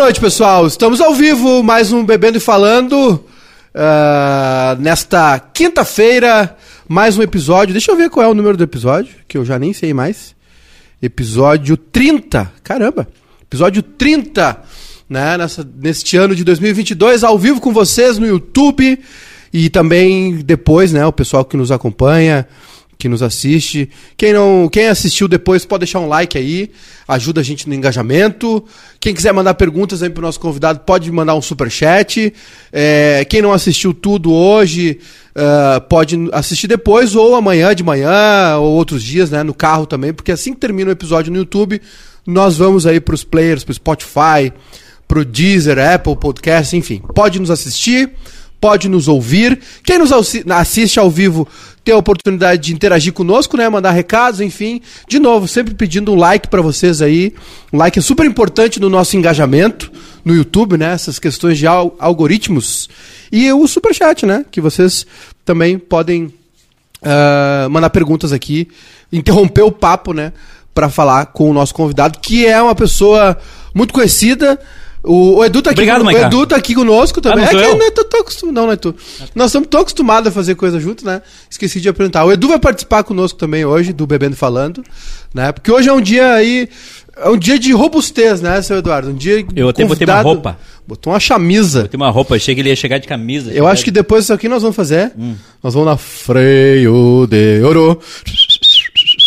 noite, pessoal. Estamos ao vivo, mais um Bebendo e Falando. ah, nesta quinta-feira, mais um episódio. Deixa eu ver qual é o número do episódio, que eu já nem sei mais. Episódio 30. Caramba! Episódio 30, né? Nessa, neste ano de 2022, ao vivo com vocês no YouTube e também depois, né? O pessoal que nos acompanha, que nos assiste. Quem não, quem assistiu depois pode deixar um like aí, ajuda a gente no engajamento. Quem quiser mandar perguntas aí pro nosso convidado pode mandar um super chat. É, quem não assistiu tudo hoje ah, pode assistir depois ou amanhã de manhã ou outros dias, né, no carro também, porque assim que termina o episódio no YouTube, nós vamos aí pros players, pro Spotify, pro Deezer, Apple Podcast, enfim. Pode nos assistir, pode nos ouvir. Quem nos assi- assiste ao vivo tem a oportunidade de interagir conosco, né? Mandar recados, enfim. De novo, sempre pedindo um like para vocês aí. Um like é super importante no nosso engajamento no YouTube, né? Essas questões de al- algoritmos. E o superchat, né? Que vocês também podem ah, mandar perguntas aqui, interromper o papo, né, para falar com o nosso convidado, que é uma pessoa muito conhecida. O, o Edu tá aqui, Obrigado, o Maiká. Edu tá aqui conosco também. Ah, não é que eu? não é tão- tão acostum- não, não é tu. Nós estamos tão acostumados a fazer coisa junto, né? Esqueci de apresentar. O Edu vai participar conosco também hoje, do Bebendo Falando, né? Porque hoje é um dia aí, é um dia de robustez, né, seu Eduardo? Um dia Eu até botei uma roupa. Botou uma chamisa. Tem uma roupa, achei que ele ia chegar de camisa. Eu acho que depois disso aqui nós vamos fazer. Hum. Nós vamos na freio de ouro.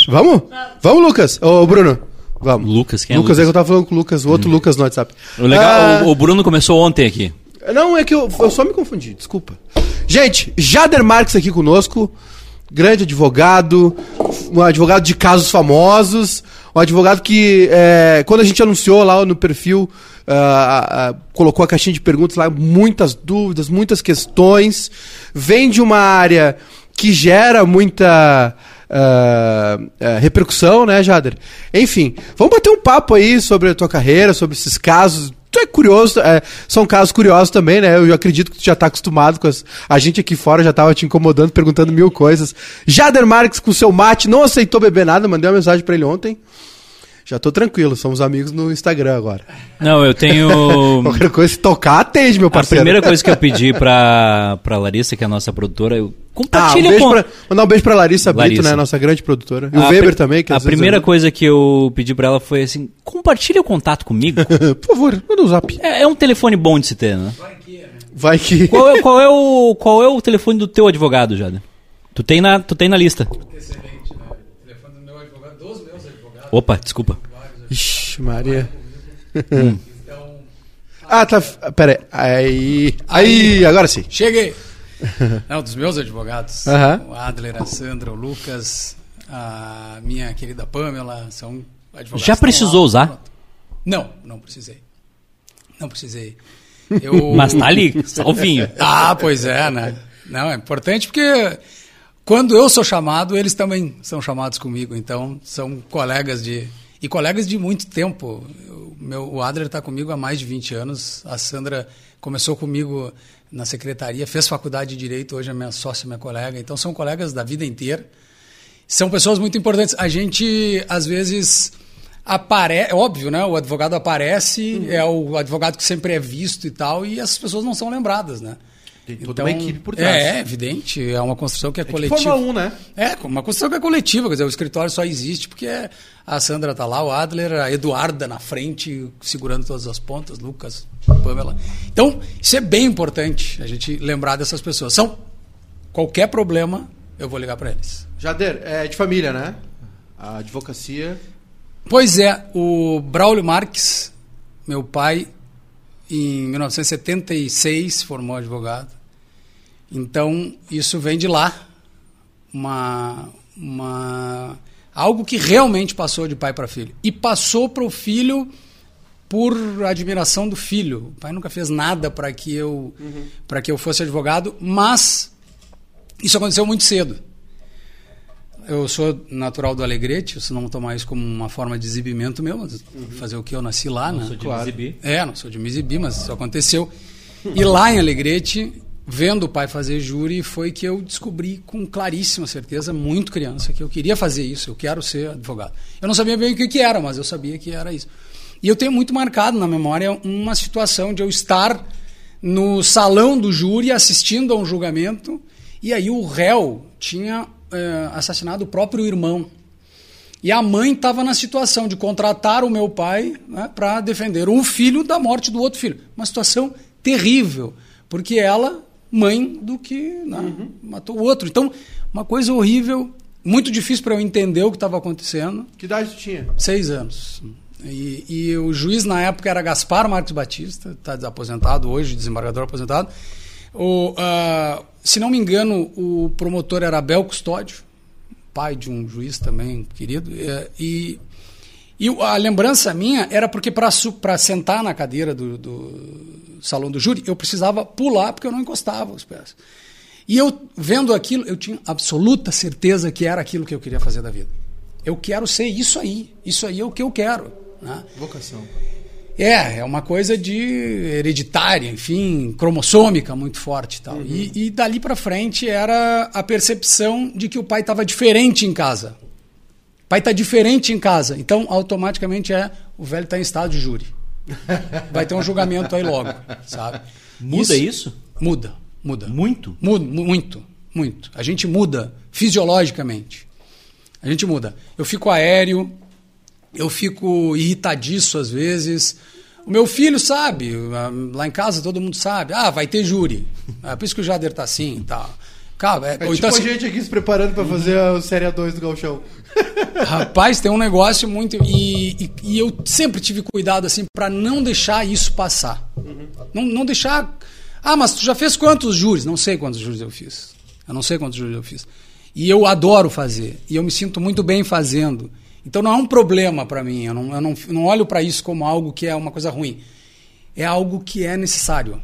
Vamos? Vamos, Lucas? Ô, Bruno. Vamos. Lucas, quem é Lucas? Lucas? é que eu tava falando com o Lucas, o outro Lucas no WhatsApp. O, legal, Ah, o, o Bruno começou ontem aqui. Não, é que eu, eu só me confundi, desculpa. Gente, Jader Marques aqui conosco. Grande advogado, um advogado de casos famosos, um advogado que, é, quando a gente anunciou lá no perfil, ah, ah, colocou a caixinha de perguntas lá, muitas dúvidas, muitas questões. Vem de uma área que gera muita ah, ah, repercussão, né, Jader? Enfim, vamos bater um papo aí sobre a tua carreira, sobre esses casos. Tu é curioso, é, são casos curiosos também, né? Eu acredito que tu já tá acostumado com as, a gente aqui fora já tava te incomodando, perguntando mil coisas. Jader Marques com seu mate não aceitou beber nada, mandei uma mensagem pra ele ontem. Já tô tranquilo, somos amigos no Instagram agora. Não, eu tenho. Qualquer coisa, se tocar, atende, meu A parceiro. primeira coisa que eu pedi pra, pra Larissa, que é a nossa produtora, eu Ah, um compartilha beijo com. pra, mandar um beijo pra Larissa, Brito, Larissa. né? Nossa grande produtora. E o A Weber pri- também, que A primeira eu- coisa que eu pedi pra ela foi assim: compartilha o contato comigo. Por favor, manda um zap. é, é um telefone bom de se ter, né? Vai que. Qual é, qual, é o, qual é o telefone do teu advogado, Jada? Tu tem na, tu tem na lista. Excelente, né? O telefone do meu advogado, dos meus advogados. Opa, desculpa. Ixi, Maria. Então, Ah, tá. Pera aí. Aí, aí agora sim. cheguei. Não, dos meus advogados. O Adler, a Sandra, o Lucas, a minha querida Pamela, são advogados. Já precisou lá. usar? Pronto. Não, não precisei. Não precisei. Eu... Mas tá ali, salvinho. Ah, pois é, né? Não, é importante porque quando eu sou chamado, eles também são chamados comigo. Então, são colegas de. E colegas de muito tempo. O, meu, o Adler está comigo há mais de 20 anos. A Sandra começou comigo na secretaria, fez faculdade de Direito, hoje é minha sócia, minha colega. Então, são colegas da vida inteira. São pessoas muito importantes. A gente, às vezes, aparece. É óbvio, né? O advogado aparece, é o advogado que sempre é visto e tal, e essas pessoas não são lembradas, né? Tem toda uma equipe por trás. É, é evidente. É uma construção que é, É coletiva. Fórmula 1, né? É, uma construção que é coletiva, quer dizer, o escritório só existe porque a Sandra tá lá, o Adler, a Eduarda na frente, segurando todas as pontas, Lucas, Pamela. Então, isso é bem importante, a gente lembrar dessas pessoas. São qualquer problema, eu vou ligar para eles. Jader, é de família, né? A advocacia. Pois é, o Braulio Marques, meu pai, em 1976 formou advogado. Então, isso vem de lá. Uma, uma, algo que realmente passou de pai para filho. E passou para o filho por admiração do filho. O pai nunca fez nada para que eu para que eu fosse advogado, mas isso aconteceu muito cedo. Eu sou natural do Alegrete, isso não tomar isso como uma forma de exibimento meu, mas fazer o que eu nasci lá, né? sou de Claro. exibir. É, não sou de me exibir, mas isso aconteceu. E lá em Alegrete, vendo o pai fazer júri, foi que eu descobri com claríssima certeza, muito criança, que eu queria fazer isso, eu quero ser advogado. Eu não sabia bem o que, que era, mas eu sabia que era isso. E eu tenho muito marcado na memória uma situação de eu estar no salão do júri assistindo a um julgamento e aí o réu tinha eh, assassinado o próprio irmão. E a mãe estava na situação de contratar o meu pai né, para defender um filho da morte do outro filho. Uma situação terrível, porque ela, mãe do que né, uhum. matou o outro. Então, uma coisa horrível, muito difícil para eu entender o que estava acontecendo. Que idade tinha? Seis anos. E, e, o juiz na época era Gaspar Marques Batista, está desaposentado hoje, desembargador aposentado. O, uh, se não me engano, o promotor era Abel Custódio, pai de um juiz também querido. E, e a lembrança minha era porque para sentar na cadeira do, do, salão do júri, eu precisava pular porque eu não encostava os pés. E eu, vendo aquilo, eu tinha absoluta certeza que era aquilo que eu queria fazer da vida. Eu quero ser isso aí. Isso aí é o que eu quero. Né? Vocação. É, é uma coisa de hereditária, enfim, cromossômica muito forte tal. Uhum. E, e dali para frente era a percepção de que o pai estava diferente em casa. O pai está diferente em casa. Então, automaticamente é o velho está em estado de júri. Vai ter um julgamento aí logo, sabe? Muda isso? isso? Muda, muda. Muito? Muda, muito, muito. A gente muda fisiologicamente. A gente muda. Eu fico aéreo, eu fico irritadiço às vezes. O meu filho sabe, lá em casa todo mundo sabe. Ah, vai ter júri. É por isso que o Jader tá assim e tal. Cara, é, é tipo então, assim, a gente aqui se preparando para fazer a Série 2 do Galchão. Rapaz, tem um negócio muito. E, e, e eu sempre tive cuidado assim para não deixar isso passar. Uhum. Não, não deixar. Ah, mas tu já fez quantos júris? Não sei quantos júris eu fiz. Eu não sei quantos júris eu fiz. E eu adoro fazer. E eu me sinto muito bem fazendo. Então não é um problema para mim, eu não, eu não, não olho para isso como algo que é uma coisa ruim. É algo que é necessário.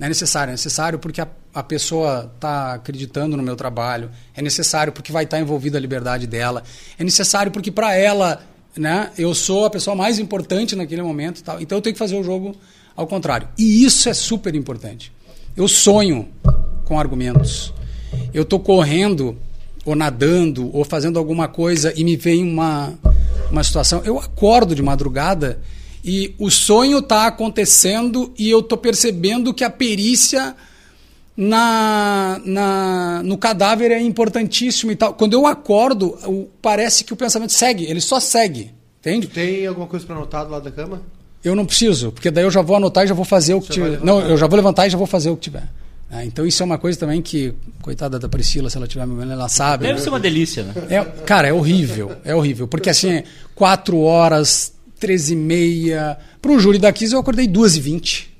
É necessário, é necessário porque a, a pessoa está acreditando no meu trabalho, é necessário porque vai estar tá envolvida a liberdade dela, é necessário porque para ela, né, eu sou a pessoa mais importante naquele momento, então eu tenho que fazer o jogo ao contrário. E isso é super importante. Eu sonho com argumentos. Eu estou correndo ou nadando, ou fazendo alguma coisa e me vem uma, uma situação. Eu acordo de madrugada e o sonho está acontecendo e eu estou percebendo que a perícia na, na, no cadáver é importantíssimo e tal. Quando eu acordo, parece que o pensamento segue, ele só segue. Entende? Tem alguma coisa para anotar do lado da cama? Eu não preciso, porque daí eu já vou anotar e já vou fazer o que tiver. Não, eu já vou levantar e já vou fazer o que tiver. Ah, então isso é uma coisa também que, coitada da Priscila, se ela tiver me ela sabe. Deve né? ser uma delícia, né? É, cara, é horrível, é horrível. Porque assim, quatro horas, treze e meia. Para o júri da 15 eu acordei duas e vinte.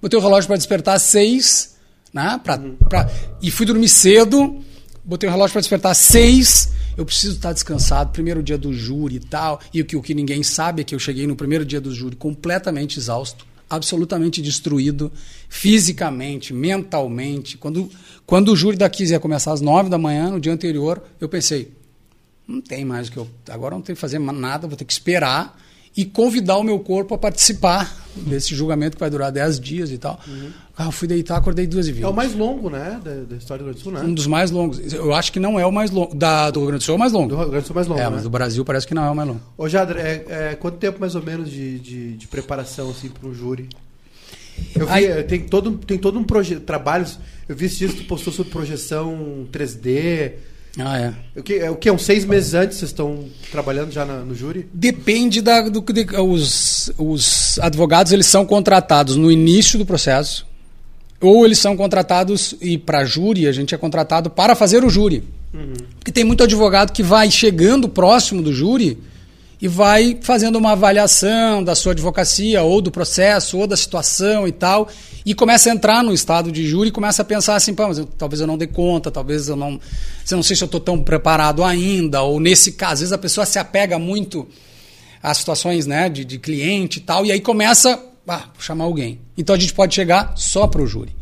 Botei o relógio para despertar às seis, né? Pra, pra, e fui dormir cedo. Botei o relógio para despertar às seis. Eu preciso estar descansado. Primeiro dia do júri e tal. E o que, o que ninguém sabe é que eu cheguei no primeiro dia do júri completamente exausto absolutamente destruído fisicamente, mentalmente. Quando, quando o júri da 15 ia começar às 9 da manhã, no dia anterior, eu pensei, não tem mais o que eu. Agora não tenho que fazer nada, vou ter que esperar e convidar o meu corpo a participar desse julgamento que vai durar 10 dias e tal. Uhum. Ah, eu fui deitar, acordei duas e vinte. É o mais longo, né, da, da, história do Rio Grande do Sul, né? Um dos mais longos. Eu acho que não é o mais longo. Da, do Rio Grande do Sul é o mais longo. Do Rio Grande do Sul é mais longo, É, né? mas do Brasil parece que não é o mais longo. Ô, Jadra, é, é, quanto tempo mais ou menos de, de, de preparação, assim, para um júri? Eu vi, Aí, tem todo, tem todo um projeto, trabalhos, eu vi dia que tu postou sobre projeção 3D, ah, é. O que, é, o que? Uns seis meses antes vocês estão trabalhando já na, no júri? Depende da. Do, de, os, os advogados eles são contratados no início do processo, ou eles são contratados, e para júri, a gente é contratado para fazer o júri. Uhum. Porque tem muito advogado que vai chegando próximo do júri e vai fazendo uma avaliação da sua advocacia, ou do processo, ou da situação e tal, e começa a entrar no estado de júri e começa a pensar assim, Pô, mas eu, talvez eu não dê conta, talvez eu não, eu não sei se eu estou tão preparado ainda, ou nesse caso, às vezes a pessoa se apega muito às situações né, de, de cliente e tal, e aí começa a chamar alguém. Então a gente pode chegar só para o júri.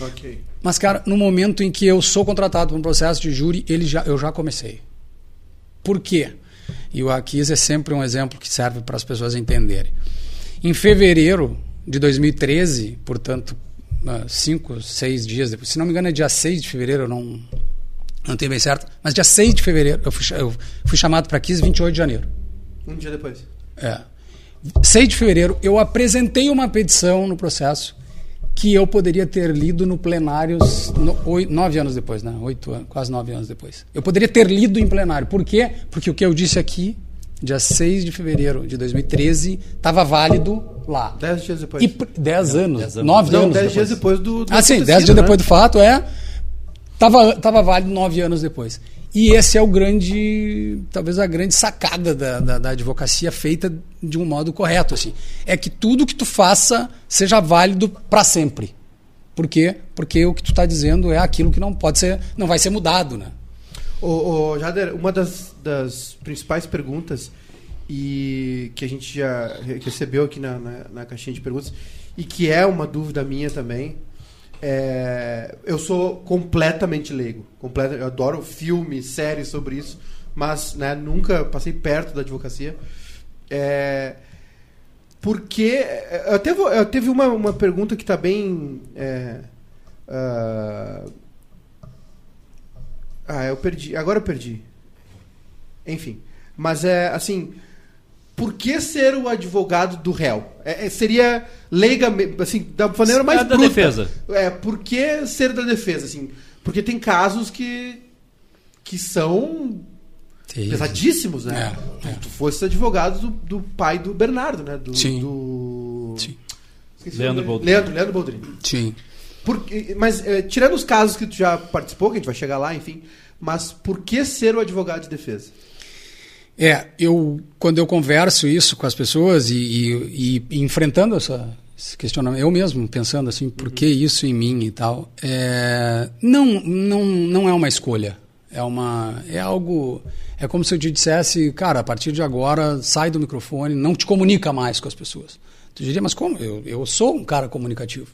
Okay. Mas, cara, no momento em que eu sou contratado para um processo de júri, ele já, eu já comecei. Por quê? E o Aquis é sempre um exemplo que serve para as pessoas entenderem. Em fevereiro de 2013, portanto, ah, cinco, seis dias depois, se não me engano é dia 6 de fevereiro, eu não, não tenho bem certo, mas dia 6 de fevereiro, eu fui, eu fui chamado para Aquis 28 de janeiro. Um dia depois. É. 6 de fevereiro, eu apresentei uma petição no processo que eu poderia ter lido no plenário no, oito, nove anos depois, né? Oito quase nove anos depois. Eu poderia ter lido em plenário. Por quê? Porque o que eu disse aqui, dia 6 de fevereiro de 2013, estava válido lá. Dez dias depois. E, dez, anos, dez anos. nove Não, anos dez depois. dias depois do. do Ah, sim, dez dias né? depois do fato, é. Tava, tava válido nove anos depois. E esse é o grande, talvez a grande sacada da, da, da advocacia feita de um modo correto, assim. É que tudo que tu faça seja válido para sempre. Por quê? Porque o que tu está dizendo é aquilo que não pode ser, não vai ser mudado, né? Ô, ô, Jader, uma das, das principais perguntas e que a gente já re- recebeu aqui na, na, na caixinha de perguntas e que é uma dúvida minha também. é, eu sou completamente leigo. Completa, eu adoro filmes, séries sobre isso, mas né, nunca passei perto da advocacia. É, porque eu teve, eu teve uma, uma pergunta que está bem. é, ah, ah, eu perdi. Agora eu perdi. Enfim. Mas é assim. Por que ser o advogado do réu? É, é, seria leiga, assim, da maneira mais É da bruta. defesa. É, por que ser da defesa, assim? Porque tem casos que que são pesadíssimos, né? É, é. Tu, tu fosse advogado do, do pai do Bernardo, né? Do, Sim. do... Sim. Leandro. Boldrini. Leandro, Leandro Boldrini. Sim. Por- mas, eh, tirando os casos que tu já participou, que a gente vai chegar lá, enfim, mas por que ser o advogado de defesa? É, eu quando eu converso isso com as pessoas e, e- e enfrentando essa, esse questionamento, eu mesmo pensando assim, por que isso em mim e tal, é, não, não, não é uma escolha, é uma, é algo, é como se eu te dissesse, cara, a partir de agora sai do microfone, não te comunica mais com as pessoas. Tu diria, mas como? Eu, eu sou um cara comunicativo.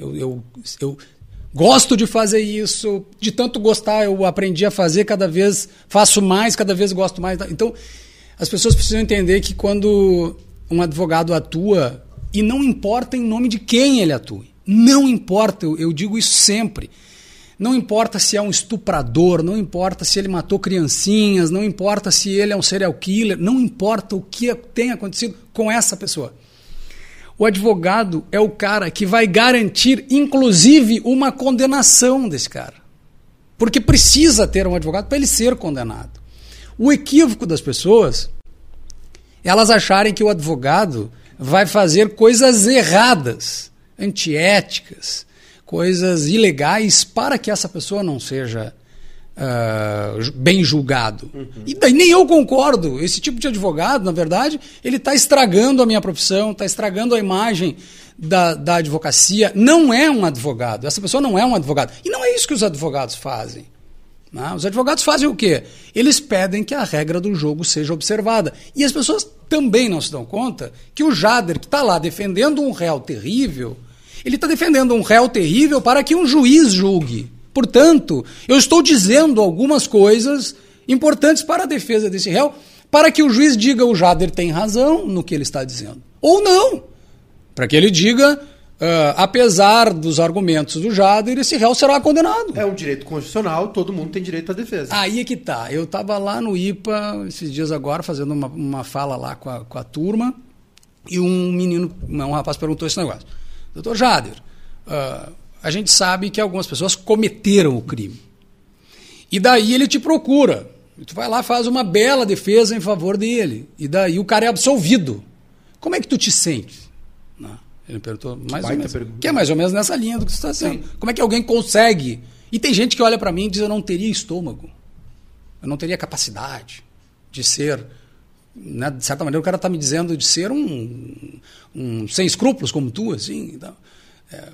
Eu, eu, eu gosto de fazer isso, de tanto gostar, eu aprendi a fazer cada vez, faço mais, cada vez gosto mais. Então, as pessoas precisam entender que quando um advogado atua, e não importa em nome de quem ele atue, não importa, eu, eu digo isso sempre. Não importa se é um estuprador, não importa se ele matou criancinhas, não importa se ele é um serial killer, não importa o que tem acontecido com essa pessoa. O advogado é o cara que vai garantir, inclusive, uma condenação desse cara. Porque precisa ter um advogado para ele ser condenado. O equívoco das pessoas elas acharem que o advogado vai fazer coisas erradas, antiéticas, coisas ilegais para que essa pessoa não seja ah, bem julgado. E daí nem eu concordo. Esse tipo de advogado, na verdade, ele está estragando a minha profissão, está estragando a imagem da, da advocacia. Não é um advogado. Essa pessoa não é um advogado. E não é isso que os advogados fazem. né? Os advogados fazem o quê? Eles pedem que a regra do jogo seja observada. E as pessoas também não se dão conta que o Jader, que está lá defendendo um réu terrível, ele está defendendo um réu terrível para que um juiz julgue. Portanto, eu estou dizendo algumas coisas importantes para a defesa desse réu, para que o juiz diga o Jader tem razão no que ele está dizendo. Ou não. Para que ele diga, ah, apesar dos argumentos do Jader, esse réu será condenado. É um direito constitucional, todo mundo tem direito à defesa. Aí é que tá. Eu estava lá no IPA esses dias agora, fazendo uma, uma fala lá com a, com a turma, e um menino, um rapaz perguntou esse negócio. Doutor Jader, ah, a gente sabe que algumas pessoas cometeram o crime. E daí ele te procura. Tu vai lá faz uma bela defesa em favor dele. E daí o cara é absolvido. Como é que tu te sente? Não. Ele perguntou mais ou menos. pergunta. Que é mais ou menos nessa linha do que você está dizendo. Como é que alguém consegue? E tem gente que olha para mim e diz: Eu não teria estômago. Eu não teria capacidade de ser. Né? De certa maneira, o cara está me dizendo de ser um, um sem escrúpulos como tu, assim. Então, é.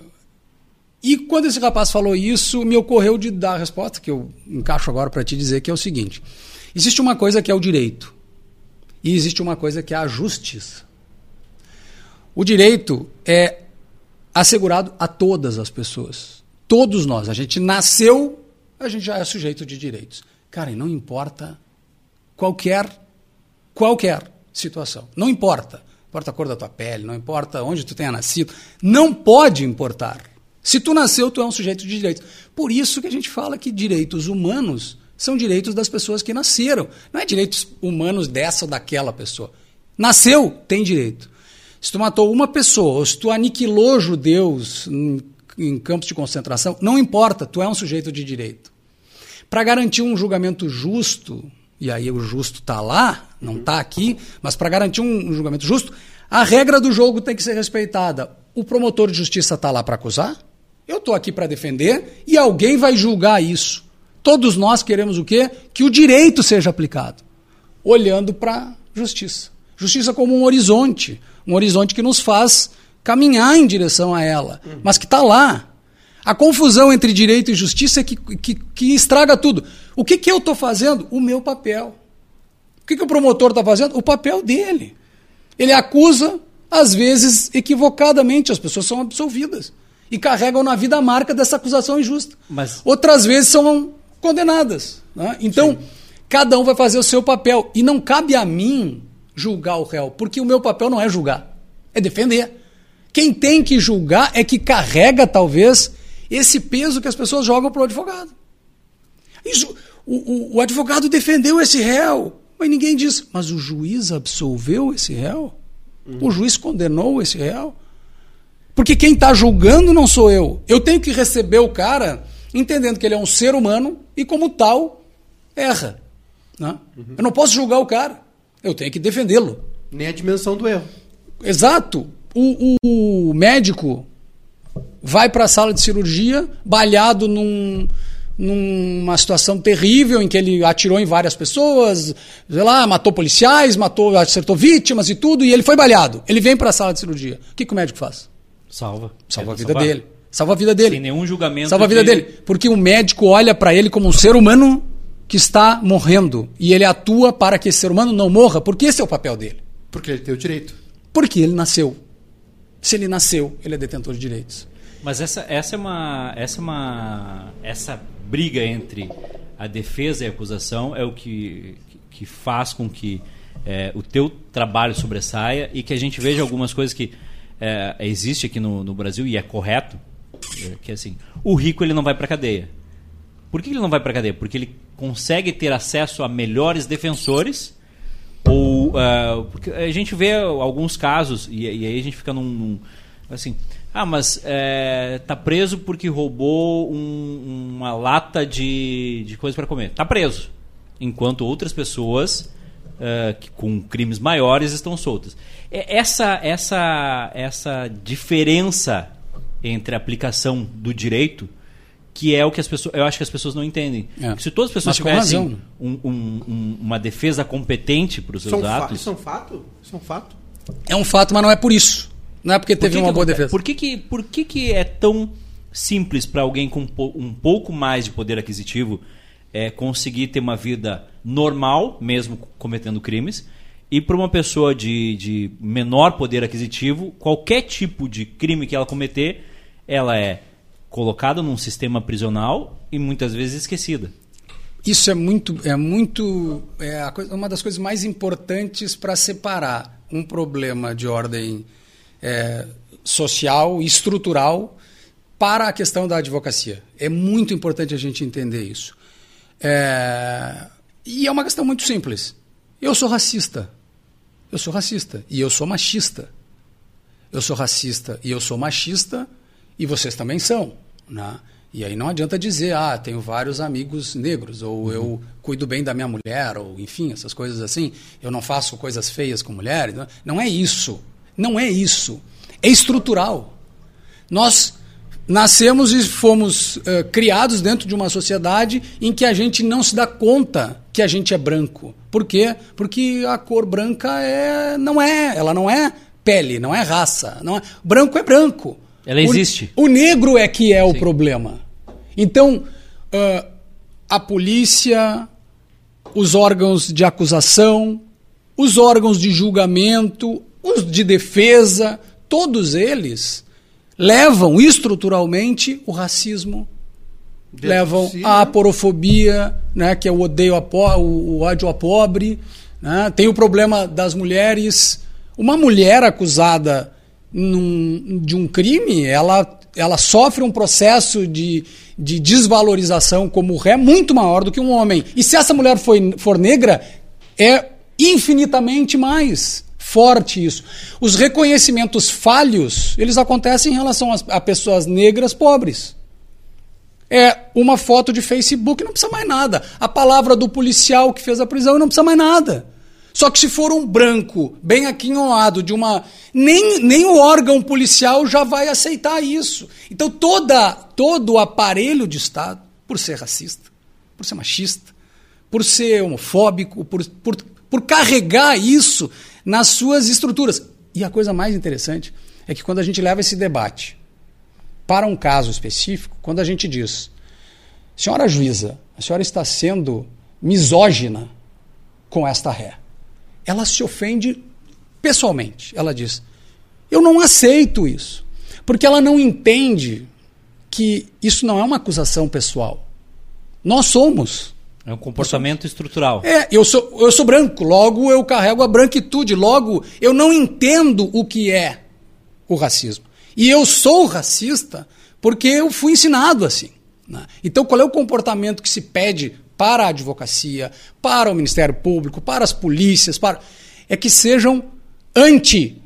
E quando esse rapaz falou isso, me ocorreu de dar a resposta, que eu encaixo agora para te dizer, que é o seguinte: existe uma coisa que é o direito, e existe uma coisa que é a justiça. O direito é assegurado a todas as pessoas. Todos nós. A gente nasceu, a gente já é sujeito de direitos. Cara, e não importa qualquer, qualquer situação. Não importa. Não importa a cor da tua pele, não importa onde tu tenha nascido. Não pode importar. Se tu nasceu, tu é um sujeito de direitos. Por isso que a gente fala que direitos humanos são direitos das pessoas que nasceram. Não é direitos humanos dessa ou daquela pessoa. Nasceu, tem direito. Se tu matou uma pessoa, ou se tu aniquilou judeus em, em campos de concentração, não importa, tu é um sujeito de direito. Para garantir um julgamento justo, e aí o justo está lá, não está aqui, mas para garantir um, julgamento justo, a regra do jogo tem que ser respeitada. O promotor de justiça está lá para acusar, eu estou aqui para defender e alguém vai julgar isso. Todos nós queremos o quê? Que o direito seja aplicado, olhando para justiça. Justiça como um horizonte, um horizonte que nos faz caminhar em direção a ela, mas que está lá. A confusão entre direito e justiça é que, que, que estraga tudo. O que, que eu estou fazendo? O meu papel. O que, que o promotor está fazendo? O papel dele. Ele acusa, às vezes, equivocadamente, as pessoas são absolvidas. E carregam na vida a marca dessa acusação injusta. Mas- Outras vezes são condenadas. né? Então, cada um vai fazer o seu papel. E não cabe a mim julgar o réu, porque o meu papel não é julgar, é defender. Quem tem que julgar é que carrega, talvez, esse peso que as pessoas jogam para o advogado. Ju- o, o- o advogado defendeu esse réu, mas ninguém diz, mas o juiz absolveu esse réu? O juiz condenou esse réu? Porque quem está julgando não sou eu. Eu tenho que receber o cara entendendo que ele é um ser humano e, como tal, erra. né? Eu não posso julgar o cara. Eu tenho que defendê-lo. Nem a dimensão do erro. Exato. O, o- o médico vai para a sala de cirurgia balhado num- numa situação terrível em que ele atirou em várias pessoas, sei lá, matou policiais, matou, acertou vítimas e tudo, e ele foi balhado. Ele vem para a sala de cirurgia. O que, que o médico faz? Salva. Salva a vida salvar. dele. Salva a vida dele. Sem nenhum julgamento. Salva a vida de- dele. Porque o médico olha para ele como um ser humano que está morrendo. E ele atua para que esse ser humano não morra, porque esse é o papel dele. Porque ele tem o direito. Porque ele nasceu. Se ele nasceu, ele é detentor de direitos. Mas essa, essa é uma. Essa é uma. Essa briga entre a defesa e a acusação é o que, que faz com que é, o teu trabalho sobressaia e que a gente veja algumas coisas que é, existe aqui no, no Brasil e é correto, é, que assim, o rico ele não vai para cadeia. Por que ele não vai para cadeia? Porque ele consegue ter acesso a melhores defensores ou ah, porque a gente vê alguns casos e, e aí a gente fica num, num- assim ah mas é, tá preso porque roubou um- uma lata de, de coisa para comer tá preso enquanto outras pessoas ah, que, com crimes maiores estão soltas É essa essa essa diferença entre a aplicação do direito que é o que as pessoas eu acho que as pessoas não entendem É. se todas as pessoas tivessem razão. um- um- um- uma defesa competente para os é, seus fa- atos. isso é um fato? Isso é um fato? É um fato, mas não é por isso. Não é porque Por teve que uma que boa acontece? defesa. Por que, que, por que, que é tão simples para alguém com um pouco mais de poder aquisitivo é, conseguir ter uma vida normal, mesmo cometendo crimes, e para uma pessoa de, de menor poder aquisitivo, qualquer tipo de crime que ela cometer, ela é colocada num sistema prisional e muitas vezes esquecida. Isso é muito, é muito, é coisa- uma das coisas mais importantes para separar um problema de ordem é, social, estrutural, para a questão da advocacia. É muito importante a gente entender isso. É, e é uma questão muito simples. Eu sou racista. Eu sou racista e eu sou machista. Eu sou racista e eu sou machista e vocês também são. Né? E aí não adianta dizer, ah, tenho vários amigos negros, ou eu cuido bem da minha mulher, ou enfim, essas coisas assim. Eu não faço coisas feias com mulheres. Não- Não é isso. Não é isso. É estrutural. Nós nascemos e fomos eh, criados dentro de uma sociedade em que a gente não se dá conta que a gente é branco. Por quê? Porque a cor branca é, não é, ela não é pele, não é raça. Não é, branco é branco. Ela O- existe. O, negro é que é o problema. Então, ah, a polícia, os órgãos de acusação, os órgãos de julgamento, os de defesa, todos eles levam estruturalmente o racismo, levam a né? aporofobia, né, que é o odeio po- o, o ódio a pobre, né? tem o problema das mulheres. Uma mulher acusada num- de um crime, ela, ela sofre um processo de, de desvalorização como ré muito maior do que um homem. E se essa mulher foi, for negra, é infinitamente mais forte isso. Os reconhecimentos falhos, eles acontecem em relação a, pessoas negras pobres. É uma foto de Facebook, não precisa mais nada. A palavra do policial que fez a prisão, não precisa mais nada. Só que se for um branco bem aquinhoado de uma. Nem, nem o órgão policial já vai aceitar isso. Então toda, todo o aparelho de Estado, por ser racista, por ser machista, por ser homofóbico, por, por, por carregar isso nas suas estruturas. E a coisa mais interessante é que quando a gente leva esse debate para um caso específico, quando a gente diz, senhora juíza, a senhora está sendo misógina com esta ré, ela se ofende pessoalmente. Ela diz: eu não aceito isso, porque ela não entende que isso não é uma acusação pessoal. Nós somos. É um comportamento estrutural. É, eu sou, eu sou branco, logo eu carrego a branquitude, logo eu não entendo o que é o racismo. E eu sou racista porque eu fui ensinado assim. Né? Então, qual é o comportamento que se pede para a advocacia, para o Ministério Público, para as polícias, para é que sejam anti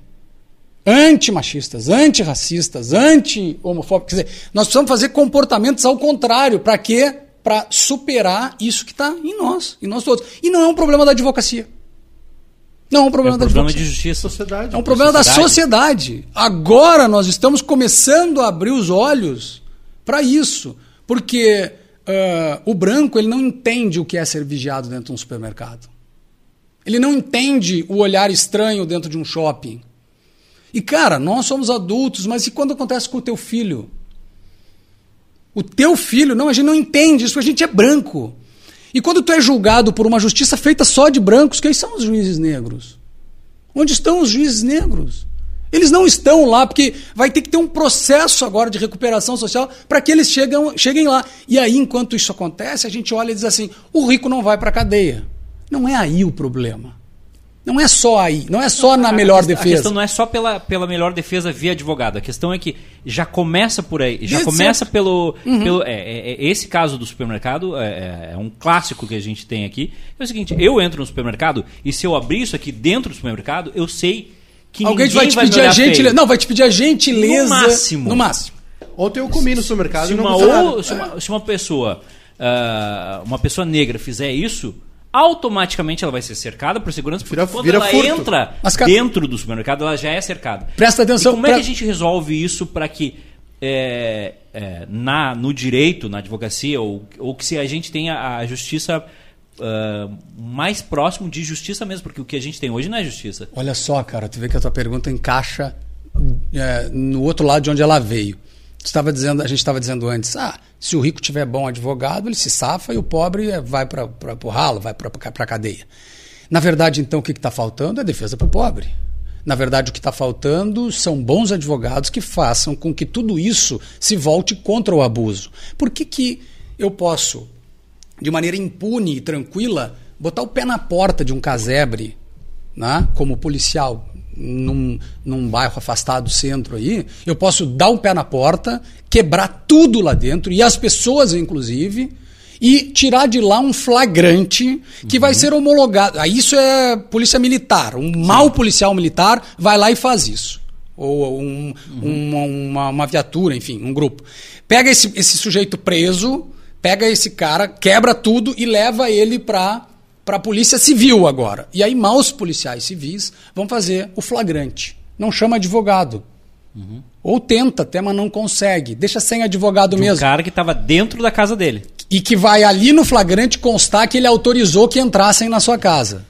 antimachistas, antirracistas, anti-homofóbicos. Quer dizer, nós precisamos fazer comportamentos ao contrário. Para quê? Para superar isso que está em nós, em nós todos. E não é um problema da advocacia. Não é um problema, é um da problema advocacia. de justiça. Sociedade. É um problema da sociedade. Agora nós estamos começando a abrir os olhos para isso. Porque uh, o branco ele não entende o que é ser vigiado dentro de um supermercado. Ele não entende o olhar estranho dentro de um shopping. E, cara, nós somos adultos, mas e quando acontece com o teu filho? O teu filho, não, a gente não entende isso, a gente é branco. E quando tu é julgado por uma justiça feita só de brancos, quem são os juízes negros? Onde estão os juízes negros? Eles não estão lá porque vai ter que ter um processo agora de recuperação social para que eles chegam, cheguem lá. E aí, enquanto isso acontece, a gente olha e diz assim: o rico não vai para a cadeia. Não é aí o problema. Não é só aí, não é só na melhor a, defesa. A questão não é só pela, pela melhor defesa via advogado. A questão é que já começa por aí. Já Desde começa sempre. pelo. pelo é, é, é, esse caso do supermercado é, é um clássico que a gente tem aqui. É o seguinte: eu entro no supermercado e se eu abrir isso aqui dentro do supermercado, eu sei que Alguém ninguém vai te vai me pedir a gentileza. Não, vai te pedir a gentileza. No máximo. No máximo. Ontem eu comi no supermercado se e não uma, ou- se uma, se uma pessoa ah, uma pessoa negra fizer isso automaticamente ela vai ser cercada por segurança porque Vira- quando vira ela furto. entra Mas, cara- dentro do supermercado ela já é cercada Presta atenção, e como é que a gente resolve isso para que é, é, na, no direito, na advocacia, ou, ou que se a gente tenha a justiça ah, mais próximo de justiça mesmo, porque o que a gente tem hoje não é justiça. Olha só, cara, tu vê que a tua pergunta encaixa é, no outro lado de onde ela veio. Estava dizendo, a gente estava dizendo antes, ah, se o rico tiver bom advogado, ele se safa e o pobre é, vai para o ralo, vai para a cadeia. Na verdade, então, o que está faltando é defesa para o pobre. Na verdade, o que está faltando são bons advogados que façam com que tudo isso se volte contra o abuso. Por que, que eu posso, de maneira impune e tranquila, botar o pé na porta de um casebre né, como policial num, num bairro afastado do centro aí, eu posso dar um pé na porta, quebrar tudo lá dentro, e as pessoas, inclusive, e tirar de lá um flagrante que vai ser homologado. Isso é polícia militar. Um mau policial militar vai lá e faz isso. Ou um- uma, uma, uma viatura, enfim, um grupo. Pega esse, esse sujeito preso, pega esse cara, quebra tudo e leva ele para para a polícia civil agora. E aí maus policiais civis vão fazer o flagrante. Não chama advogado. Ou tenta até, mas não consegue. Deixa sem advogado De um mesmo. cara que estava dentro da casa dele. E que vai ali no flagrante constar que ele autorizou que entrassem na sua casa.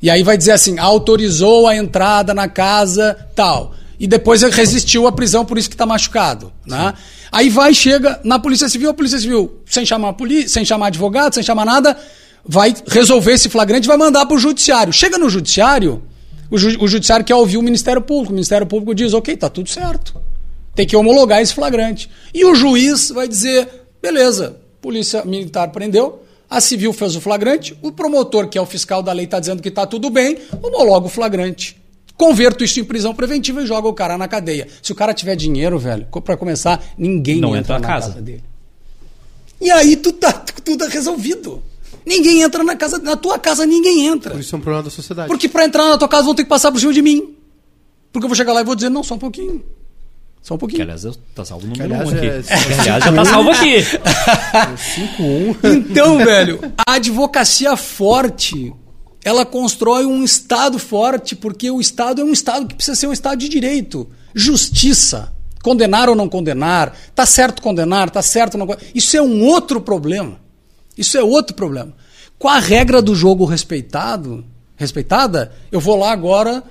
E aí vai dizer assim, autorizou a entrada na casa tal. E depois ele resistiu à prisão, por isso que está machucado. Né? Aí vai, chega na Polícia Civil, a Polícia Civil, sem chamar, polícia, sem chamar advogado, sem chamar nada, vai resolver esse flagrante e vai mandar para o Judiciário. Chega no Judiciário, o, ju- o Judiciário quer ouvir o Ministério Público. O Ministério Público diz, ok, tá tudo certo. Tem que homologar esse flagrante. E o juiz vai dizer, beleza, polícia militar prendeu, a civil fez o flagrante, o promotor, que é o fiscal da lei, está dizendo que está tudo bem, homologa o flagrante. Converto isso em prisão preventiva e joga o cara na cadeia. Se o cara tiver dinheiro, velho, para começar, ninguém Não entra entra na casa. casa. dele. E aí tu tá, tudo é resolvido. Ninguém entra na casa, na tua casa ninguém entra. Por isso é um problema da sociedade. Porque para entrar na tua casa vão ter que passar por cima de mim. Porque eu vou chegar lá e vou dizer, não, só um pouquinho. Só um Que pouquinho. aliás, eu- tá salvo no Que, número aliás, um aqui. é- Que, aliás, já tá salvo aqui. 5-1. Então, velho, a advocacia forte, ela constrói um Estado forte, porque o Estado é um Estado que precisa ser um Estado de direito. Justiça. Condenar ou não condenar. Tá certo condenar, tá certo não condenar. Isso é um outro problema. Isso é outro problema. Com a regra do jogo respeitado, respeitada, eu vou lá agora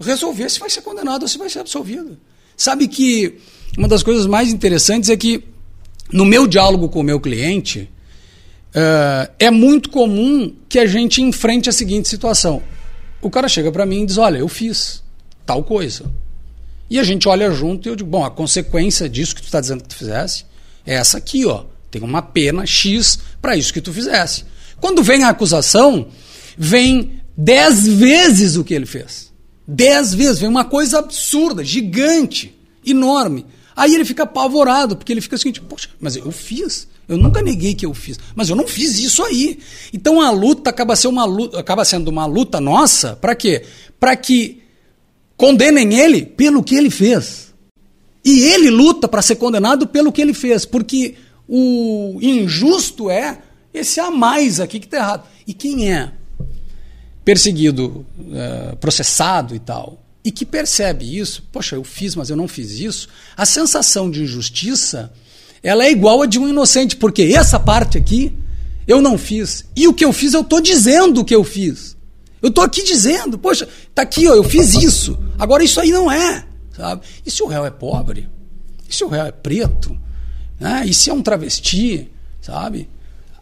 resolver se vai ser condenado ou se vai ser absolvido. Sabe que uma das coisas mais interessantes é que no meu diálogo com o meu cliente, eh, é muito comum que a gente enfrente a seguinte situação. O cara chega para mim e diz: Olha, eu fiz tal coisa. E a gente olha junto e eu digo: Bom, a consequência disso que tu está dizendo que tu fizesse é essa aqui, ó. Tem uma pena X para isso que tu fizesse. Quando vem a acusação, vem dez vezes o que ele fez. Dez vezes. Vem uma coisa absurda, gigante, enorme. Aí ele fica apavorado, porque ele fica assim, tipo, poxa, mas eu fiz. Eu nunca neguei que eu fiz, mas eu não fiz isso aí. Então a luta acaba sendo uma luta, acaba sendo uma luta nossa, para quê? Para que condenem ele pelo que ele fez. E ele luta para ser condenado pelo que ele fez, porque o injusto é esse a mais aqui que está errado. E quem é perseguido, eh, processado e tal, e que percebe isso, poxa, eu fiz, mas eu não fiz isso, a sensação de injustiça ela é igual a de um inocente, porque essa parte aqui eu não fiz. E o que eu fiz, eu estou dizendo que eu fiz. Eu estou aqui dizendo, poxa, tá aqui, ó, eu fiz isso. Agora isso aí não é, sabe? E se o réu é pobre? E se o réu é preto? Né? E se é um travesti, sabe?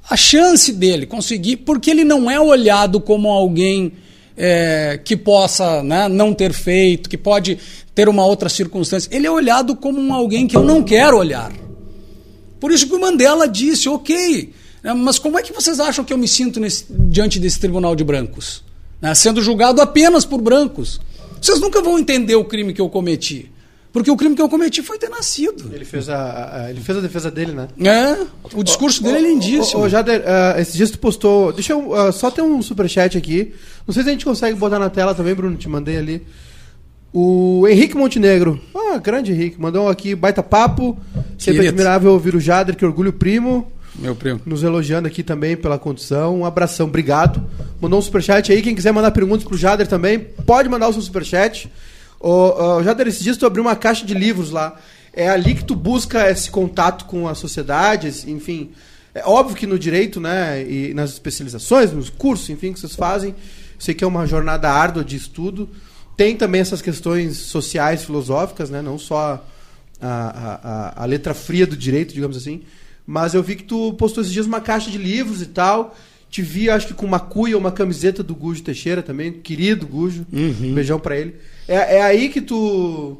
A chance dele conseguir, porque ele não é olhado como alguém é, que possa né, não ter feito, que pode ter uma outra circunstância. Ele é olhado como um alguém que eu não quero olhar. Por isso que o Mandela disse, ok, né, mas como é que vocês acham que eu me sinto nesse- diante desse tribunal de brancos? Né, sendo julgado apenas por brancos. Vocês nunca vão entender o crime que eu cometi. Porque o crime que eu cometi foi ter nascido. Ele fez a, a- ele fez a defesa dele, né? É, o discurso dele é lindíssimo. Ô, ô, Jader, ah, esses dias tu postou. Deixa eu. ah, só ter um superchat aqui. Não sei se a gente consegue botar na tela também, Bruno. Te mandei ali. O Henrique Montenegro. Ah, grande Henrique. Mandou aqui baita papo. Sempre Querido. admirável ouvir o Jader, que orgulho primo. Meu primo. Nos elogiando aqui também pela condição. Um abração, obrigado. Mandou um superchat aí. Quem quiser mandar perguntas pro Jader também, pode mandar o seu superchat. Ô, ô, Jader, esses dias tu abriu uma caixa de livros lá. É ali que tu busca esse contato com a sociedade, esse- enfim. É óbvio que no direito, né, e nas especializações, nos cursos, enfim, que vocês fazem, sei que é uma jornada árdua de estudo. Tem também essas questões sociais, filosóficas, né, não só a, a, a- letra fria do direito, digamos assim. Mas eu vi que tu postou esses dias uma caixa de livros e tal. Te vi, acho que com uma cuia, uma camiseta do Gujo Teixeira também, querido Gujo. Um beijão pra ele. É, é aí que tu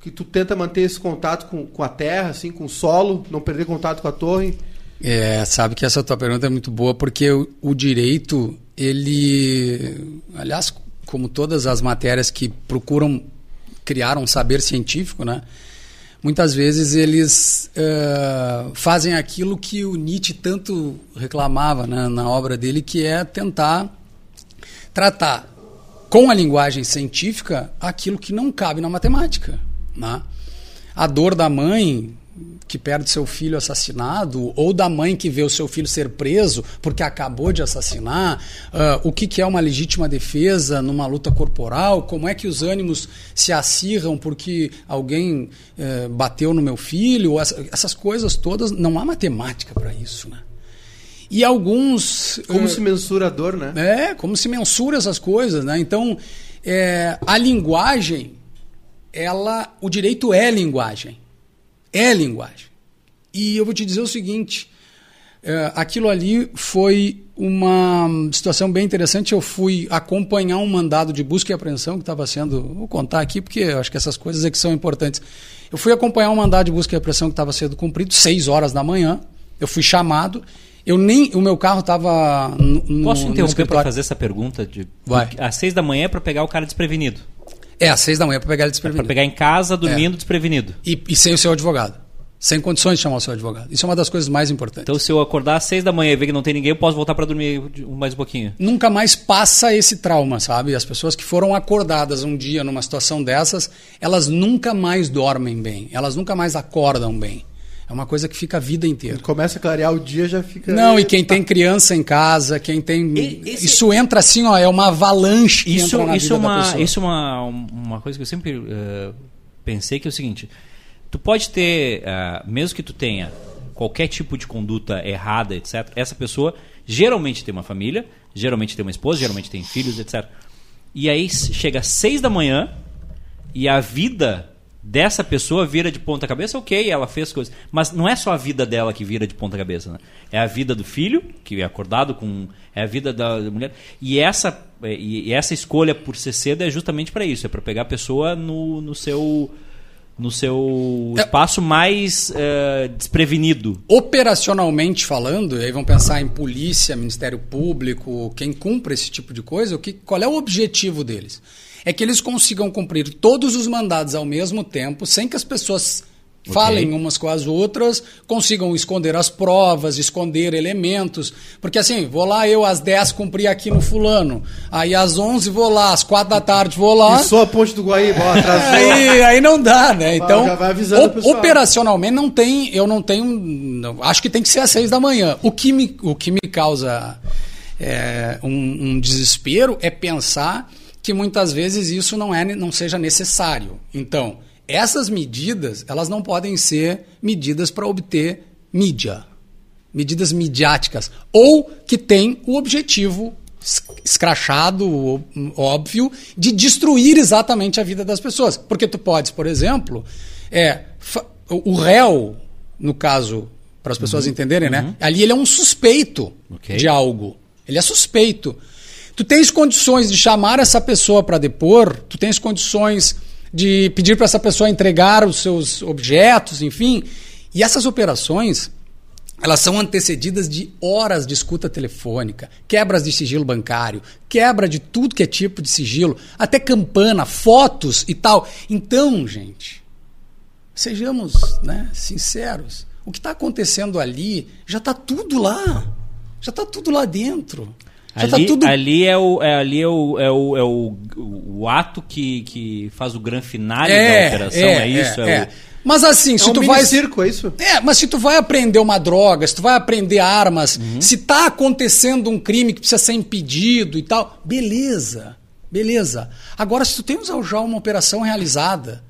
que tu tenta manter esse contato com, com a terra, assim, com o solo, não perder contato com a torre. É, sabe que essa tua pergunta é muito boa porque o, o direito, ele, aliás, como todas as matérias que procuram criar um saber científico, né? Muitas vezes eles eh, fazem aquilo que o Nietzsche tanto reclamava né, na obra dele, que é tentar tratar com a linguagem científica aquilo que não cabe na matemática. Né? A dor da mãe que perde seu filho assassinado, ou da mãe que vê o seu filho ser preso porque acabou de assassinar, ah, o que, que é uma legítima defesa numa luta corporal, como é que os ânimos se acirram porque alguém eh, bateu no meu filho, essa- essas coisas todas, não há matemática para isso. Né? E alguns. Como eh, se mensura a dor, né? é, como se mensura essas coisas, né? Então, é, a linguagem, ela, o direito é linguagem, é linguagem. E eu vou te dizer o seguinte, é, aquilo ali foi uma situação bem interessante. Eu fui acompanhar um mandado de busca e apreensão que estava sendo, vou contar aqui porque eu acho que essas coisas é que são importantes. Eu fui acompanhar um mandado de busca e apreensão que estava sendo cumprido, seis horas da manhã. Eu fui chamado. Eu nem, o meu carro estava no, no Posso interromper para fazer essa pergunta? De, Vai. Às seis da manhã é para pegar o cara desprevenido. É, às seis da manhã para pegar ele É para desprevenido. pegar em casa, dormindo desprevenido. E, e sem o seu advogado. sem condições de chamar o seu advogado. Isso é uma das coisas mais importantes. Então, se eu acordar às seis da manhã e ver que não tem ninguém, eu posso voltar para dormir mais um pouquinho. Nunca mais passa esse trauma, sabe? As pessoas que foram acordadas um dia numa situação dessas, elas nunca mais dormem bem, elas nunca mais acordam bem. É uma coisa que fica a vida inteira. Começa a clarear o dia, já fica. Não, e quem tem criança em casa, quem tem. Esse... Isso entra assim, ó, é uma avalanche que isso, entra na isso vida é uma, da pessoa. Isso é uma, uma coisa que eu sempre uh, pensei que é o seguinte: tu pode ter, uh, mesmo que tu tenha qualquer tipo de conduta errada, etc., essa pessoa geralmente tem uma família, geralmente tem uma esposa, geralmente tem filhos, etc. E aí chega às seis da manhã e a vida dessa pessoa vira de ponta cabeça, ok, ela fez coisas. Mas não é só a vida dela que vira de ponta cabeça, né? É a vida do filho, que é acordado com. É a vida da, mulher. E essa, e, e essa escolha por ser cedo é justamente para isso, é para pegar a pessoa no, no seu no seu É. espaço mais eh, desprevenido. Operacionalmente falando, e aí vão pensar em polícia, Ministério Público, quem cumpre esse tipo de coisa, o que, qual é o objetivo deles? É que eles consigam cumprir todos os mandados ao mesmo tempo, sem que as pessoas falem umas com as outras, consigam esconder as provas, esconder elementos. Porque assim, vou lá eu às 10 cumprir aqui no fulano, aí às 11 vou lá, às 4 da tarde vou lá. E só a ponte do Guaíba, atrasou. Aí, aí não dá, né? Então, já vai avisando o pessoal. operacionalmente não tem, eu não tenho, não- acho que tem que ser às seis da manhã. O que me, o que me causa é, um, um desespero é pensar que muitas vezes isso não, é, não seja necessário. Então, essas medidas, elas não podem ser medidas para obter mídia, medidas midiáticas, ou que têm o objetivo es- escrachado, óbvio, de destruir exatamente a vida das pessoas. Porque tu podes, por exemplo, é, o réu, no caso, para as pessoas entenderem, né? Ali ele é um suspeito Ok. de algo. Ele é suspeito. Tu tens condições de chamar essa pessoa para depor, tu tens condições de pedir para essa pessoa entregar os seus objetos, enfim. E essas operações, elas são antecedidas de horas de escuta telefônica, quebras de sigilo bancário, quebra de tudo que é tipo de sigilo, até campana, fotos e tal. Então, gente, sejamos né, sinceros. O que está acontecendo ali já está tudo lá. Já está tudo lá dentro. Já está Ali, tudo. ali é o, é, ali é o, é o, é o, o ato que, que faz o grande finale da operação, é, isso? É, o- Mas assim, É se um tu vai. circo, é isso? É, mas se tu vai aprender uma droga, se tu vai aprender armas, Uhum. se tá acontecendo um crime que precisa ser impedido e tal, beleza, beleza. Agora, se tu tens já uma operação realizada,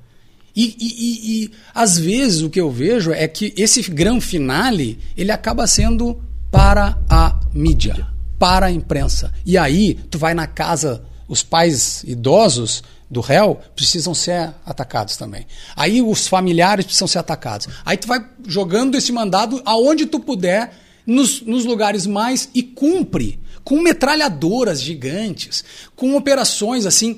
e, e- e- e, às vezes o que eu vejo é que esse grande finale, ele acaba sendo para a mídia, para a imprensa. E aí, tu vai na casa, os pais idosos do réu precisam ser atacados também. Aí os familiares precisam ser atacados. Aí tu vai jogando esse mandado aonde tu puder, nos, nos lugares mais, e cumpre com metralhadoras gigantes, com operações assim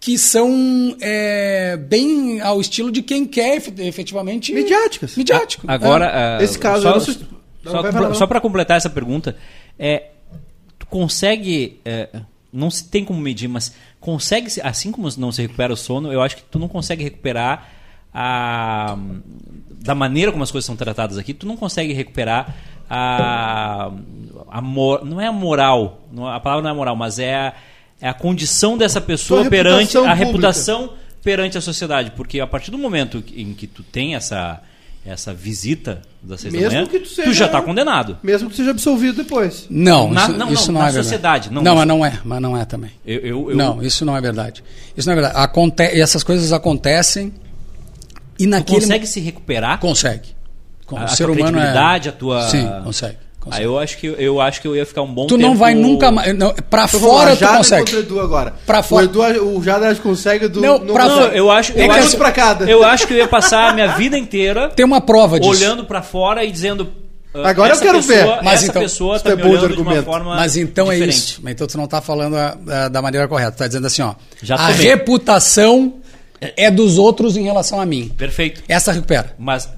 que são é, bem ao estilo de quem quer efet- efetivamente Midiáticas. midiático. Agora, É. ah, Esse caso só, eu não- só, para completar essa pergunta, é, consegue, é, não se tem como medir, mas consegue, se- assim como não se recupera o sono, eu acho que tu não consegue recuperar a, da maneira como as coisas são tratadas aqui, tu não consegue recuperar a, a mor- não é a moral, não- a palavra não é moral, mas é a, é a condição dessa pessoa perante a pública. reputação perante a sociedade, porque a partir do momento em que tu tem essa essa visita das seis da Mesmo manhã, que tu tu, seja- já está condenado. Mesmo que seja absolvido depois. Não, Na- isso não, isso não, não, na é verdade. sociedade, não, Não, mas- não é, mas não é também. Eu, eu, eu- Não, isso não é verdade. Isso não é verdade. Aconte essas coisas acontecem e tu naquele consegue se recuperar? consegue. Com- A- o a ser tua humano credibilidade, é... a tua- Sim, consegue. Ah, consegue. eu acho que eu acho que eu ia ficar um bom tu tempo. não vai nunca mais, não, para Então, vamos fora tu consegue. contra o Edu agora. Pra fora- O, Edu, o que consegue, o Edu Não, pra Não, fora. eu acho, É eu que acho, pra cada. eu acho que eu ia passar a minha vida inteira Tem uma prova disso. olhando pra fora e dizendo ah, Agora eu quero pessoa, ver. Mas essa então, pessoa tá é me olhando de uma forma Mas então diferente. é isso. Mas Então tu não está falando a- a- da maneira correta. Tu tá dizendo assim, ó. Já a tomei. reputação é dos outros em relação a mim. Perfeito. Essa recupera. Mas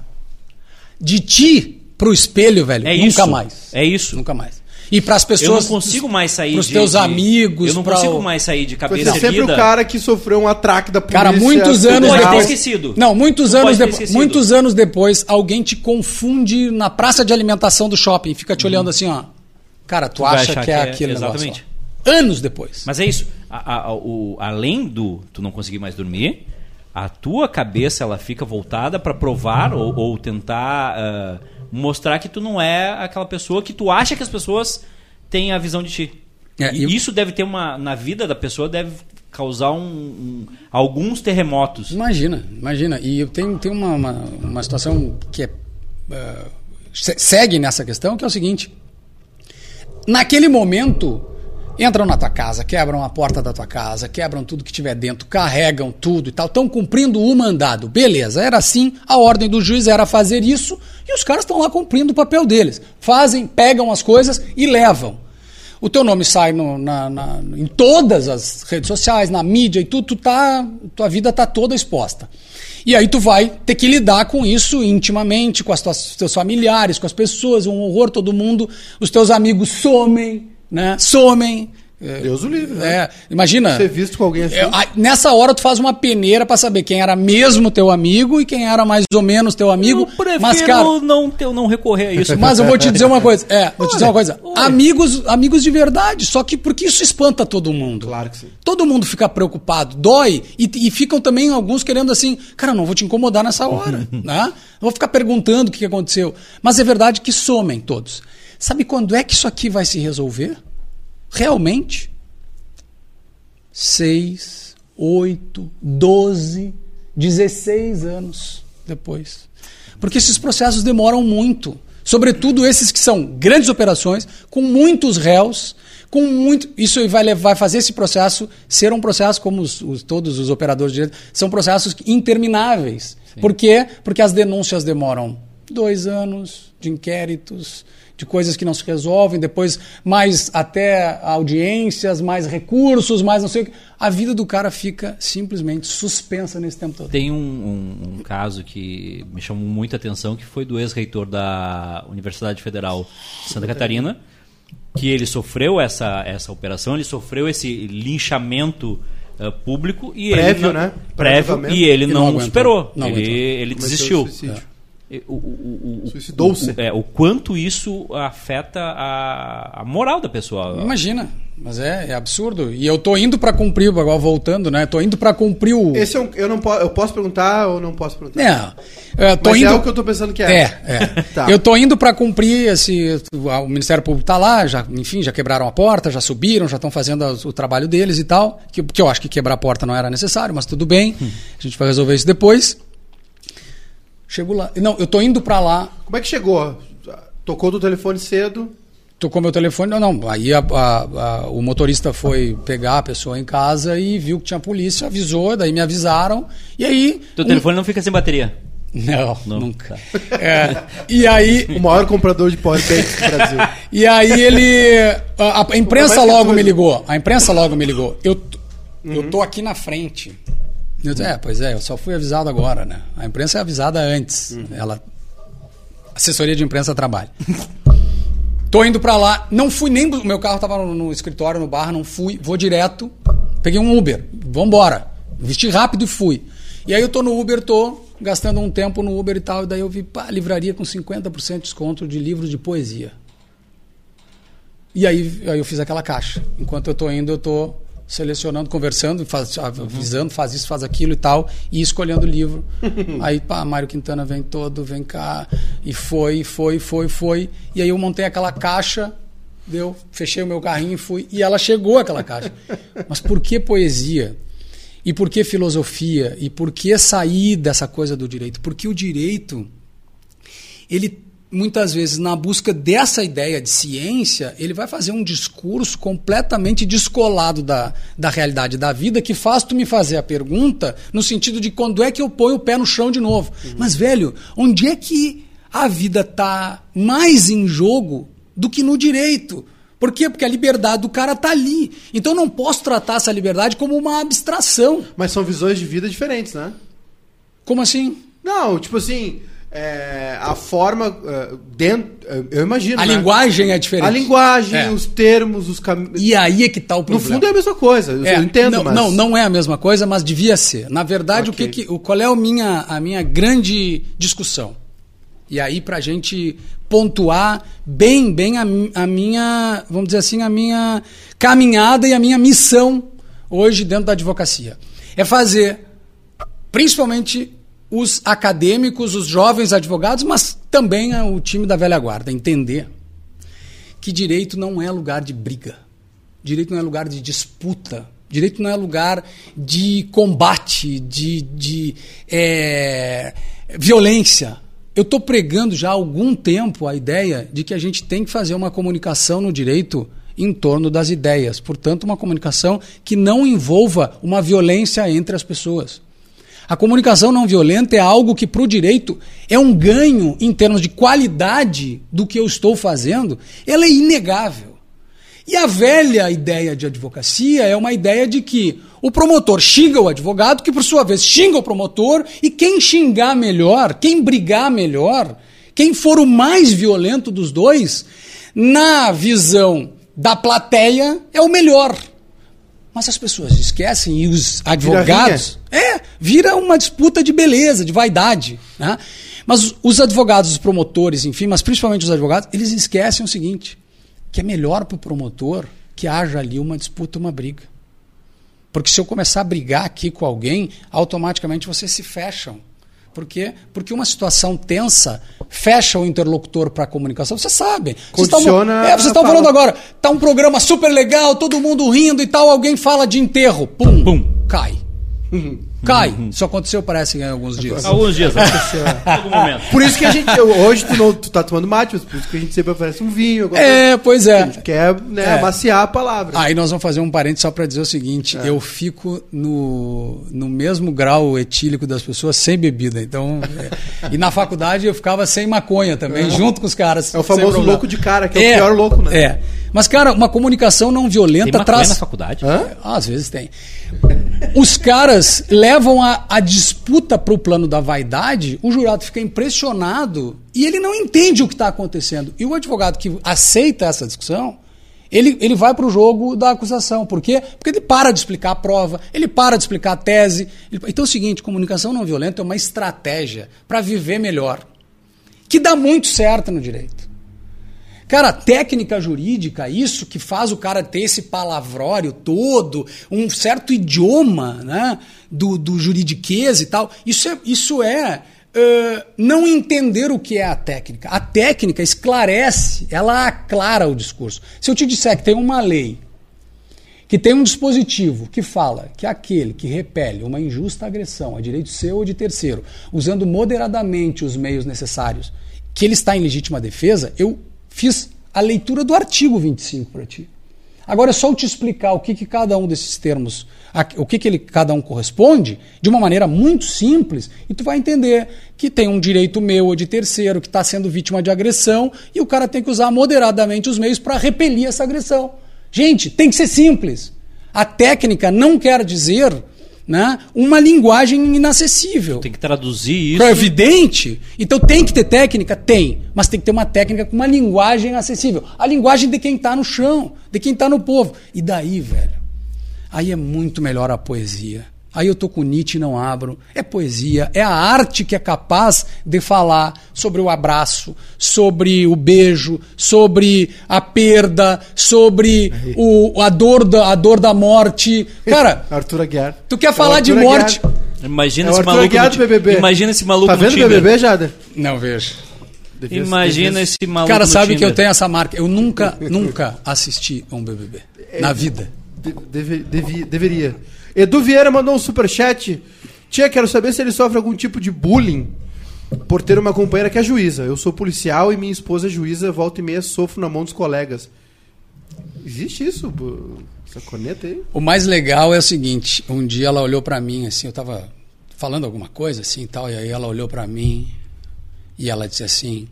De ti pro espelho, velho, é nunca isso. mais. É isso. Nunca mais. E para as pessoas. Eu não consigo mais sair pros de. teus de- amigos, Eu não pra consigo o- mais sair de Você cabeça é sempre erguida. o cara que sofreu um atraque da polícia. Cara, muitos anos pode ter depois. esquecido. Não, muitos Tu anos depois. Muitos anos depois, alguém te confunde na praça de alimentação do shopping, fica te olhando assim, ó. Cara, tu, Uhum. vai acha que é que é- aquele exatamente. negócio. ó. Anos depois. Mas é isso. A- a- a- o- além do tu não conseguir mais dormir, a tua cabeça ela fica voltada para provar ou, ou tentar ah, mostrar que tu não é aquela pessoa que tu acha que as pessoas têm a visão de ti. É, e e- isso deve ter uma na vida da pessoa deve causar um- um- alguns terremotos. Imagina, imagina. E eu tenho, tenho uma, uma, uma situação que é, se- segue nessa questão, que é o seguinte. Naquele momento, entram na tua casa, quebram a porta da tua casa, quebram tudo que tiver dentro, carregam tudo e tal, estão cumprindo o mandado. Beleza, era assim, a ordem do juiz era fazer isso, e os caras estão lá cumprindo o papel deles. Fazem, pegam as coisas e levam. O teu nome sai no- na- na- em todas as redes sociais, na mídia e tudo, tu tá, tua vida tá toda exposta. E aí tu vai ter que lidar com isso intimamente, com tuas, teus familiares, com as pessoas, um horror, todo mundo, os teus amigos somem, né? Somem. É, Deus o livre, né? É, imagina. Ser visto com alguém assim. É, nessa hora tu faz uma peneira pra saber quem era mesmo teu amigo e quem era mais ou menos teu amigo. Eu prefiro Mas, cara, não, ter, não recorrer a isso. mas eu vou te dizer uma coisa. É, vou te dizer uma coisa. olha. Amigos, amigos de verdade. Só que porque isso espanta todo mundo. Claro que sim. Todo mundo fica preocupado, dói. E, e ficam também alguns querendo assim, cara, não vou te incomodar nessa hora. né? Não vou ficar perguntando o que aconteceu. Mas é verdade que somem todos. Sabe quando é que isso aqui vai se resolver? Realmente? Seis, oito, doze, 16 anos depois. Porque esses processos demoram muito. Sobretudo esses que são grandes operações, com muitos réus, com muito. Isso vai, levar, vai fazer esse processo ser um processo, como os, os- todos os operadores de direito, são processos intermináveis. Por quê? Porque as denúncias demoram dois anos de inquéritos, de coisas que não se resolvem, depois mais até audiências, mais recursos, mais não sei o que. A vida do cara fica simplesmente suspensa nesse tempo todo. Tem um, um- um caso que me chamou muita atenção, que foi do ex-reitor da Universidade Federal de Santa Catarina, que ele sofreu essa, essa operação, ele sofreu esse linchamento eh, público e ele Prévio, não, né? prévio e ele E não não, aguentou. superou. Não ele, ele desistiu. O, o- o- Suicidou-se. o- é, o quanto isso afeta a, a moral da pessoa. Imagina, mas é, é absurdo. E eu tô indo para cumprir, agora voltando, né? Tô indo para cumprir o. Esse é um, eu não posso, eu posso perguntar ou não posso perguntar? É, eu tô Mas indo. é o que eu tô pensando que é. É, é. Tá. Eu tô indo para cumprir esse. O Ministério Público tá lá, já, enfim, já quebraram a porta, já subiram, já estão fazendo o trabalho deles e tal. Que, que eu acho que quebrar a porta não era necessário, mas tudo bem. Hum. A gente vai resolver isso depois. Chego lá. Não, eu tô indo para lá. Como é que chegou? Tocou do telefone cedo. Tocou meu telefone, não, não. Aí a- a- a- o motorista foi pegar a pessoa em casa e viu que tinha polícia, avisou, daí me avisaram. E aí. Teu um- telefone não fica sem bateria. Não, Não. nunca. É, e aí. O maior comprador de powerbanks do Brasil. E aí ele. A, a imprensa logo me ligou. A imprensa logo me ligou. Eu, Uhum. eu tô aqui na frente. Disse, é, pois é, eu só fui avisado agora, né? A imprensa é avisada antes. Uhum. Ela. Assessoria de imprensa trabalha. Tô indo pra lá. Não fui nem. O meu carro tava no, no escritório, no bar, não fui. Vou direto. Peguei um Uber. Vambora. Vesti rápido e fui. E aí eu tô no Uber, tô gastando um tempo no Uber e tal. E daí eu vi, pá, livraria com 50% de desconto de livros de poesia. E aí, aí eu fiz aquela caixa. Enquanto eu tô indo, eu tô selecionando, conversando, faz, avisando, faz isso, faz aquilo e tal, e escolhendo o livro. aí, pá, Mário Quintana vem todo, vem cá, e foi, foi, foi, foi. E aí eu montei aquela caixa, deu, fechei o meu carrinho e fui. E ela chegou aquela caixa. Mas por que poesia? E por que filosofia? E por que sair dessa coisa do direito? Porque o direito, ele muitas vezes na busca dessa ideia de ciência, ele vai fazer um discurso completamente descolado da, da realidade da vida que faz tu me fazer a pergunta no sentido de quando é que eu ponho o pé no chão de novo. Mas velho, onde é que a vida tá mais em jogo do que no direito? Por quê? Porque a liberdade do cara tá ali. Então eu não posso tratar essa liberdade como uma abstração. Mas são visões de vida diferentes, né? Como assim? Não, tipo assim, é, a forma uh, dentro, eu imagino. A né? linguagem é diferente. A linguagem, É. os termos, os caminhos. E aí é que tá o No problema. fundo é a mesma coisa, eu, É, entendo, não, mas. não, não é a mesma coisa, mas devia ser. Na verdade, Ok. o que, que o, qual é a minha, a minha grande discussão? E aí, para a gente pontuar bem, bem a, a minha, vamos dizer assim, a minha caminhada e a minha missão hoje dentro da advocacia. É fazer, principalmente os acadêmicos, os jovens advogados, mas também a- o time da velha guarda, entender que direito não é lugar de briga. Direito não é lugar de disputa. Direito não é lugar de combate, de, de é, violência. Eu estou pregando já há algum tempo a ideia de que a gente tem que fazer uma comunicação no direito em torno das ideias. Portanto, uma comunicação que não envolva uma violência entre as pessoas. A comunicação não violenta é algo que, para o direito, é um ganho em termos de qualidade do que eu estou fazendo, ela é inegável. E a velha ideia de advocacia é uma ideia de que o promotor xinga o advogado, que por sua vez xinga o promotor, e quem xingar melhor, quem brigar melhor, quem for o mais violento dos dois, na visão da plateia, é o melhor. Mas as pessoas esquecem e os advogados. É, vira uma disputa de beleza, de vaidade. Né? Mas os advogados, os promotores, enfim, mas principalmente os advogados, eles esquecem o seguinte: que é melhor para o promotor que haja ali uma disputa, uma briga. Porque se eu começar a brigar aqui com alguém, automaticamente vocês se fecham. Por quê? Porque uma situação tensa fecha o interlocutor para a comunicação. Vocês sabem. Vocês Condiciona estavam- é, vocês estão fala. falando agora, tá um programa super legal, todo mundo rindo e tal, alguém fala de enterro. Pum, Pum. cai. Cai. Isso aconteceu, parece, em alguns dias. Alguns dias, né? algum momento. Por isso que a gente. Hoje tu, não, tu tá tomando mate, mas por isso que a gente sempre oferece um vinho. É, pois A é. gente quer né, É. amaciar a palavra. Aí nós vamos fazer um parênteses só para dizer o seguinte: É. eu fico no, no mesmo grau etílico das pessoas sem bebida. Então, é, e na faculdade eu ficava sem maconha também, junto com os caras. É o famoso problema. louco de cara, que é o pior louco, né? É. Mas, cara, uma comunicação não Tem violenta maconha traz. na faculdade? Hã? Às vezes tem. Os caras levam a, a disputa para o plano da vaidade, o jurado fica impressionado e ele não entende o que está acontecendo. E o advogado que aceita essa discussão, ele, ele vai para o jogo da acusação. Por quê? Porque ele para de explicar a prova, ele para de explicar a tese. Ele- Então é o seguinte: comunicação não violenta é uma estratégia para viver melhor, que dá muito certo no direito. Cara, técnica jurídica, isso que faz o cara ter esse palavrório todo, um certo idioma né, do, do juridiquês e tal, isso é, isso é ãh, não entender o que é a técnica. A técnica esclarece, ela aclara o discurso. Se eu te disser que tem uma lei que tem um dispositivo que fala que aquele que repele uma injusta agressão a direito seu ou de terceiro, usando moderadamente os meios necessários, que ele está em legítima defesa, eu fiz a leitura do artigo 25 para ti. Agora é só eu te explicar o que, que cada um desses termos, o que, que ele, cada um corresponde, de uma maneira muito simples, e tu vai entender que tem um direito meu ou de terceiro que está sendo vítima de agressão e o cara tem que usar moderadamente os meios para repelir essa agressão. Gente, tem que ser simples. A técnica não quer dizer né, uma linguagem inacessível. Tem que traduzir isso. Pro evidente. Então tem que ter técnica? Tem. Mas tem que ter uma técnica com uma linguagem acessível. A linguagem de quem está no chão, de quem está no povo. E daí, velho? Aí é muito melhor a poesia. Aí eu tô com Nietzsche e não abro. É poesia, é a arte que é capaz de falar sobre o abraço, sobre o beijo, sobre a perda, sobre o, a, dor da, a dor da morte. Cara, Arthur Aguiar. tu quer É falar de Arthur morte? Aguiar. Imagina É o esse Arthur maluco. Aguiar no do Ti- BBB. Imagina esse maluco Tá no vendo o Tinder. BBB, Jader? Não vejo. Devia- Imagina devia- esse maluco Cara, no sabe que eu Tinder. tenho essa marca. Eu nunca, nunca assisti a um BBB. Na vida. De- deve- deveria. Edu Vieira mandou um superchat. Tia, quero saber se ele sofre algum tipo de bullying por ter uma companheira que é juíza. Eu sou policial e minha esposa é juíza, volta e meia sofro na mão dos colegas. Existe isso? Essa corneta aí? O mais legal é o seguinte: um dia ela olhou pra mim, assim, eu tava falando alguma coisa assim e tal, e aí ela olhou pra mim e ela disse assim: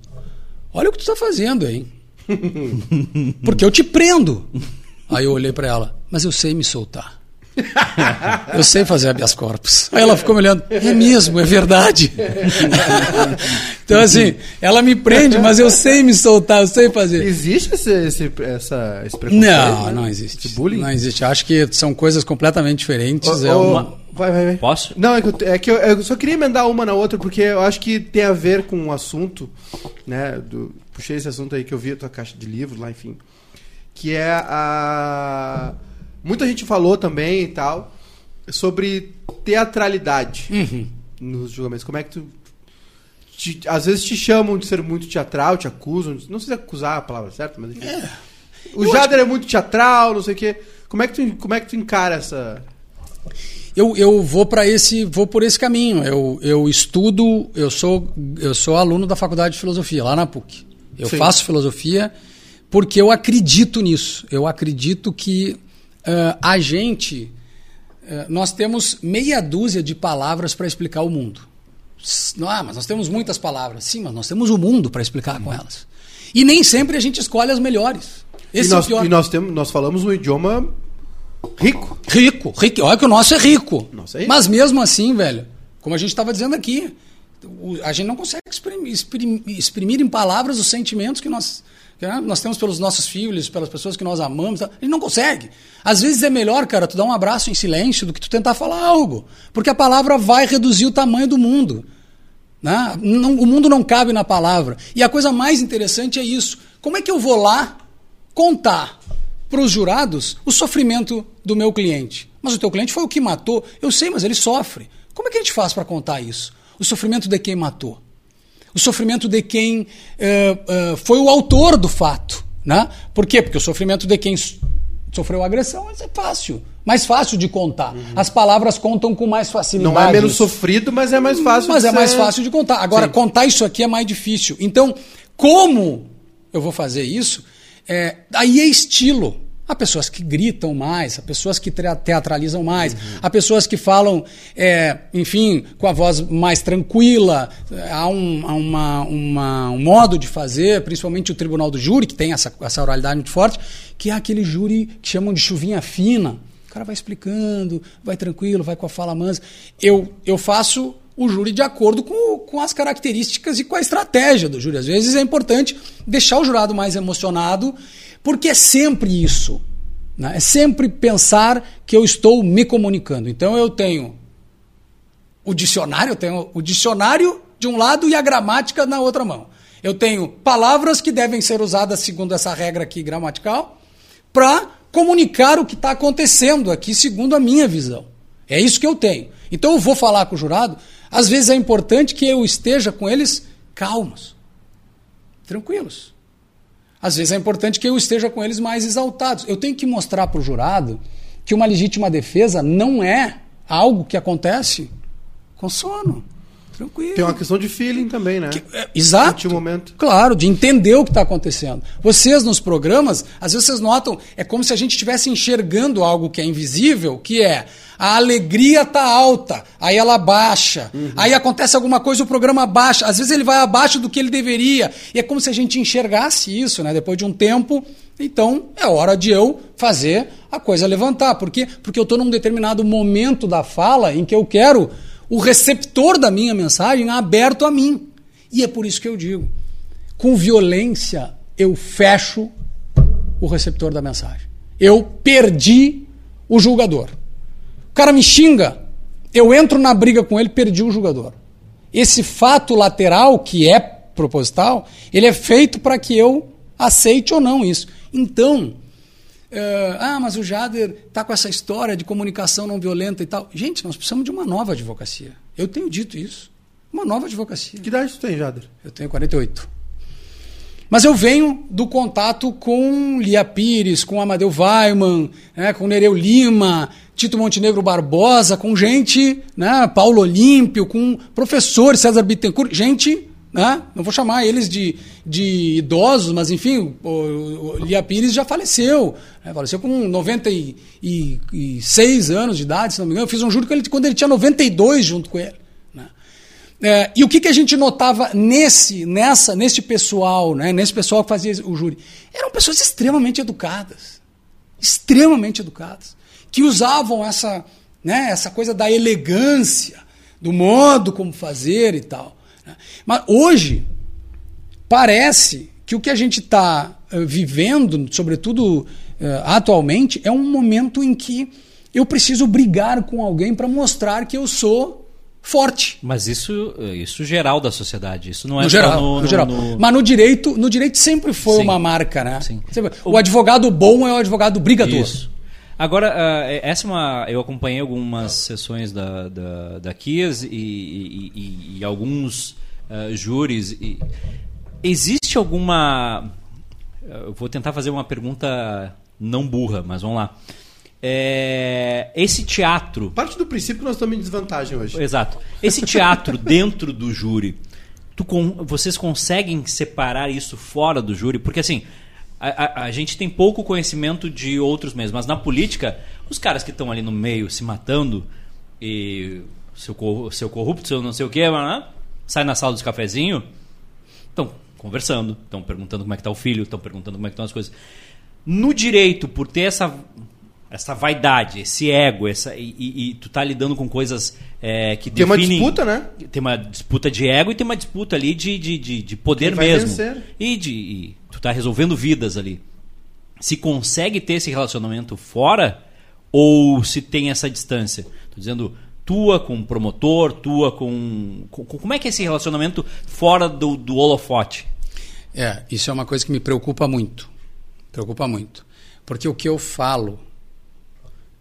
Olha o que tu tá fazendo, hein? Porque eu te prendo. Aí eu olhei pra ela, mas eu sei me soltar. Eu sei fazer habeas corpus. Aí ela ficou me olhando, é mesmo, é verdade. então, assim, ela me prende, mas eu sei me soltar, eu sei fazer. Existe esse, esse, essa, esse preconceito? Não, né? não existe. Esse bullying? Não existe. Acho que são coisas completamente diferentes. é uma... Vai, vai, vai. Posso? Não, é que, eu, é que eu, eu, só queria emendar uma na outra, porque eu acho que tem a ver com o um assunto, né? Do, puxei esse assunto aí que eu vi a tua caixa de livros lá, enfim. Que é a. Muita gente falou também e tal sobre teatralidade uhum. nos julgamentos. Como é que tu. Te, às vezes te chamam de ser muito teatral, te acusam. Não sei se é acusar a palavra certa, mas enfim. É. O eu Jader acho... é muito teatral, não sei o quê. Como é que tu, como é que tu encara essa. Eu, eu vou para esse vou por esse caminho. Eu, eu estudo, eu sou eu sou aluno da faculdade de filosofia lá na PUC. Eu Sim. faço filosofia porque eu acredito nisso. Eu acredito que uh, a gente uh, nós temos meia dúzia de palavras para explicar o mundo. Ah, mas nós temos muitas palavras. Sim, mas nós temos o mundo para explicar com elas. E nem sempre a gente escolhe as melhores. Esse e nós, é pior. E nós, temos, nós falamos um idioma rico. Rico, rico. Olha que o nosso é rico. Nosso é rico. Mas mesmo assim, velho, como a gente estava dizendo aqui, a gente não consegue exprimir, exprimir, exprimir, em palavras os sentimentos que nós né? Nós temos pelos nossos filhos, pelas pessoas que nós amamos. Tá? Ele não consegue. Às vezes é melhor, cara, tu dar um abraço em silêncio do que tu tentar falar algo. Porque a palavra vai reduzir o tamanho do mundo. Né? Não, o mundo não cabe na palavra. E a coisa mais interessante é isso. Como é que eu vou lá contar para os jurados o sofrimento do meu cliente? Mas o teu cliente foi o que matou. Eu sei, mas ele sofre. Como é que a gente faz para contar isso? O sofrimento de quem matou o sofrimento de quem uh, uh, foi o autor do fato. Né? Por quê? Porque o sofrimento de quem sofreu agressão é fácil, mais fácil de contar. Uhum. As palavras contam com mais facilidade. Não é menos sofrido, mas é mais fácil. Mas é ser... mais fácil de contar. Agora, Sim. contar isso aqui é mais difícil. Então, como eu vou fazer isso? É, aí é estilo. Há pessoas que gritam mais, há pessoas que teatralizam mais, uhum. há pessoas que falam, é, enfim, com a voz mais tranquila. Há, um, há uma, uma, um modo de fazer, principalmente o tribunal do júri, que tem essa, essa oralidade muito forte, que é aquele júri que chamam de chuvinha fina. O cara vai explicando, vai tranquilo, vai com a fala mansa. Eu, eu faço o júri de acordo com, com as características e com a estratégia do júri. Às vezes é importante deixar o jurado mais emocionado porque é sempre isso. Né? É sempre pensar que eu estou me comunicando. Então eu tenho o dicionário, eu tenho o dicionário de um lado e a gramática na outra mão. Eu tenho palavras que devem ser usadas segundo essa regra aqui gramatical para comunicar o que está acontecendo aqui segundo a minha visão. É isso que eu tenho. Então eu vou falar com o jurado. Às vezes é importante que eu esteja com eles calmos, tranquilos. Às vezes é importante que eu esteja com eles mais exaltados. Eu tenho que mostrar para o jurado que uma legítima defesa não é algo que acontece com sono. Tranquilo. Tem uma questão de feeling também, né? Que, é, exato. momento. Claro, de entender o que está acontecendo. Vocês nos programas, às vezes vocês notam, é como se a gente estivesse enxergando algo que é invisível, que é a alegria tá alta, aí ela baixa. Uhum. Aí acontece alguma coisa, o programa baixa. Às vezes ele vai abaixo do que ele deveria. E é como se a gente enxergasse isso, né? Depois de um tempo, então é hora de eu fazer a coisa levantar. Por quê? Porque eu estou num determinado momento da fala em que eu quero o receptor da minha mensagem aberto a mim. E é por isso que eu digo: com violência eu fecho o receptor da mensagem. Eu perdi o julgador. O cara me xinga, eu entro na briga com ele, perdi o jogador. Esse fato lateral, que é proposital, ele é feito para que eu aceite ou não isso. Então, uh, ah, mas o Jader está com essa história de comunicação não violenta e tal. Gente, nós precisamos de uma nova advocacia. Eu tenho dito isso. Uma nova advocacia. Que idade você tem, Jader? Eu tenho 48. Mas eu venho do contato com Lia Pires, com Amadeu Weiman, né, com Nereu Lima, Tito Montenegro Barbosa, com gente, né, Paulo Olímpio, com professor César Bittencourt, gente, né, não vou chamar eles de, de idosos, mas enfim, o, o Lia Pires já faleceu, né, faleceu com 96 anos de idade, se não me engano. Eu fiz um júri quando ele tinha 92 junto com ele. É, e o que, que a gente notava nesse, nessa, nesse pessoal, né, nesse pessoal que fazia o júri? Eram pessoas extremamente educadas. Extremamente educadas. que usavam essa, né, essa coisa da elegância, do modo como fazer e tal. Né? Mas hoje, parece que o que a gente está vivendo, sobretudo eh, atualmente, é um momento em que eu preciso brigar com alguém para mostrar que eu sou forte. Mas isso, isso geral da sociedade, isso não é No geral, no, no, no- geral. no- Mas no direito, no direito sempre foi Sim. uma marca, né? Sempre- O advogado bom é o advogado brigador. Isso. Agora, ah, essa é uma. Eu acompanhei algumas sessões da, da, da Kias e, e- e- e alguns ah, júris. existe alguma. Eu vou tentar fazer uma pergunta não burra, mas vamos lá. É, esse teatro. Parte do princípio que nós estamos em desvantagem hoje. Exato. Esse teatro dentro do júri, tu vocês conseguem separar isso fora do júri? Porque assim, a, a- a gente tem pouco conhecimento de outros meios, mas na política, os caras que estão ali no meio se matando e seu, seu corrupto, seu não sei o que, sai na sala dos cafezinhos, estão conversando, estão perguntando como é que tá o filho, estão perguntando como é que estão as coisas. No direito, por ter essa essa vaidade, esse ego, essa e, e- e tu tá lidando com coisas é, que Tem uma definem- disputa, né? Tem uma disputa de ego e tem uma disputa ali de, de, de, de poder mesmo. vencer. E de e tu tá resolvendo vidas ali. Se consegue ter esse relacionamento fora ou se tem essa distância? Tô dizendo tua com o promotor, tua com, com- com- como é que é esse relacionamento fora do, do holofote? É, isso é uma coisa que me preocupa muito. Preocupa muito. Porque o que eu falo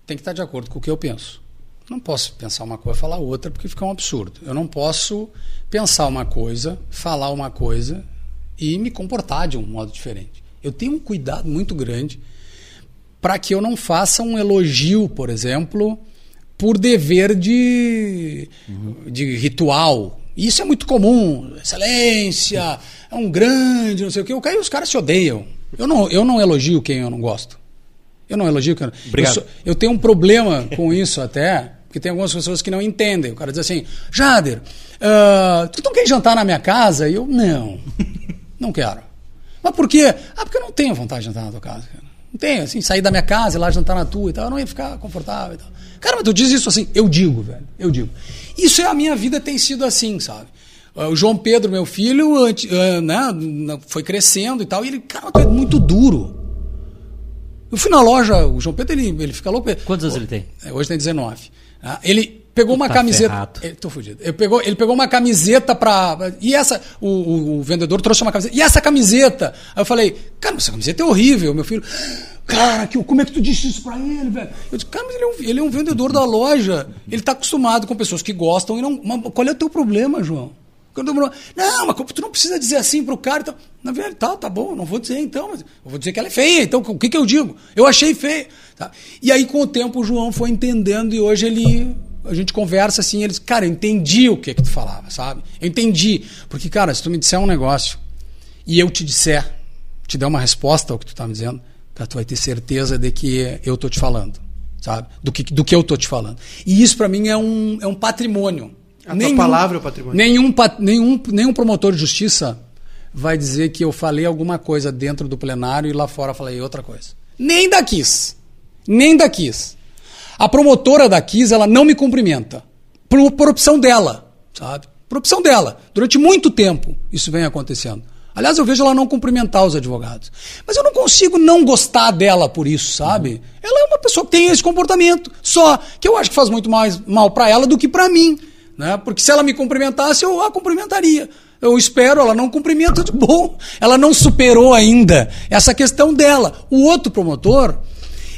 tem que estar de acordo com o que eu penso. Não posso pensar uma coisa e falar outra porque fica um absurdo. Eu não posso pensar uma coisa, falar uma coisa e me comportar de um modo diferente. Eu tenho um cuidado muito grande para que eu não faça um elogio, por exemplo, por dever de, de ritual. Isso é muito comum. Excelência, é um grande, não sei o quê. Aí os caras se odeiam. Eu não, eu não elogio quem eu não gosto. Eu não elogio não Obrigado. Eu, sou- eu tenho um problema com isso até, porque tem algumas pessoas que não entendem. O cara diz assim, Jader, ah, tu não quer jantar na minha casa? E eu, não, não quero. Mas por quê? Ah, porque eu não tenho vontade de jantar na tua casa. Cara. Não tenho, assim, sair da minha casa e lá jantar na tua e tal, eu não ia ficar confortável e tal. Cara, mas tu diz isso assim, eu digo, velho, eu digo. Isso é a minha vida tem sido assim, sabe? Ah, O João Pedro, meu filho, antes, ah, né, foi crescendo e tal, e ele, cara, tu é muito duro. Eu fui na loja, o João Pedro, ele, ele fica louco. Quantos anos ele tem? É, Hoje tem 19. Ah, ele pegou uma tá camiseta. ferrado. Ele, tô fudido. Ele pegou, ele pegou uma camiseta pra. E essa. O, o- o vendedor trouxe uma camiseta. E essa camiseta? Aí eu falei, cara, essa camiseta é horrível, meu filho. Cara, que, como é que tu disse isso pra ele, velho? Eu disse, cara, mas ele é um, ele é um vendedor da loja. Ele tá acostumado com pessoas que gostam e não. Mas qual é o teu problema, João? Qual o teu problema? Não, mas tu não precisa dizer assim pro cara. Então, na verdade, tá, tá bom, não vou dizer então, mas eu vou dizer que ela é feia. Então, o que, que eu digo? Eu achei feia. Tá? E aí, com o tempo, o João foi entendendo e hoje ele. A gente conversa assim, eles, cara, eu entendi o que que tu falava, sabe? Eu entendi. Porque, cara, se tu me disser um negócio e eu te disser, te der uma resposta ao que tu tá me dizendo, cara, tu vai ter certeza de que eu tô te falando, sabe? Do que, do que eu tô te falando. E isso para mim é um, é um patrimônio. A tua palavra é o patrimônio. Nenhum, nenhum, nenhum promotor de justiça vai dizer que eu falei alguma coisa dentro do plenário e lá fora falei outra coisa. Nem da Kiss. Nem da Kiss. A promotora da Kiss, ela não me cumprimenta. Por, por opção dela, sabe? Por opção dela. Durante muito tempo isso vem acontecendo. Aliás, eu vejo ela não cumprimentar os advogados. Mas eu não consigo não gostar dela por isso, sabe? Ela é uma pessoa que tem esse comportamento. Só que eu acho que faz muito mais mal para ela do que para mim. Né? Porque se ela me cumprimentasse, eu a cumprimentaria. Eu espero, ela não cumprimenta, eu digo, bom, ela não superou ainda essa questão dela. O outro promotor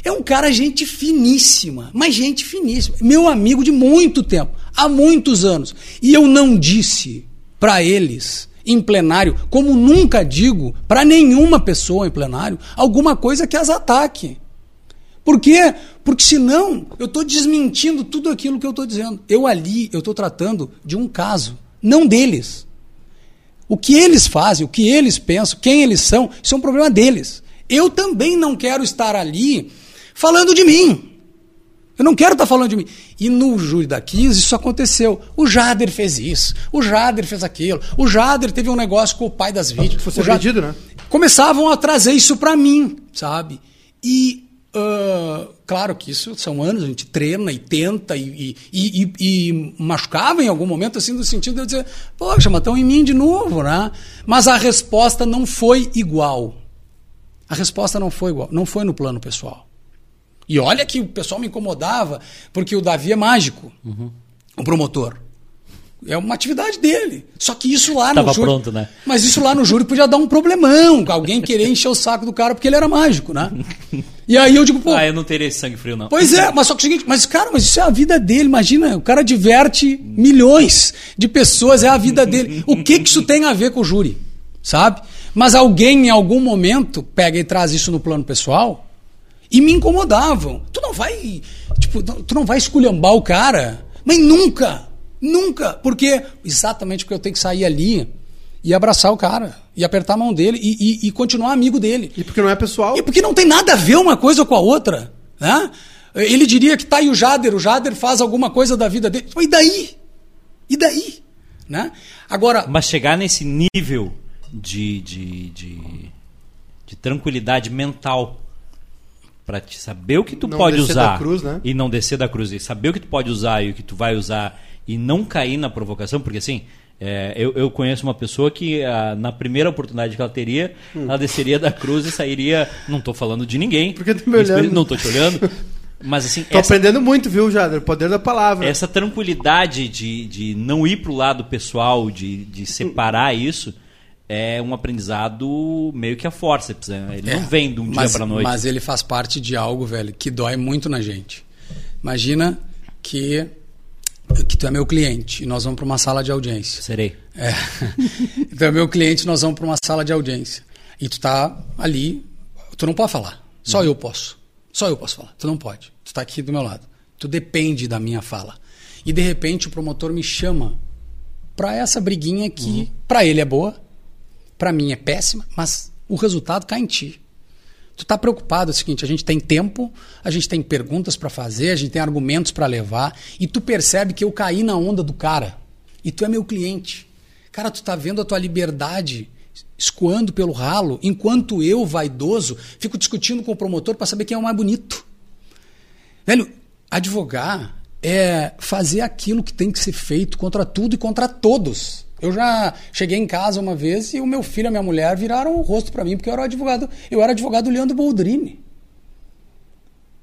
é um cara gente finíssima, mas gente finíssima. Meu amigo de muito tempo, há muitos anos. E eu não disse para eles em plenário, como nunca digo para nenhuma pessoa em plenário, alguma coisa que as ataque. Por quê? Porque senão eu estou desmentindo tudo aquilo que eu estou dizendo. Eu ali, eu estou tratando de um caso, não deles. O que eles fazem, o que eles pensam, quem eles são, isso é um problema deles. Eu também não quero estar ali falando de mim. Eu não quero estar falando de mim. E no júri da 15 isso aconteceu. O Jader fez isso, o Jader fez aquilo, o Jader teve um negócio com o pai das vítimas. Fosse O Jader- né? Começavam a trazer isso para mim, sabe? E, ah, Claro que isso são anos, a gente treina e tenta e, e, e, e machucava em algum momento, assim, no sentido de eu dizer, poxa, mas estão em mim de novo, né? Mas a resposta não foi igual. A resposta não foi igual, não foi no plano pessoal. E olha que o pessoal me incomodava, porque o Davi é mágico, uhum. o promotor. É uma atividade dele. Só que isso lá Tava no júri. pronto, né? Mas isso lá no júri podia dar um problemão. Alguém querer encher o saco do cara porque ele era mágico, né? E aí eu digo, pô. Ah, eu não teria esse sangue frio, não. Pois é, mas só que o seguinte, mas cara, mas isso é a vida dele, imagina. O cara diverte milhões de pessoas, é a vida dele. O que, que isso tem a ver com o júri? Sabe? Mas alguém em algum momento pega e traz isso no plano pessoal e me incomodavam. Tu não vai. Tipo, tu não vai esculhambar o cara. Mas nunca! Nunca! Porque exatamente porque eu tenho que sair ali e abraçar o cara, e apertar a mão dele e, e, e, continuar amigo dele. E porque não é pessoal. E porque não tem nada a ver uma coisa com a outra. Né? Ele diria que tá aí o Jader, o Jader faz alguma coisa da vida dele. E daí? E daí? Né? Agora. Mas chegar nesse nível de, de, de, de tranquilidade mental para te saber o que tu Não pode descer usar da cruz, né? e não descer da cruz e saber o que tu pode usar e o que tu vai usar e não cair na provocação, porque assim, é, eu, eu conheço uma pessoa que ah, na primeira oportunidade que ela teria, ela desceria da cruz e sairia. Não estou falando de ninguém. Porque tá me olhando. Não estou te olhando. Mas assim, Tô essa, aprendendo muito, viu, Jader? O poder da palavra. essa tranquilidade de, de não ir pro lado pessoal, de, de separar isso, é um aprendizado meio que a forceps. Né? Ele É, não vem de um mas, dia para noite. Mas ele faz parte de algo, velho, que dói muito na gente. Imagina que, que tu é meu cliente e nós vamos para uma sala de audiência. Serei. É. Então é meu cliente, nós vamos para uma sala de audiência. E tu tá ali, tu não pode falar. Só eu posso. Só eu posso falar. Tu não pode. Tu tá aqui do meu lado. Tu depende da minha fala. E de repente o promotor me chama para essa briguinha que para ele é boa, para mim é péssima, mas o resultado cai em ti. Tu tá preocupado é o seguinte, a gente tem tempo, a gente tem perguntas para fazer, a gente tem argumentos para levar, e tu percebe que eu caí na onda do cara. E tu é meu cliente. Cara, tu tá vendo a tua liberdade escoando pelo ralo, enquanto eu, vaidoso, fico discutindo com o promotor para saber quem é o mais bonito. Velho, advogar é fazer aquilo que tem que ser feito contra tudo e contra todos. Eu já cheguei em casa uma vez e o meu filho e a minha mulher viraram o rosto para mim porque eu era advogado, eu era advogado do Leandro Boldrini.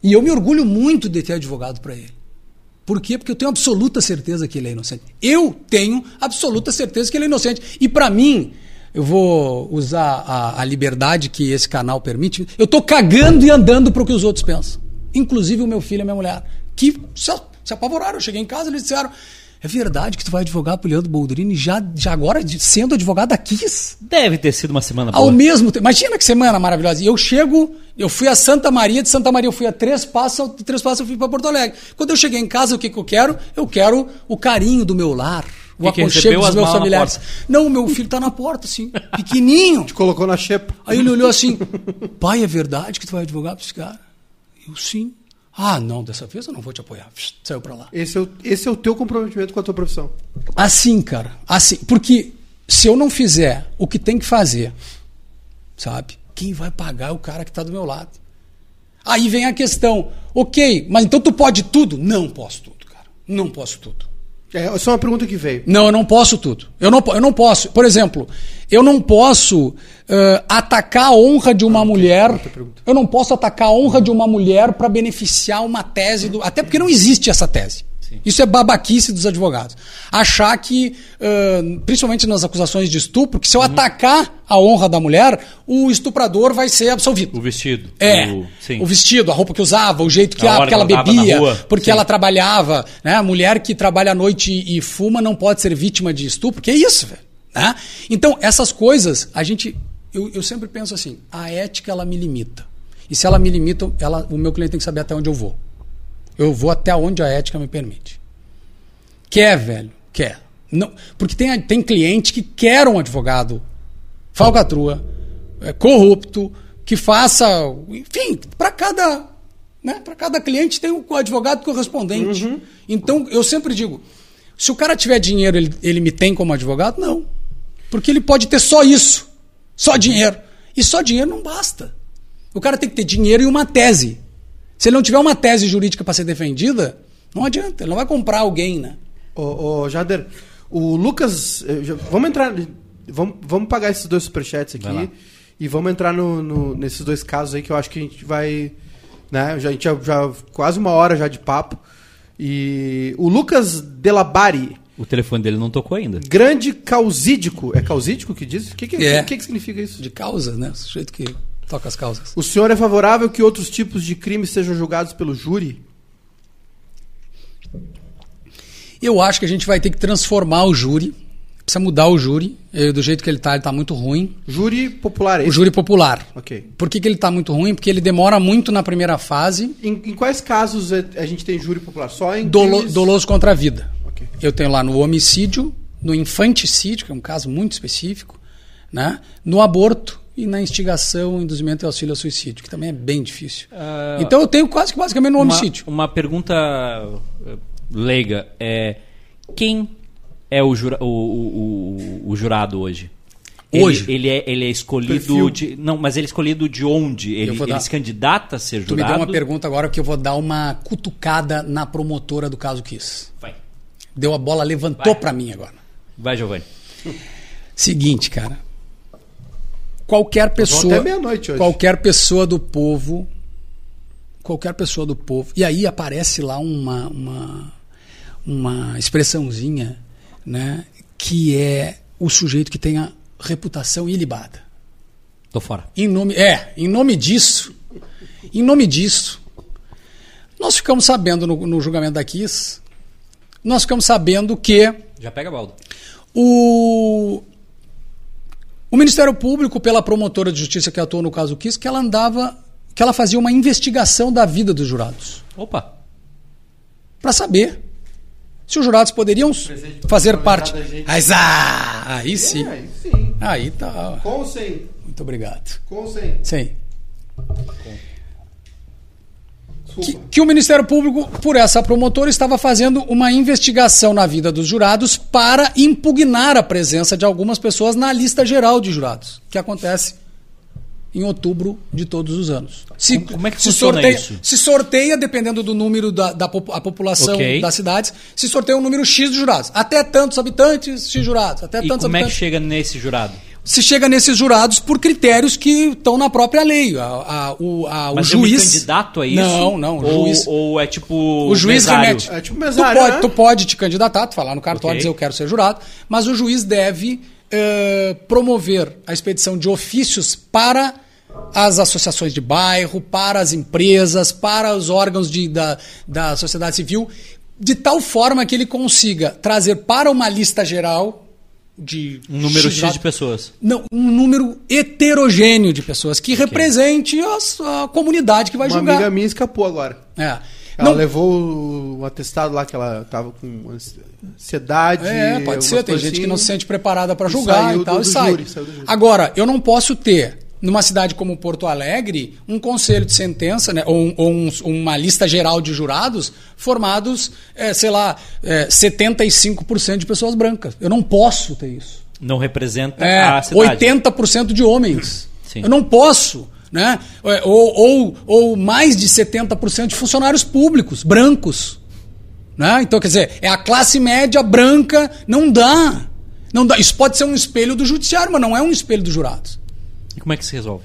E eu me orgulho muito de ter advogado para ele. Por quê? Porque eu tenho absoluta certeza que ele é inocente. Eu tenho absoluta certeza que ele é inocente. E para mim, eu vou usar a, a, liberdade que esse canal permite. Eu tô cagando e andando para o que os outros pensam. Inclusive o meu filho e a minha mulher. Que se, se apavoraram. Eu cheguei em casa e eles disseram: É verdade que tu vai advogar pro Leandro Boldrini já, já agora sendo advogado da Kiss? Deve ter sido uma semana Ao boa. mesmo tempo. Imagina que semana maravilhosa. E eu chego, eu fui a Santa Maria, de Santa Maria eu fui a Três Passos, de Três Passos eu fui para Porto Alegre. Quando eu cheguei em casa, o que, que eu quero? Eu quero o carinho do meu lar. O que aconchego dos meus familiares. Não, o meu filho tá na porta, assim, pequenininho. Te colocou na xepa. Aí ele olhou assim: pai, é verdade que tu vai advogar para esse cara? Eu sim. Ah, não, dessa vez eu não vou te apoiar. Saiu para lá. Esse é, o, esse é o teu comprometimento com a tua profissão. Assim, cara. Assim. Porque se eu não fizer o que tem que fazer, sabe? Quem vai pagar é o cara que está do meu lado. Aí vem a questão. Ok, mas então tu pode tudo? Não posso tudo, cara. Não posso tudo. É só uma pergunta que veio. Não, eu não posso tudo. Eu não, eu não posso. Por exemplo, eu não posso ãh, atacar a honra de uma mulher. outra pergunta. Eu não posso atacar a honra de uma mulher para beneficiar uma tese do. Até porque não existe essa tese. Isso é babaquice dos advogados. Achar que, ãh, principalmente nas acusações de estupro, que se eu atacar a honra da mulher, o estuprador vai ser absolvido. O vestido. É, O, o vestido, a roupa que usava, o jeito que, A que ela bebia, porque sim. ela trabalhava. Né? A mulher que trabalha à noite e, e fuma não pode ser vítima de estupro. Que é isso, velho? Né? Então, essas coisas, a gente. Eu, eu sempre penso assim: a ética ela me limita. E se ela me limita, ela, o meu cliente tem que saber até onde eu vou. Eu vou até onde a ética me permite. Quer, velho? Quer. Não, porque tem, tem cliente que quer um advogado falcatrua, é, corrupto, que faça. Enfim, para cada. Né, para cada cliente tem o advogado correspondente. Então, eu sempre digo: se o cara tiver dinheiro, ele, ele me tem como advogado? Não. Porque ele pode ter só isso. Só dinheiro. E só dinheiro não basta. O cara tem que ter dinheiro e uma tese. Se ele não tiver uma tese jurídica para ser defendida, não adianta, ele não vai comprar alguém, né? Ô, ô Jader, o Lucas. eh, Vamos entrar. Vamos, vamos pagar esses dois superchats aqui. E vamos entrar no, no- nesses dois casos aí que eu acho que a gente vai. Né? Já, a gente já, já- quase uma hora já de papo. E o Lucas Delabari, O telefone dele não tocou ainda. grande causídico. É causídico que diz? O que, que, É. que, que significa isso? De causas, né? O sujeito que toca as causas. O senhor é favorável que outros tipos de crimes sejam julgados pelo júri? Eu acho que a gente vai ter que transformar o júri. Precisa mudar o júri. Eh, Do jeito que ele está, ele está muito ruim. Júri popular, é O júri popular. Ok. Por que, que ele está muito ruim? Porque ele demora muito na primeira fase. Em, em quais casos é- a gente tem júri popular? Só em Dolo, crimes- doloso contra a vida. Ok. Eu tenho lá no homicídio, no infanticídio, que é um caso muito específico, né? no aborto e na instigação, induzimento e auxílio ao suicídio, que também é bem difícil. Ah, então eu tenho quase que basicamente no Uma, homicídio. uma pergunta eh, leiga é quem é o, jura- o- o- o- o jurado hoje? Ele- Hoje? Ele, é, ele é escolhido Perfil. de. Não, mas ele é escolhido de onde? Ele, vou ele dar- se candidata a ser Tu me jurado? deu uma pergunta agora que eu vou dar uma cutucada na promotora do caso Kiss. Vai, Deu a bola, levantou Vai. pra mim agora. vai Giovanni. Seguinte, cara. Qualquer pessoa. até meia-noite hoje. Qualquer pessoa do povo. Qualquer pessoa do povo. E aí aparece lá uma, uma, uma expressãozinha, né? Que é o sujeito que tem a reputação ilibada. Tô fora. Em nome, é, em nome disso, em nome disso, nós ficamos sabendo no, no julgamento da Kiss, nós ficamos sabendo que Já pega a balda. o, o Ministério Público, pela promotora de justiça que atuou no caso Kiss, que ela andava, que ela fazia uma investigação da vida dos jurados, Opa! para saber se os jurados poderiam fazer parte. Mas, ah, aí sim. É, aí sim. Aí tá. Com ou sem? Muito obrigado. Com ou sem? Sim. Desculpa. Que, que o Ministério Público, por essa promotora, estava fazendo uma investigação na vida dos jurados para impugnar a presença de algumas pessoas na lista geral de jurados, que acontece em outubro de todos os anos. Se, Como- como é que se sorteia, isso? Se sorteia, dependendo do número da, da a população Ok. das cidades, se sorteia um número X de jurados. Até tantos habitantes, X jurados. Até E tantos como é que habitantes chega nesse jurado? Se chega nesses jurados por critérios que estão na própria lei. A, a- o, a- o Mas eu juiz. me candidato a isso? Não, não. O ou, juiz, ou é tipo. o juiz mesário? remete. É tipo tu, mesário, pode, né? tu pode te candidatar, tu falar no cartório Ok. dizer eu quero ser jurado, mas o juiz deve eh, promover a expedição de ofícios para as associações de bairro, para as empresas, para os órgãos de, da, da sociedade civil, de tal forma que ele consiga trazer para uma lista geral de Um número X, de pessoas. não, um número heterogêneo de pessoas que represente as- a, comunidade que vai Uma julgar. amiga minha escapou agora. É. Ela Não, levou o, atestado lá que ela tava com ansiedade. é, pode ser, tem gente que não se sente preparada para E julgar saiu e tal, do- e do sai. júri, saiu do júri. Agora, eu não posso ter, numa cidade como Porto Alegre, um conselho de sentença, né, ou, ou um- uma lista geral de jurados formados, é, sei lá, é, 75% de pessoas brancas. Eu não posso ter isso. Não representa É, a cidade. 80% de homens. Sim. Eu não posso. Né? É, Ou, ou, ou mais de 70% de funcionários públicos, brancos. Né? Então, quer dizer, é a classe média branca, não dá. Não dá. Isso pode ser um espelho do judiciário, mas não é um espelho dos jurados. E como é que se resolve?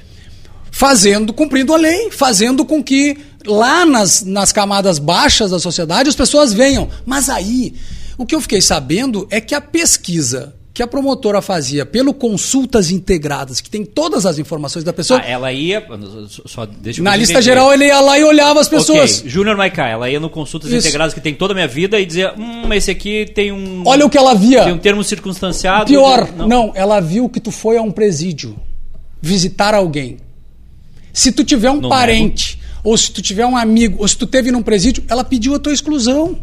Fazendo, cumprindo a lei, fazendo com que lá nas, nas camadas baixas da sociedade as pessoas venham. Mas aí, o que eu fiquei sabendo é que a pesquisa que a promotora fazia pelo consultas integradas, que tem todas as informações da pessoa, Ah, ela ia. Só, deixa eu na lista entender. geral ele ia lá e olhava as pessoas. Ok, Júnior Maiká, ela ia no Consultas Isso. Integradas que tem toda a minha vida e dizia: Hum, esse aqui tem um. Olha o que ela via. Tem um termo circunstanciado. Pior, não. ela viu que tu foi a um presídio visitar alguém. Se tu tiver um Não parente, ou se tu tiver um amigo, ou se tu teve num presídio, ela pediu a tua exclusão.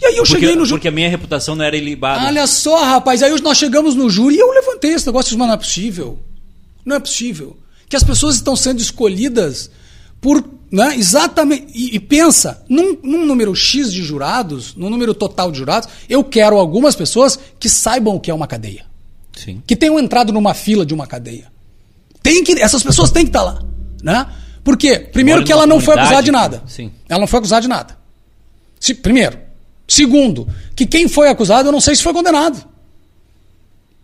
E aí eu Porque, cheguei no júri. porque a minha reputação não era ilibada. Olha só, rapaz, aí nós chegamos no júri e eu levantei esse negócio e não é possível. Não é possível. Que as pessoas estão sendo escolhidas por. Né, exatamente. E, e pensa, num, num número X de jurados, num número total de jurados, eu quero algumas pessoas que saibam o que é uma cadeia. Sim. Que tenham entrado numa fila de uma cadeia. Tem que, essas pessoas têm que estar lá. Né? Por quê? Primeiro que ela não foi acusada de nada. sim. Ela não foi acusada de nada. Se- primeiro. Segundo, que quem foi acusado, eu não sei se foi condenado.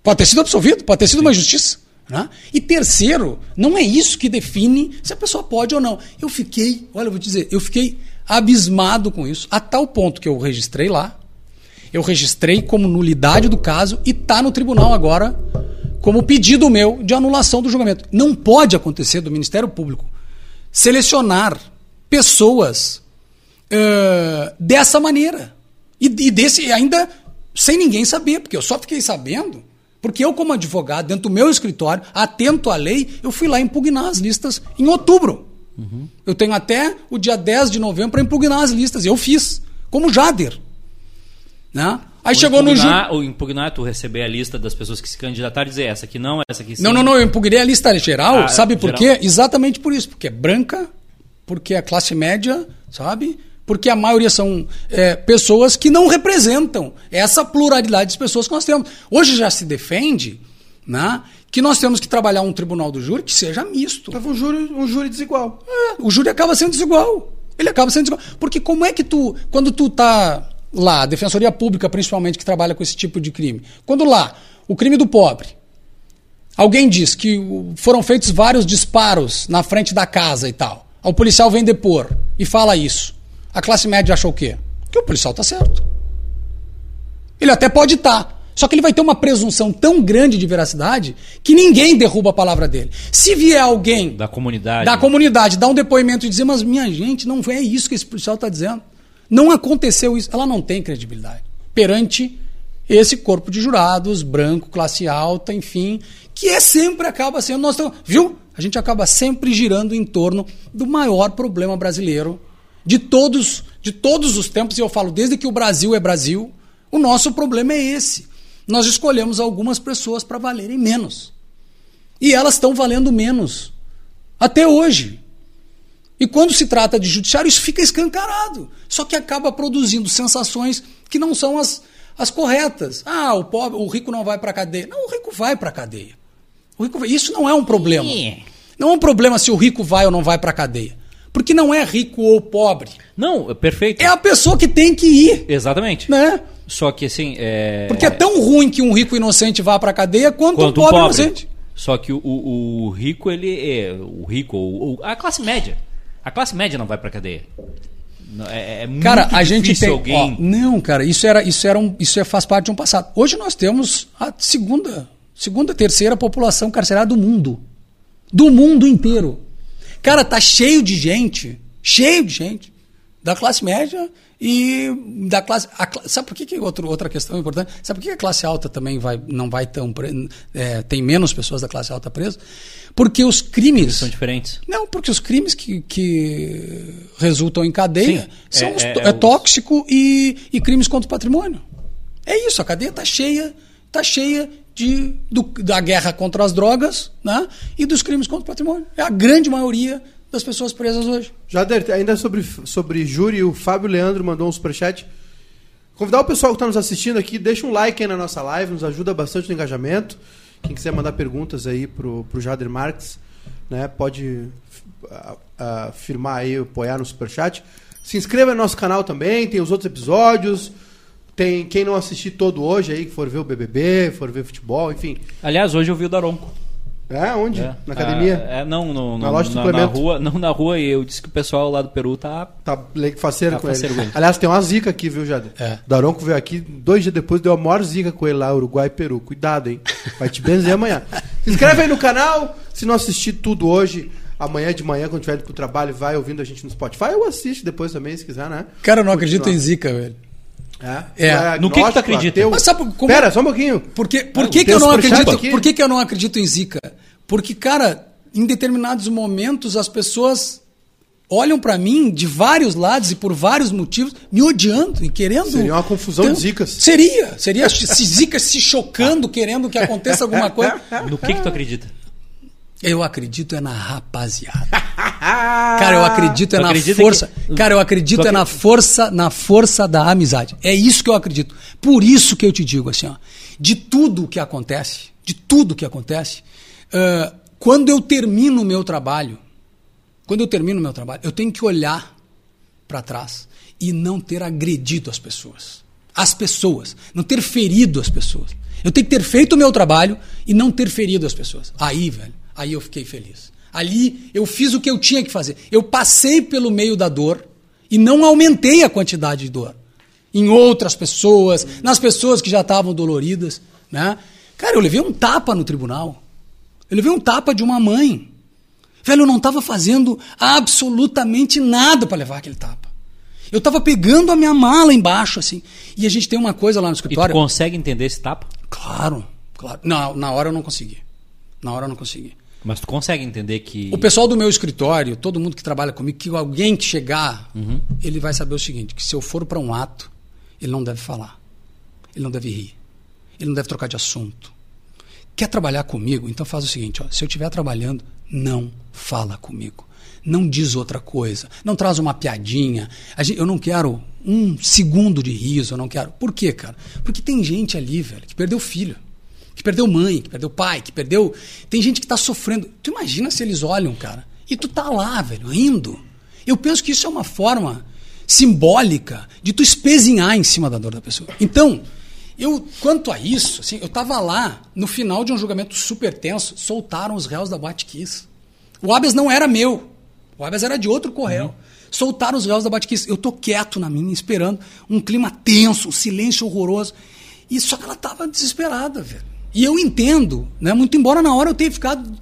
Pode ter sido absolvido, pode ter sido uma justiça. né? E terceiro, não é isso que define se a pessoa pode ou não. Eu fiquei, olha, eu vou te dizer, eu fiquei abismado com isso, a tal ponto que eu registrei lá, eu registrei como nulidade do caso e está no tribunal agora como pedido meu de anulação do julgamento. Não pode acontecer do Ministério Público selecionar pessoas eh, dessa maneira. E, e desse ainda sem ninguém saber, porque eu só fiquei sabendo porque eu, como advogado, dentro do meu escritório, atento à lei, eu fui lá impugnar as listas em outubro. Eu tenho até o dia 10 de novembro para impugnar as listas. E eu fiz, como Jader. Né? Aí O chegou no impugnar, O impugnar é tu receber a lista das pessoas que se candidataram e dizer essa aqui não, essa aqui sim. Não, não, não, eu impugnei a lista geral, Ah, sabe por geral. quê? Exatamente por isso, porque é branca, porque é classe média, sabe? Porque a maioria são é, pessoas que não representam essa pluralidade de pessoas que nós temos. Hoje já se defende né, que nós temos que trabalhar um tribunal do júri que seja misto. Tava um júri, um júri desigual. É, o júri acaba sendo desigual. Ele acaba sendo desigual. Porque como é que tu, quando tu tá lá, a Defensoria Pública principalmente que trabalha com esse tipo de crime, quando lá, o crime do pobre, alguém diz que foram feitos vários disparos na frente da casa e tal, o policial vem depor e fala isso, a classe média achou o quê? Que o policial tá certo. Ele até pode estar. Só que ele vai ter uma presunção tão grande de veracidade que ninguém derruba a palavra dele. Se vier alguém Da comunidade. da comunidade dar um depoimento e dizer, mas minha gente, não é isso que esse policial está dizendo. Não aconteceu isso. Ela não tem credibilidade perante esse corpo de jurados, branco, classe alta, enfim, que é sempre acaba sendo. Estamos, viu? A gente acaba sempre girando em torno do maior problema brasileiro de todos, de todos os tempos, e eu falo desde que o Brasil é Brasil, o nosso problema é esse. Nós escolhemos algumas pessoas para valerem menos. E elas estão valendo menos. Até hoje. E quando se trata de judiciário, isso fica escancarado. Só que acaba produzindo sensações que não são as, as corretas. Ah, o pobre, o rico não vai para cadeia. Não, o rico vai para cadeia. O rico vai- Isso não é um problema. Não é um problema se o rico vai ou não vai para cadeia. Porque não é rico ou pobre. Não, é perfeito. É a pessoa que tem que ir, Exatamente. né? Só que assim. É... Porque é tão ruim que um rico inocente vá para cadeia quanto, Quanto um um pobre, pobre. inocente. Só que o, o- o rico, ele é. O rico, ou- a classe média. A classe média não vai pra cadeia. É, é muito Cara, a gente tem. alguém. ó, não, cara, isso era, isso era um, isso é, faz parte de um passado. Hoje nós temos a segunda, segunda, terceira população carcerária do mundo, do mundo inteiro. Cara, tá cheio de gente, cheio de gente da classe média e da classe. a sabe por que, que outro, outra questão importante? Sabe por que a classe alta também vai, não vai tão é, tem menos pessoas da classe alta presas? Porque os crimes São diferentes. não, porque os crimes que, que resultam em cadeia Sim, são é- os é- é é os- tóxico e, e crimes contra o patrimônio. É isso, a cadeia está cheia, tá cheia de, do- da guerra contra as drogas né, e dos crimes contra o patrimônio. É a grande maioria das pessoas presas hoje. Jader, ainda sobre, sobre júri, o Fábio Leandro mandou um superchat. Convidar o pessoal que está nos assistindo aqui, deixa um like aí na nossa live, nos ajuda bastante no engajamento. Quem quiser mandar perguntas aí pro, pro Jader Marques, né, pode ah, ah, firmar aí, apoiar no superchat. Se inscreva no nosso canal também, tem os outros episódios. Tem quem não assistir todo hoje aí, que for ver o BBB, for ver futebol, enfim. Aliás, hoje eu vi o Daronco. É, onde? É. Na academia? Ah, é, não, no, Na no- loja de na, na suplemento. rua, não na rua e eu disse que o pessoal lá do Peru tá Tá faceiro Tá com faceiro ele. Aliás, tem uma zica aqui, viu, Jader? É. Daronco veio aqui, dois dias depois deu a maior zica com ele lá, Uruguai e Peru. Cuidado, hein? Vai te benzer amanhã. Se inscreve aí no canal. Se não assistir tudo hoje, amanhã de manhã, quando estiver indo pro trabalho, vai ouvindo a gente no Spotify ou assiste depois também, se quiser, né? Cara, eu não acredito em zica, velho. É. É. No que que tu acredita? ateu? Mas sabe como- Pera, só um pouquinho. Por que, por Ah, que, que tem eu não acredito? Por que, que eu não acredito em zica? Porque, cara, em determinados momentos as pessoas olham pra mim de vários lados e por vários motivos, me odiando e querendo. Seria uma confusão de zicas. Seria. Seria se zicas se chocando, querendo que aconteça alguma coisa. No que que tu acredita? Eu acredito é na rapaziada. Cara, eu acredito é Tu na força. que- Cara, eu acredito Tu é na força, na força da amizade. É isso que eu acredito. Por isso que eu te digo assim, ó, de tudo que acontece, de tudo que acontece, ah, quando eu termino o meu trabalho, quando eu termino o meu trabalho, eu tenho que olhar para trás e não ter agredido as pessoas. As pessoas. Não ter ferido as pessoas. Eu tenho que ter feito o meu trabalho e não ter ferido as pessoas. Aí, velho, aí eu fiquei feliz. Ali eu fiz o que eu tinha que fazer. Eu passei pelo meio da dor e não aumentei a quantidade de dor em outras pessoas, nas pessoas que já estavam doloridas, né? Cara, eu levei um tapa no tribunal. Eu levei um tapa de uma mãe. Velho, eu não estava fazendo absolutamente nada para levar aquele tapa. Eu estava pegando a minha mala embaixo, assim. E a gente tem uma coisa lá no escritório. E tu consegue entender esse tapa? Claro, claro. Não, na hora eu não consegui. Na hora eu não consegui. Mas tu consegue entender que. O pessoal do meu escritório, todo mundo que trabalha comigo, que alguém que chegar, uhum. ele vai saber o seguinte: que se eu for para um ato, ele não deve falar. Ele não deve rir. Ele não deve trocar de assunto. Quer trabalhar comigo? Então faz o seguinte: ó, se eu estiver trabalhando, não fala comigo. Não diz outra coisa. Não traz uma piadinha. Eu não quero um segundo de riso. Eu não quero. Por quê, cara? Porque tem gente ali, velho, que perdeu filho. Que perdeu mãe, que perdeu pai, que perdeu. Tem gente que está sofrendo. Tu imagina se eles olham, cara, e tu tá lá, velho, rindo. Eu penso que isso é uma forma simbólica de tu espezinhar em cima da dor da pessoa. Então, eu, quanto a isso, assim, eu estava lá, no final de um julgamento super tenso, soltaram os réus da Batkiss. O habeas não era meu. O habeas era de outro correio. Uhum. Soltaram os réus da Batkiss. Eu tô quieto na minha, esperando um clima tenso, um silêncio horroroso. E só que ela estava desesperada, velho. E eu entendo, né? Muito embora na hora eu tenha ficado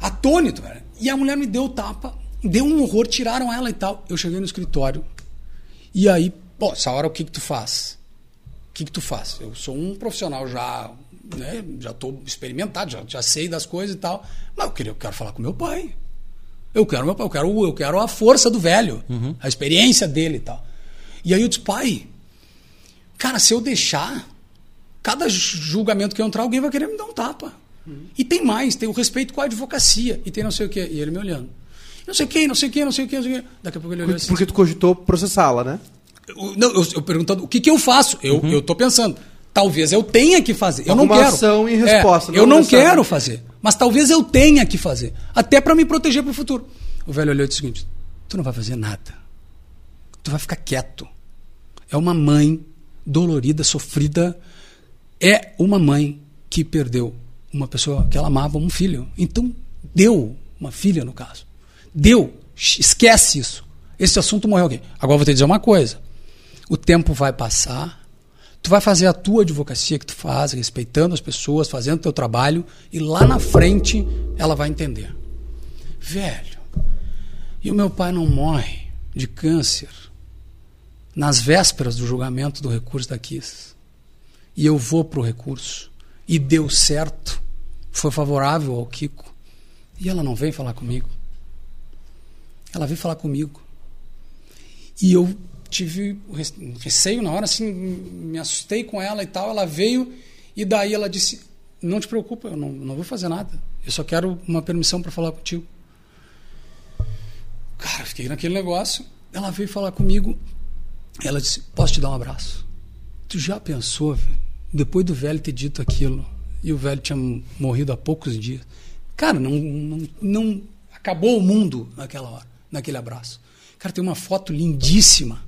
atônito, velho. E a mulher me deu tapa, deu um horror, tiraram ela e tal. Eu cheguei no escritório, e aí, pô, essa hora o que que tu faz? O que que tu faz? Eu sou um profissional já, né, já estou experimentado, já, já sei das coisas e tal, mas eu, queria, eu quero falar com meu pai. Eu quero meu pai, eu quero, eu quero a força do velho, uhum. a experiência dele e tal. E aí eu disse, pai, cara, se eu deixar, cada julgamento que eu entrar, alguém vai querer me dar um tapa. Uhum. E tem mais, tem o respeito com a advocacia, e tem não sei o quê. E ele me olhando não sei quem, não sei quem, não sei quem, não sei quem. Daqui a pouco ele olhou assim. Porque tu cogitou processá-la, né? Eu, não, eu, eu perguntando o que, que eu faço. Eu, uhum. tô pensando. Talvez eu tenha que fazer. Eu Alguma não quero. ação em resposta. É, não eu não quero fazer. Mas talvez eu tenha que fazer. Até para me proteger para o futuro. O velho olhou e disse o seguinte: Tu não vai fazer nada. Tu vai ficar quieto. É uma mãe dolorida, sofrida. É uma mãe que perdeu uma pessoa que ela amava, um filho. Então, deu uma filha, no caso. Deu. Esquece isso. Esse assunto morreu aqui. Agora vou te dizer uma coisa. O tempo vai passar. Tu vai fazer a tua advocacia que tu faz, respeitando as pessoas, fazendo o teu trabalho, e lá na frente ela vai entender. Velho, e o meu pai não morre de câncer nas vésperas do julgamento do recurso da Kiss. E eu vou para o recurso. E deu certo. Foi favorável ao Kiko. E ela não vem falar comigo. Ela veio falar comigo. E eu tive receio na hora, assim, me assustei com ela e tal. Ela veio e daí ela disse: Não te preocupa, eu não, não vou fazer nada. Eu só quero uma permissão para falar contigo. Cara, fiquei naquele negócio. Ela veio falar comigo. Ela disse: Posso te dar um abraço? Tu já pensou, velho? Depois do velho ter dito aquilo, e o velho tinha morrido há poucos dias. Cara, não, não, não acabou o mundo naquela hora naquele abraço. Cara, tem uma foto lindíssima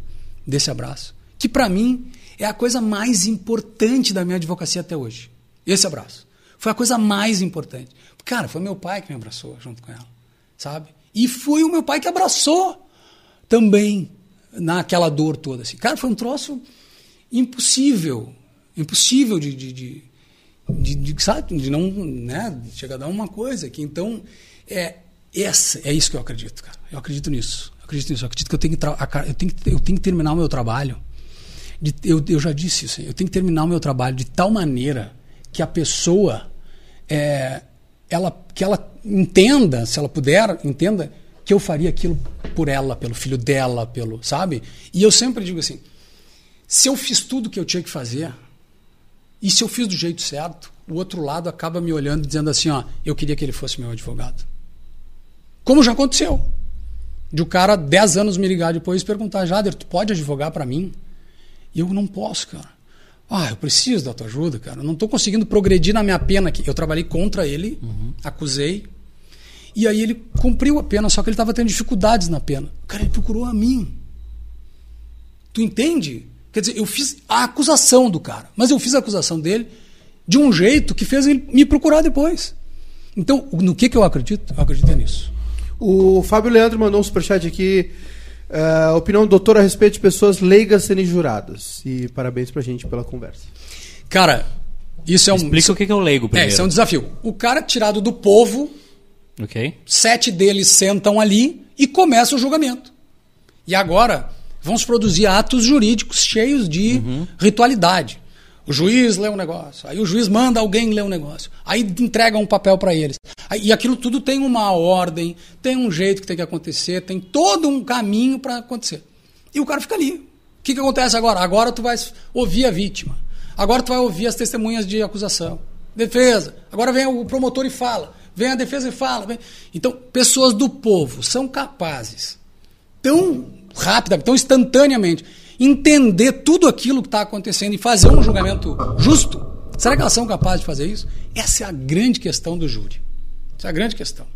desse abraço, que para mim é a coisa mais importante da minha advocacia até hoje. Esse abraço. Foi a coisa mais importante. Cara, foi meu pai que me abraçou junto com ela, sabe? E foi o meu pai que abraçou também naquela dor toda. Assim. Cara, foi um troço impossível. Impossível de, de, de, de, de sabe? de não né? chegar a dar uma coisa. Que então, é, essa, é isso que eu acredito, cara. Eu acredito nisso. Acredito nisso. Eu acredito que eu tenho que, eu tenho que, eu tenho que terminar o meu trabalho. De, eu, eu já disse isso. Eu tenho que terminar o meu trabalho de tal maneira que a pessoa é, ela, que ela entenda, se ela puder, entenda que eu faria aquilo por ela, pelo filho dela, pelo, sabe? E eu sempre digo assim: se eu fiz tudo o que eu tinha que fazer, e se eu fiz do jeito certo, o outro lado acaba me olhando dizendo assim, ó, eu queria que ele fosse meu advogado. Como já aconteceu. De o cara, 10 anos, me ligar depois e perguntar: Jader, tu pode advogar para mim? E eu não posso, cara. Ah, eu preciso da tua ajuda, cara. Eu não estou conseguindo progredir na minha pena aqui. Eu trabalhei contra ele, uhum. acusei. E aí ele cumpriu a pena, só que ele estava tendo dificuldades na pena. Cara, ele procurou a mim. Tu entende? Quer dizer, eu fiz a acusação do cara, mas eu fiz a acusação dele de um jeito que fez ele me procurar depois. Então, no que, que eu acredito? Eu acredito nisso. O Fábio Leandro mandou um superchat aqui. Uh, opinião do doutor a respeito de pessoas leigas serem juradas. E parabéns pra gente pela conversa. Cara, isso é um. Explica o que é o leigo É, primeiro. isso é um desafio. O cara tirado do povo, Ok? sete deles sentam ali e começa o julgamento. E agora vamos produzir atos jurídicos cheios de ritualidade. O juiz lê um negócio, aí o juiz manda alguém ler um negócio, aí entrega um papel para eles. E aquilo tudo tem uma ordem, tem um jeito que tem que acontecer, tem todo um caminho para acontecer. E o cara fica ali. O que, que acontece agora? Agora tu vai ouvir a vítima. Agora tu vai ouvir as testemunhas de acusação. Defesa. Agora vem o promotor e fala. Vem a defesa e fala. vem- Então, pessoas do povo são capazes, tão rápida, tão instantaneamente, entender tudo aquilo que está acontecendo e fazer um julgamento justo. Será que elas são capazes de fazer isso? Essa é a grande questão do júri. Essa é a grande questão.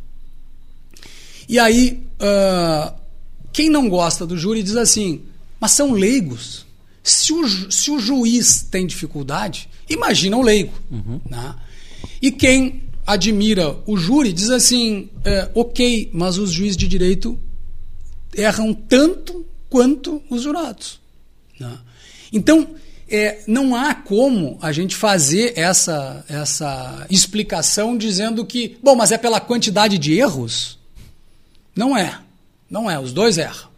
E aí, ah, quem não gosta do júri diz assim, mas são leigos. Se o, ju- se o juiz tem dificuldade, imagina o leigo. né? E quem admira o júri diz assim, é, ok, mas os juízes de direito erram tanto quanto os jurados. Né? Então, é, não há como a gente fazer essa, essa explicação dizendo que, bom, mas é pela quantidade de erros? Não é. Não é. Os dois erram.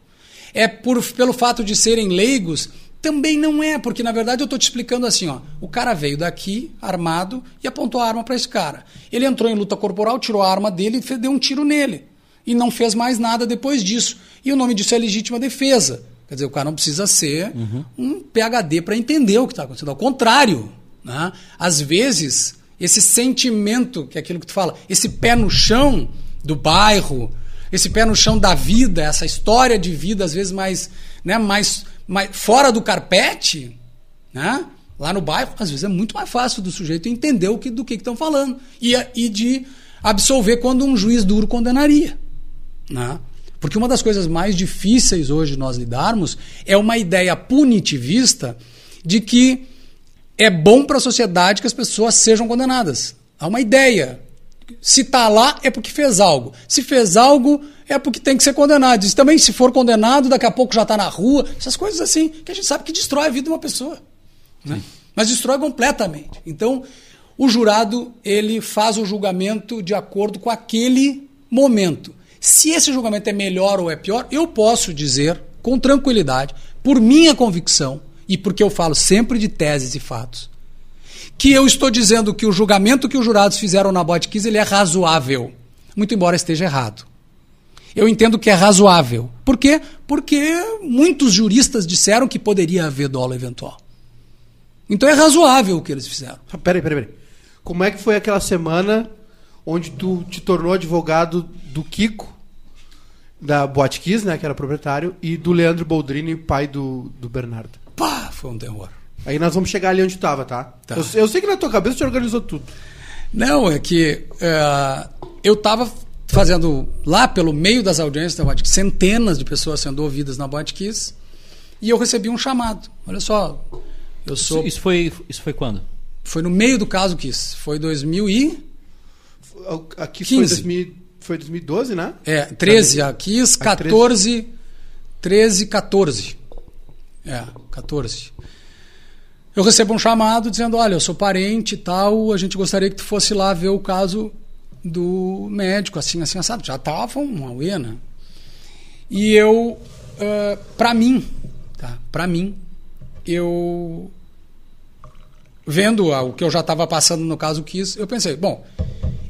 É por, pelo fato de serem leigos? Também não é, porque na verdade eu estou te explicando assim: ó, o cara veio daqui armado e apontou a arma para esse cara. Ele entrou em luta corporal, tirou a arma dele e deu um tiro nele. E não fez mais nada depois disso. E o nome disso é legítima defesa. Quer dizer, o cara não precisa ser um PhD para entender o que está acontecendo. Ao contrário, né? às vezes, esse sentimento, que é aquilo que tu fala, esse pé no chão do bairro, esse pé no chão da vida, essa história de vida, às vezes mais, né, mais, mais fora do carpete, né? lá no bairro, às vezes é muito mais fácil do sujeito entender o que, do que estão falando e, e de absolver quando um juiz duro condenaria. Né? Porque uma das coisas mais difíceis hoje de nós lidarmos é uma ideia punitivista de que é bom para a sociedade que as pessoas sejam condenadas. Há uma ideia. Se está lá é porque fez algo. Se fez algo é porque tem que ser condenado. E também, se for condenado, daqui a pouco já está na rua. Essas coisas assim, que a gente sabe que destrói a vida de uma pessoa. Né? Mas destrói completamente. Então, o jurado ele faz o julgamento de acordo com aquele momento. Se esse julgamento é melhor ou é pior, eu posso dizer com tranquilidade, por minha convicção e porque eu falo sempre de teses e fatos, que eu estou dizendo que o julgamento que os jurados fizeram na Botkiss ele é razoável, muito embora esteja errado. Eu entendo que é razoável. Por quê? Porque muitos juristas disseram que poderia haver dolo eventual. Então é razoável o que eles fizeram. Peraí, peraí, peraí. Como é que foi aquela semana onde tu te tornou advogado do Kiko, da Boate Kiss, né, que era proprietário, e do Leandro Boldrini, pai do, do Bernardo? Pá, foi um terror. Aí nós vamos chegar ali onde tu tava, tá? Tá. Eu, eu sei que na tua cabeça tu organizou tudo. Não, é que é, eu estava fazendo lá pelo meio das audiências da Botkiss, centenas de pessoas sendo ouvidas na Botkiss, e eu recebi um chamado. Olha só, eu sou. Isso, isso foi, isso foi quando? Foi no meio do caso Kiss. Foi 2000 e. Aqui 15. foi, 2000, foi 2012, né? É, 13 a Kiss, Ah, 14. 13, 14. É, 14. Eu recebo um chamado dizendo: Olha, eu sou parente e tal, a gente gostaria que tu fosse lá ver o caso do médico, assim, assim, assado. Já tava uma uê, né? E eu, uh, para mim, tá? Para mim, eu vendo o que eu já estava passando no caso Kiss, eu pensei, bom,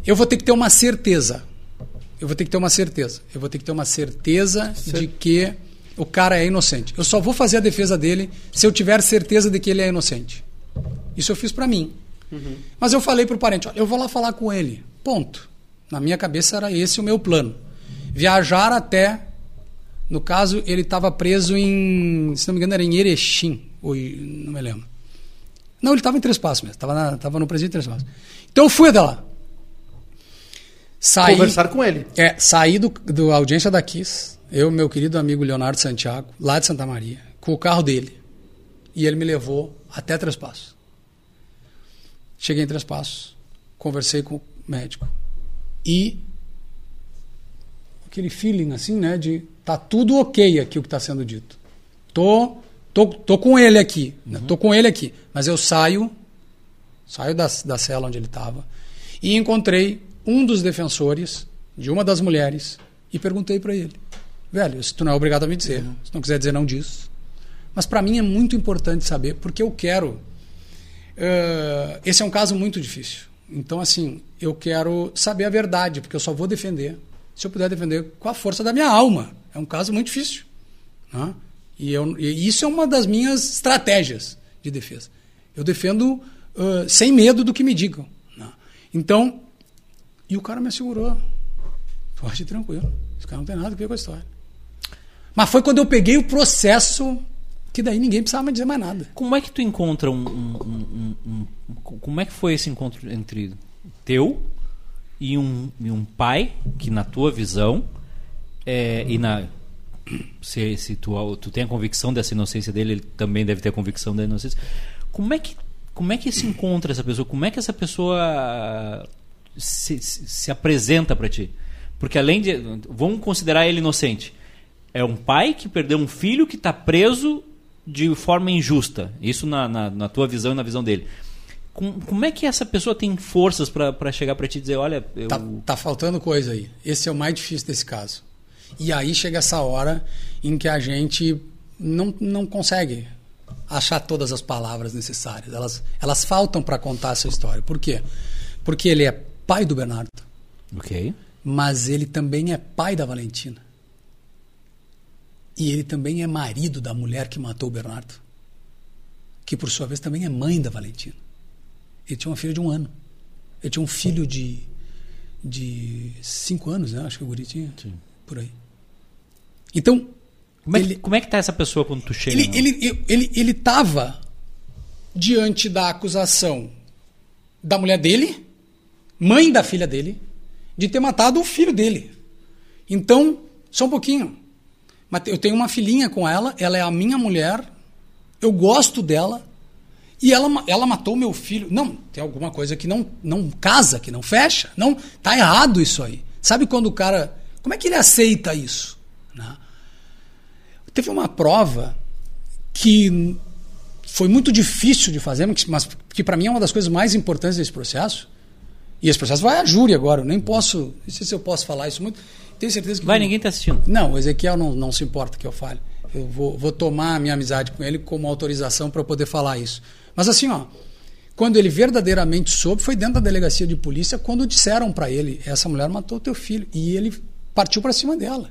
eu vou ter que ter uma certeza. Eu vou ter que ter uma certeza. Eu vou ter que ter uma certeza de que o cara é inocente. Eu só vou fazer a defesa dele se eu tiver certeza de que ele é inocente. Isso eu fiz para mim. Mas eu falei pro parente, olha, eu vou lá falar com ele. Ponto. Na minha cabeça era esse o meu plano. Viajar até no caso, ele estava preso em, se não me engano, era em Erechim, ou não me lembro. Não, ele estava em Três Passos mesmo, estava tava no presídio de Três Passos. Então eu fui até lá. Saí, Conversar com ele. É, saí do, do audiência da Kiss, eu, meu querido amigo Leonardo Santiago, lá de Santa Maria, com o carro dele. E ele me levou até Três Passos. Cheguei em Três Passos, conversei com o médico. E aquele feeling assim, né, de tá tudo ok aqui o que está sendo dito. Tô, tô, tô com ele aqui, né, tô com ele aqui, mas eu saio, saio da, da cela onde ele estava e encontrei um dos defensores de uma das mulheres e perguntei para ele, velho, se tu não é obrigado a me dizer, se não quiser dizer não diz, mas para mim é muito importante saber porque eu quero. Uh, esse é um caso muito difícil. Então, assim, eu quero saber a verdade, porque eu só vou defender se eu puder defender com a força da minha alma. É um caso muito difícil. Né? E, eu, e isso é uma das minhas estratégias de defesa. Eu defendo uh, sem medo do que me digam. Né? Então, e o cara me assegurou. Pode ir tranquilo. Esse cara não tem nada a ver com a história. Mas foi quando eu peguei o processo que daí ninguém precisava mais dizer mais nada. Como é que tu encontra um, um, um, um, Como é que foi esse encontro entre teu e um, e um pai que, na tua visão, é, e na. Se, se tu, tu tem a convicção dessa inocência dele, ele também deve ter a convicção da inocência. Como é que, como é que se encontra essa pessoa? Como é que essa pessoa se, se, se apresenta para ti? Porque além de. Vamos considerar ele inocente. É um pai que perdeu um filho que está preso de forma injusta. Isso na, na, na, tua visão e na visão dele. Com, como é que essa pessoa tem forças para chegar para ti e dizer, olha... Eu... Tá, tá faltando coisa aí. Esse é o mais difícil desse caso. E aí chega essa hora em que a gente não, não consegue achar todas as palavras necessárias. Elas, elas faltam para contar essa história. Por quê? Porque ele é pai do Bernardo. Ok. Mas ele também é pai da Valentina. E ele também é marido da mulher que matou o Bernardo, que por sua vez também é mãe da Valentina. Ele tinha uma filha de um ano. Ele tinha um filho de, de cinco anos, né? acho que o guri tinha. Sim. Por aí. Então. Como é, ele, que, como é que tá essa pessoa quando tu chega? Ele, ele, ele, ele estava diante da acusação da mulher dele, mãe da filha dele, de ter matado o filho dele. Então, só um pouquinho. Eu tenho uma filhinha com ela, ela é a minha mulher, eu gosto dela, e ela, ela matou meu filho. Não, tem alguma coisa que não, não casa, que não fecha. Não, tá errado isso aí. Sabe quando o cara. Como é que ele aceita isso? Né? Teve uma prova que foi muito difícil de fazer, mas que para mim é uma das coisas mais importantes desse processo. E esse processo vai à júri agora. Eu nem posso. Não sei se eu posso falar isso muito. Tenho certeza que. Vai, não, ninguém está assistindo. Não, o Ezequiel não, não se importa que eu fale. Eu vou, vou tomar a minha amizade com ele como autorização para poder falar isso. Mas assim, ó, quando ele verdadeiramente soube, foi dentro da delegacia de polícia quando disseram para ele: essa mulher matou teu filho. E ele partiu para cima dela.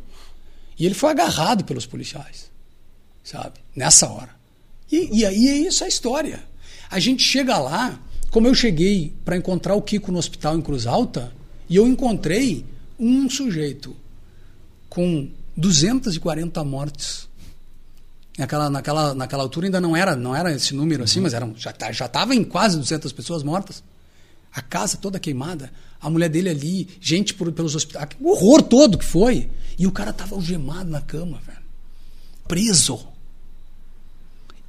E ele foi agarrado pelos policiais, sabe? Nessa hora. E, e aí é isso a história. A gente chega lá, como eu cheguei para encontrar o Kiko no hospital em Cruz Alta, e eu encontrei um sujeito com 240 mortes. Naquela, naquela, naquela altura ainda não era, não era esse número assim, mas era, já tá, já estava em quase 200 pessoas mortas. A casa toda queimada, a mulher dele ali, gente por, pelos hospitais, o horror todo que foi. E o cara estava algemado na cama, velho. Preso.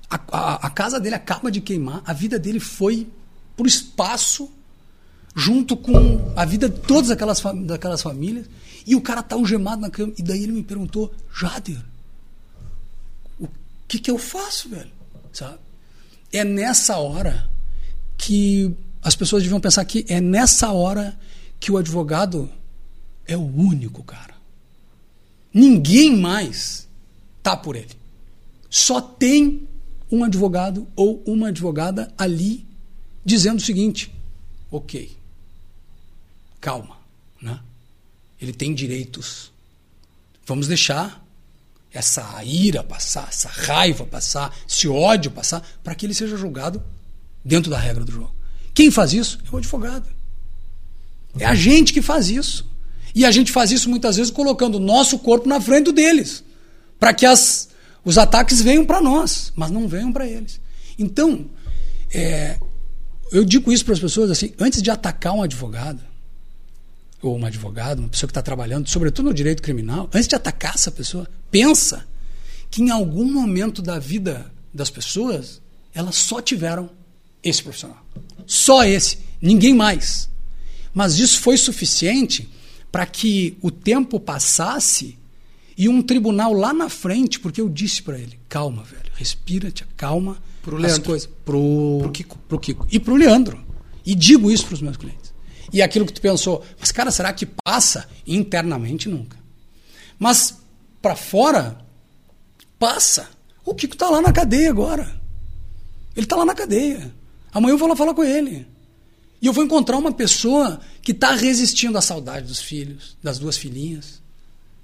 A, a, a casa dele acaba de queimar, a vida dele foi por espaço junto com a vida de todas aquelas, daquelas famílias, e o cara tá algemado na cama. E daí ele me perguntou, Jader, o que que eu faço, velho? Sabe? É nessa hora que as pessoas deviam pensar que é nessa hora que o advogado é o único cara. Ninguém mais tá por ele. Só tem um advogado ou uma advogada ali dizendo o seguinte: ok, calma, né? Ele tem direitos. Vamos deixar essa ira passar, essa raiva passar, esse ódio passar, para que ele seja julgado dentro da regra do jogo. Quem faz isso é o advogado. É a gente que faz isso. E a gente faz isso muitas vezes colocando o nosso corpo na frente deles, para que as, os ataques venham para nós, mas não venham para eles. Então, é, eu digo isso para as pessoas assim: antes de atacar um advogado, ou um advogado, uma pessoa que está trabalhando, sobretudo no direito criminal, antes de atacar essa pessoa, pensa que em algum momento da vida das pessoas, elas só tiveram esse profissional. Só esse, ninguém mais. Mas isso foi suficiente para que o tempo passasse e um tribunal lá na frente, porque eu disse para ele, calma, velho, respira, te acalma. Pro as Leandro. coisas. Pro, Pro Kiko. Pro Kiko. E pro Leandro. E digo isso para os meus clientes. E aquilo que tu pensou, mas cara, será que passa? Internamente nunca. Mas para fora, passa. O Kiko está lá na cadeia agora. Ele está lá na cadeia. Amanhã eu vou lá falar com ele. E eu vou encontrar uma pessoa que está resistindo à saudade dos filhos, das duas filhinhas.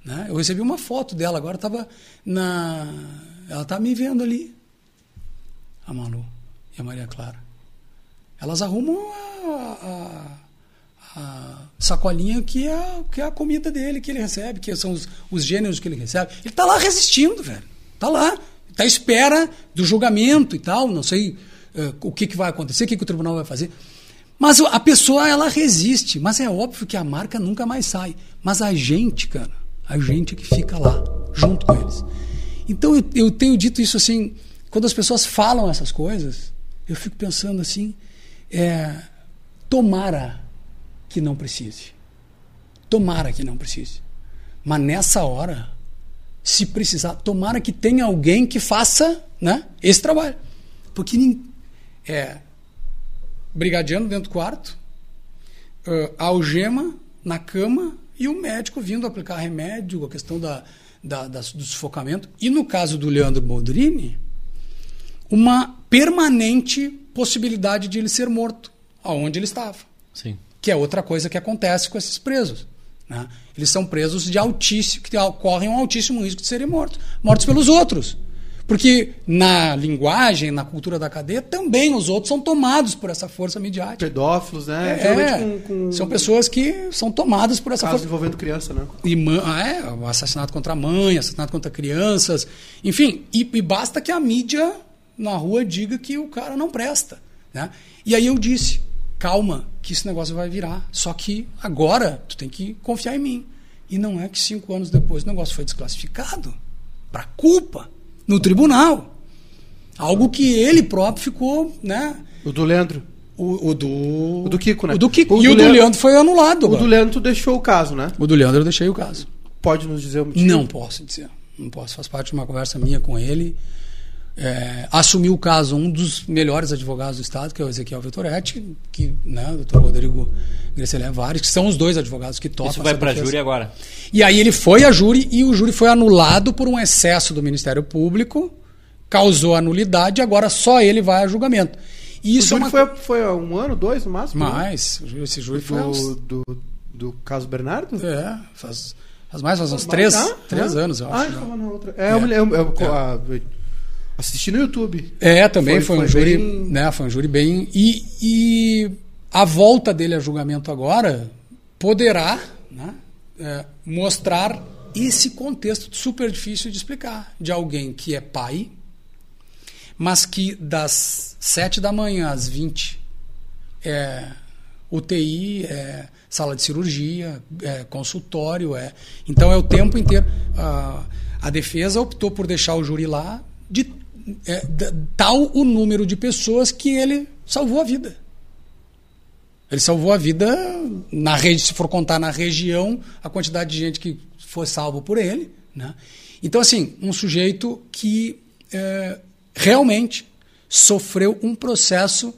Né? Eu recebi uma foto dela agora, estava na. Ela está me vendo ali. A Malu e a Maria Clara. Elas arrumam a, a, a sacolinha que é, que é a comida dele que ele recebe, que são os, os gêneros que ele recebe. Ele está lá resistindo, velho. Está lá. Está à espera do julgamento e tal. Não sei eh, o que, que vai acontecer, o que, que o tribunal vai fazer. Mas a pessoa, ela resiste. Mas é óbvio que a marca nunca mais sai. Mas a gente, cara, a gente que fica lá, junto com eles. Então eu, eu tenho dito isso assim, quando as pessoas falam essas coisas, eu fico pensando assim, é, tomara que não precise. Tomara que não precise. Mas nessa hora, se precisar, tomara que tenha alguém que faça né, esse trabalho. Porque é brigadiano dentro do quarto, uh, algema na cama e o médico vindo aplicar remédio, a questão da, da- da- do sufocamento. E no caso do Leandro Boldrini, uma permanente possibilidade de ele ser morto, aonde ele estava Sim. que é outra coisa que acontece com esses presos. né? Eles são presos de altíssimo, que correm um altíssimo risco de serem mortos, mortos pelos outros. Porque na linguagem, na cultura da cadeia, também os outros são tomados por essa força midiática. Pedófilos, né? É, com, com São pessoas que são tomadas por essa casos força. envolvendo criança, né? E é, o assassinato contra a mãe, assassinato contra crianças, enfim, e, e basta que a mídia na rua diga que o cara não presta. Né? E aí eu disse, calma, que esse negócio vai virar. Só que agora tu tem que confiar em mim. E não é que cinco anos depois o negócio foi desclassificado para culpa no tribunal. Algo que ele próprio ficou, né? O do Leandro. O, o do. O do Kiko, né? O do Kiko. O e do o do Leandro- Leandro foi anulado. O do agora. Leandro deixou o caso, né? O do Leandro eu deixei o caso. Pode nos dizer o motivo? Não posso dizer. Não posso. Faz parte de uma conversa minha com ele. É, assumiu o caso um dos melhores advogados do Estado, que é o Ezequiel Vitoretti, que, né, o doutor Rodrigo Gresselé Vares, que são os dois advogados que topam. Isso vai para defesa. júri agora. E aí ele foi a júri e o júri foi anulado por um excesso do Ministério Público, causou anulidade e agora só ele vai a julgamento. E O isso é júri uma foi, foi há um ano, dois no máximo? né? mais. Esse júri foi uns- Do, do, do caso Bernardo? é, faz, faz mais, faz uns Mas- três, ah, três ah. anos, eu Ah, acho. ele já. tava na outra. É, eu me lembro. Eu, É. ah, eu assisti no YouTube. É, também Foi- foi, um foi júri, bem- né? Foi um júri bem e, e a volta dele a julgamento agora poderá, né, é, mostrar esse contexto super difícil de explicar de alguém que é pai, mas que das 7 da manhã às 20 é UTI, é sala de cirurgia, é consultório, é. Então é o tempo inteiro. A, a defesa optou por deixar o júri lá de é, tal o número de pessoas que ele salvou a vida. Ele salvou a vida na rede, se for contar na região, a quantidade de gente que foi salvo por ele. Né? Então, assim, um sujeito que é, realmente sofreu um processo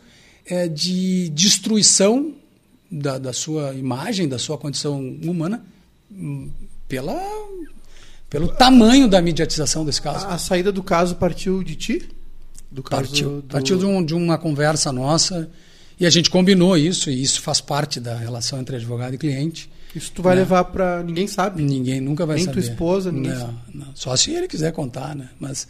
é, de destruição da, da sua imagem, da sua condição humana, hum, pela, pelo tamanho da mediatização desse caso. A, a saída do caso partiu de ti? Do caso Partiu, do... partiu de, um- de uma conversa nossa e a gente combinou isso, e isso faz parte da relação entre advogado e cliente. Isso tu vai Né? levar pra. Ninguém sabe. Ninguém nunca vai Nem saber. tua esposa, ninguém não, sabe. não. Só se ele quiser contar, né? Mas,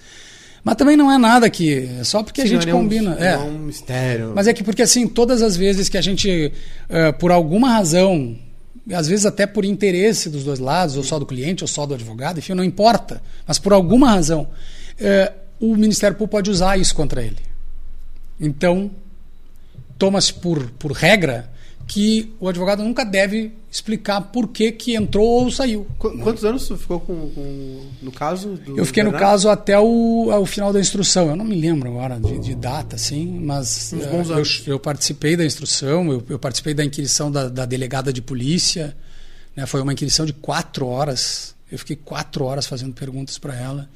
mas também não é nada que. É só porque a Sim, gente não é um- combina. não é. é um mistério. Mas é que porque assim, todas as vezes que a gente, eh, por alguma razão, às vezes até por interesse dos dois lados, ou só do cliente, ou só do advogado, enfim, não importa, mas por alguma razão, eh, o Ministério Público pode usar isso contra ele. Então, toma-se por, por regra que o advogado nunca deve explicar por que, que entrou ou saiu. Qu quantos anos tu ficou com, com no caso? Do eu fiquei Bernardo? no caso até o, o, final da instrução. Eu não me lembro agora de, de data, assim, mas uh, eu, eu, participei da instrução, eu, eu participei da inquirição da, da delegada de polícia. Né, foi uma inquirição de quatro horas. Eu fiquei quatro horas fazendo perguntas para ela.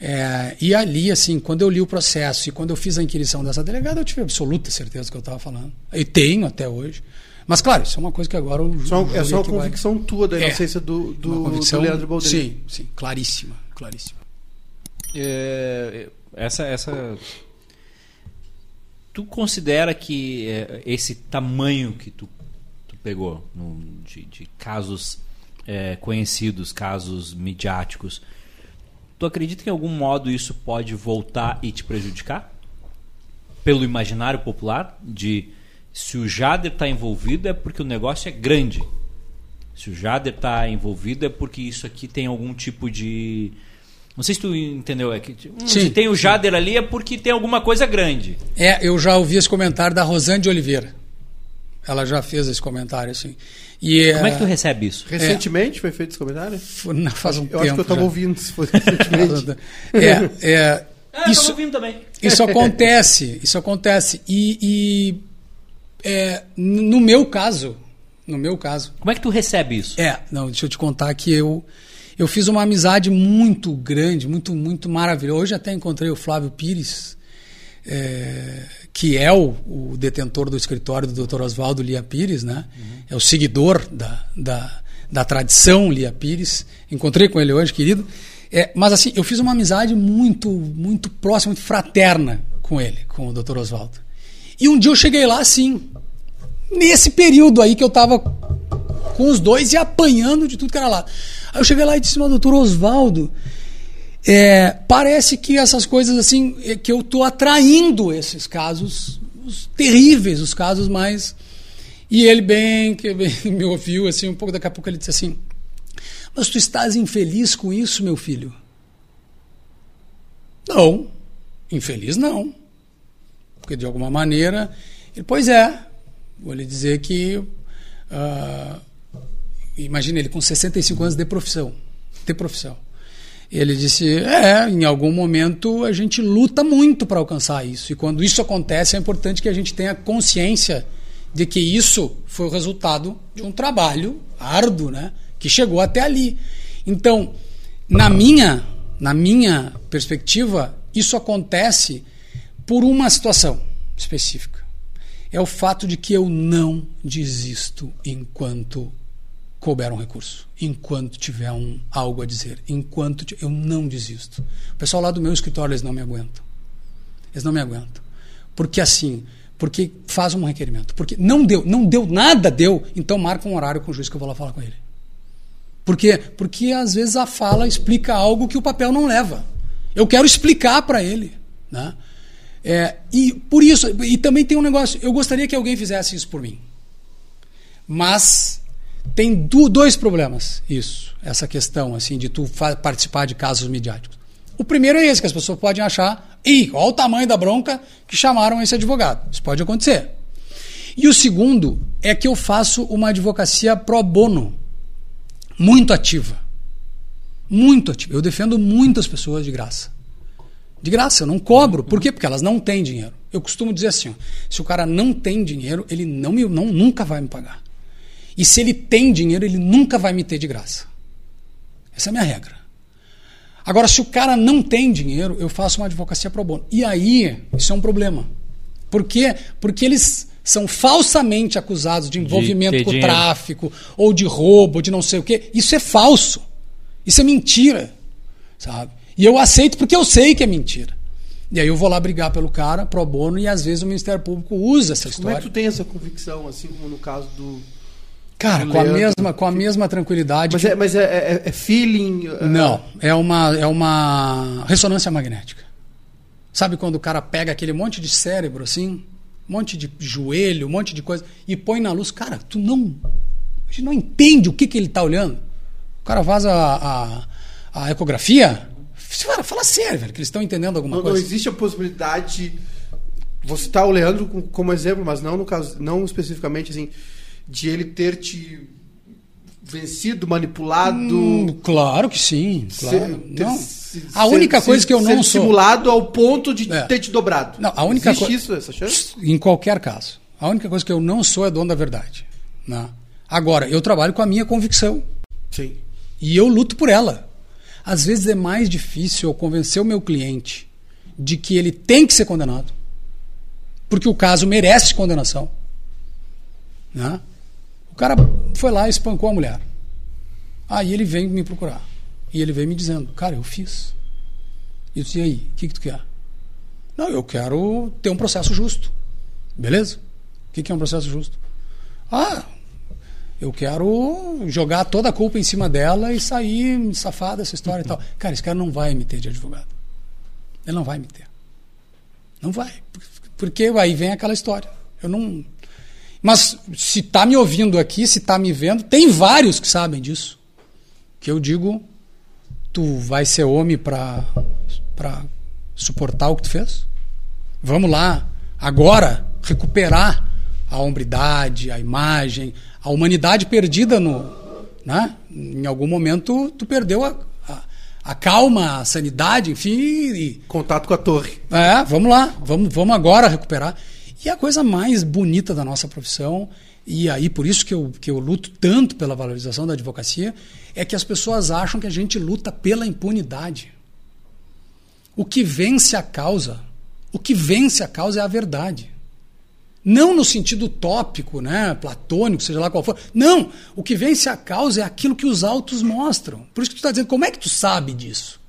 É, e ali, assim, quando eu li o processo e quando eu fiz a inquirição dessa delegada, eu tive absoluta certeza do que eu estava falando. E tenho até hoje. Mas, claro, isso é uma coisa que agora o. Só, é só uma convicção vai... tua da inocência é, do, do, convicção, do Leandro Baldini. Sim, sim, claríssima, claríssima. É, essa, essa. Tu considera que é, esse tamanho que tu, tu pegou no, de, de, casos é, conhecidos, casos midiáticos, tu acredita que em algum modo isso pode voltar e te prejudicar? Pelo imaginário popular de se o Jader está envolvido é porque o negócio é grande. Se o Jader está envolvido é porque isso aqui tem algum tipo de. Não sei se tu entendeu. É que, hum, se tem o Jader sim. ali é porque tem alguma coisa grande. É, eu já ouvi esse comentário da Rosane de Oliveira. Ela já fez esse comentário, assim. E, Como é que tu recebe isso? Recentemente é, foi feito esse comentário? Não, faz um eu tempo. Eu acho que eu estava ouvindo, se fosse recentemente. é, é, ah, isso, ouvindo também. Isso acontece, isso acontece. E, e é, no meu caso, no meu caso. Como é que tu recebe isso? É, não, deixa eu te contar que eu eu fiz uma amizade muito grande, muito muito maravilhosa. Hoje até encontrei o Flávio Pires, é, que é o, o, detentor do escritório do Dr. Oswaldo Lia Pires, né? Uhum. É o seguidor da, da, da tradição Lia Pires. Encontrei com ele hoje, querido. É, mas assim, eu fiz uma amizade muito muito próxima, muito fraterna com ele, com o Dr. Oswaldo. E um dia eu cheguei lá assim, nesse período aí que eu tava com os dois e apanhando de tudo que era lá. Aí eu cheguei lá e disse, mas doutor Oswaldo, é, parece que essas coisas assim, é que eu tô atraindo esses casos, os terríveis, os casos mais. E ele bem, que bem, me ouviu assim, um pouco daqui a pouco ele disse assim: Mas tu estás infeliz com isso, meu filho? Não, infeliz não. Porque de alguma maneira, ele, pois é, vou lhe dizer que. Uh, imagina ele com 65 anos de profissão. De profissão. Ele disse: É, em algum momento a gente luta muito para alcançar isso. E quando isso acontece, é importante que a gente tenha consciência de que isso foi o resultado de um trabalho árduo, né? Que chegou até ali. Então, na minha, na minha perspectiva, isso acontece por uma situação específica. É o fato de que eu não desisto enquanto couber um recurso, enquanto tiver um, algo a dizer, enquanto eu não desisto. O pessoal lá do meu escritório, eles não me aguentam. Eles não me aguentam. Porque assim, porque faz um requerimento. Porque não deu, não deu, nada deu, então marca um horário com o juiz que eu vou lá falar com ele. Por quê? Porque às vezes a fala explica algo que o papel não leva. Eu quero explicar para ele. Né? É, e por isso, e também tem um negócio, eu gostaria que alguém fizesse isso por mim. Mas tem do, dois problemas isso, essa questão assim de tu participar de casos midiáticos. O primeiro é esse, que as pessoas podem achar, ih, olha o tamanho da bronca que chamaram esse advogado. Isso pode acontecer. E o segundo é que eu faço uma advocacia pro bono, muito ativa. Muito ativa. Eu defendo muitas pessoas de graça. De graça, eu não cobro. Por quê? Porque elas não têm dinheiro. Eu costumo dizer assim: ó, se o cara não tem dinheiro, ele não, me, não nunca vai me pagar. E se ele tem dinheiro, ele nunca vai me ter de graça. Essa é a minha regra. Agora, se o cara não tem dinheiro, eu faço uma advocacia pro bono. E aí, isso é um problema. Por quê? Porque eles são falsamente acusados de envolvimento de com dinheiro. tráfico, ou de roubo, ou de não sei o quê. Isso é falso. Isso é mentira. Sabe? E eu aceito porque eu sei que é mentira. E aí eu vou lá brigar pelo cara, pro bono, e às vezes o Ministério Público usa essa história. Como é que tu tem essa convicção, assim como no caso do. Cara, do com, a mesma, com a mesma tranquilidade. Mas, que... é, mas é, é, é feeling? É- Não, é uma, é uma ressonância magnética. Sabe quando o cara pega aquele monte de cérebro assim, um monte de joelho, um monte de coisa, e põe na luz? Cara, tu não. A gente não entende o que, que ele está olhando. O cara vaza a, a, a ecografia, Cara, fala sério, velho, que eles estão entendendo alguma não, coisa. Não existe a possibilidade. Você tá o Leandro como exemplo, mas não no caso, não especificamente assim. de ele ter te vencido, manipulado. Hum, claro que sim. Claro. ser- Não. se- A ser- única se- coisa que eu ser não sou. simulado ao ponto de É. ter te dobrado. Não, a única Existe coi- isso, essa chance? Em qualquer caso. A única coisa que eu não sou é dono da verdade. Né? Agora, eu trabalho com a minha convicção. Sim. E eu luto por ela. Às vezes é mais difícil eu convencer o meu cliente de que ele tem que ser condenado. Porque o caso merece condenação. Né? O cara foi lá e espancou a mulher. Aí ele vem me procurar. E ele vem me dizendo, cara, eu fiz. E eu disse, e aí, o que, que tu quer? Não, eu quero ter um processo justo. Beleza? O que, que é um processo justo? Ah, eu quero jogar toda a culpa em cima dela e sair me safar dessa história e tal. Cara, esse cara não vai me ter de advogado. Ele não vai me ter. Não vai. Porque aí vem aquela história. Eu não. Mas se tá me ouvindo aqui, se tá me vendo, tem vários que sabem disso. Que eu digo, tu vai ser homem para para suportar o que tu fez? Vamos lá, agora recuperar a hombridade, a imagem, a humanidade perdida no, né? Em algum momento tu perdeu a, a, a calma, a sanidade, enfim, e, Contato com a torre. é, vamos lá, vamos, vamos agora recuperar. E a coisa mais bonita da nossa profissão, e aí por isso que eu, que eu luto tanto pela valorização da advocacia, é que as pessoas acham que a gente luta pela impunidade. O que vence a causa, o que vence a causa é a verdade. Não no sentido utópico, né, platônico, seja lá qual for. Não, o que vence a causa é aquilo que os autos mostram. Por isso que tu está dizendo, como é que tu sabe disso?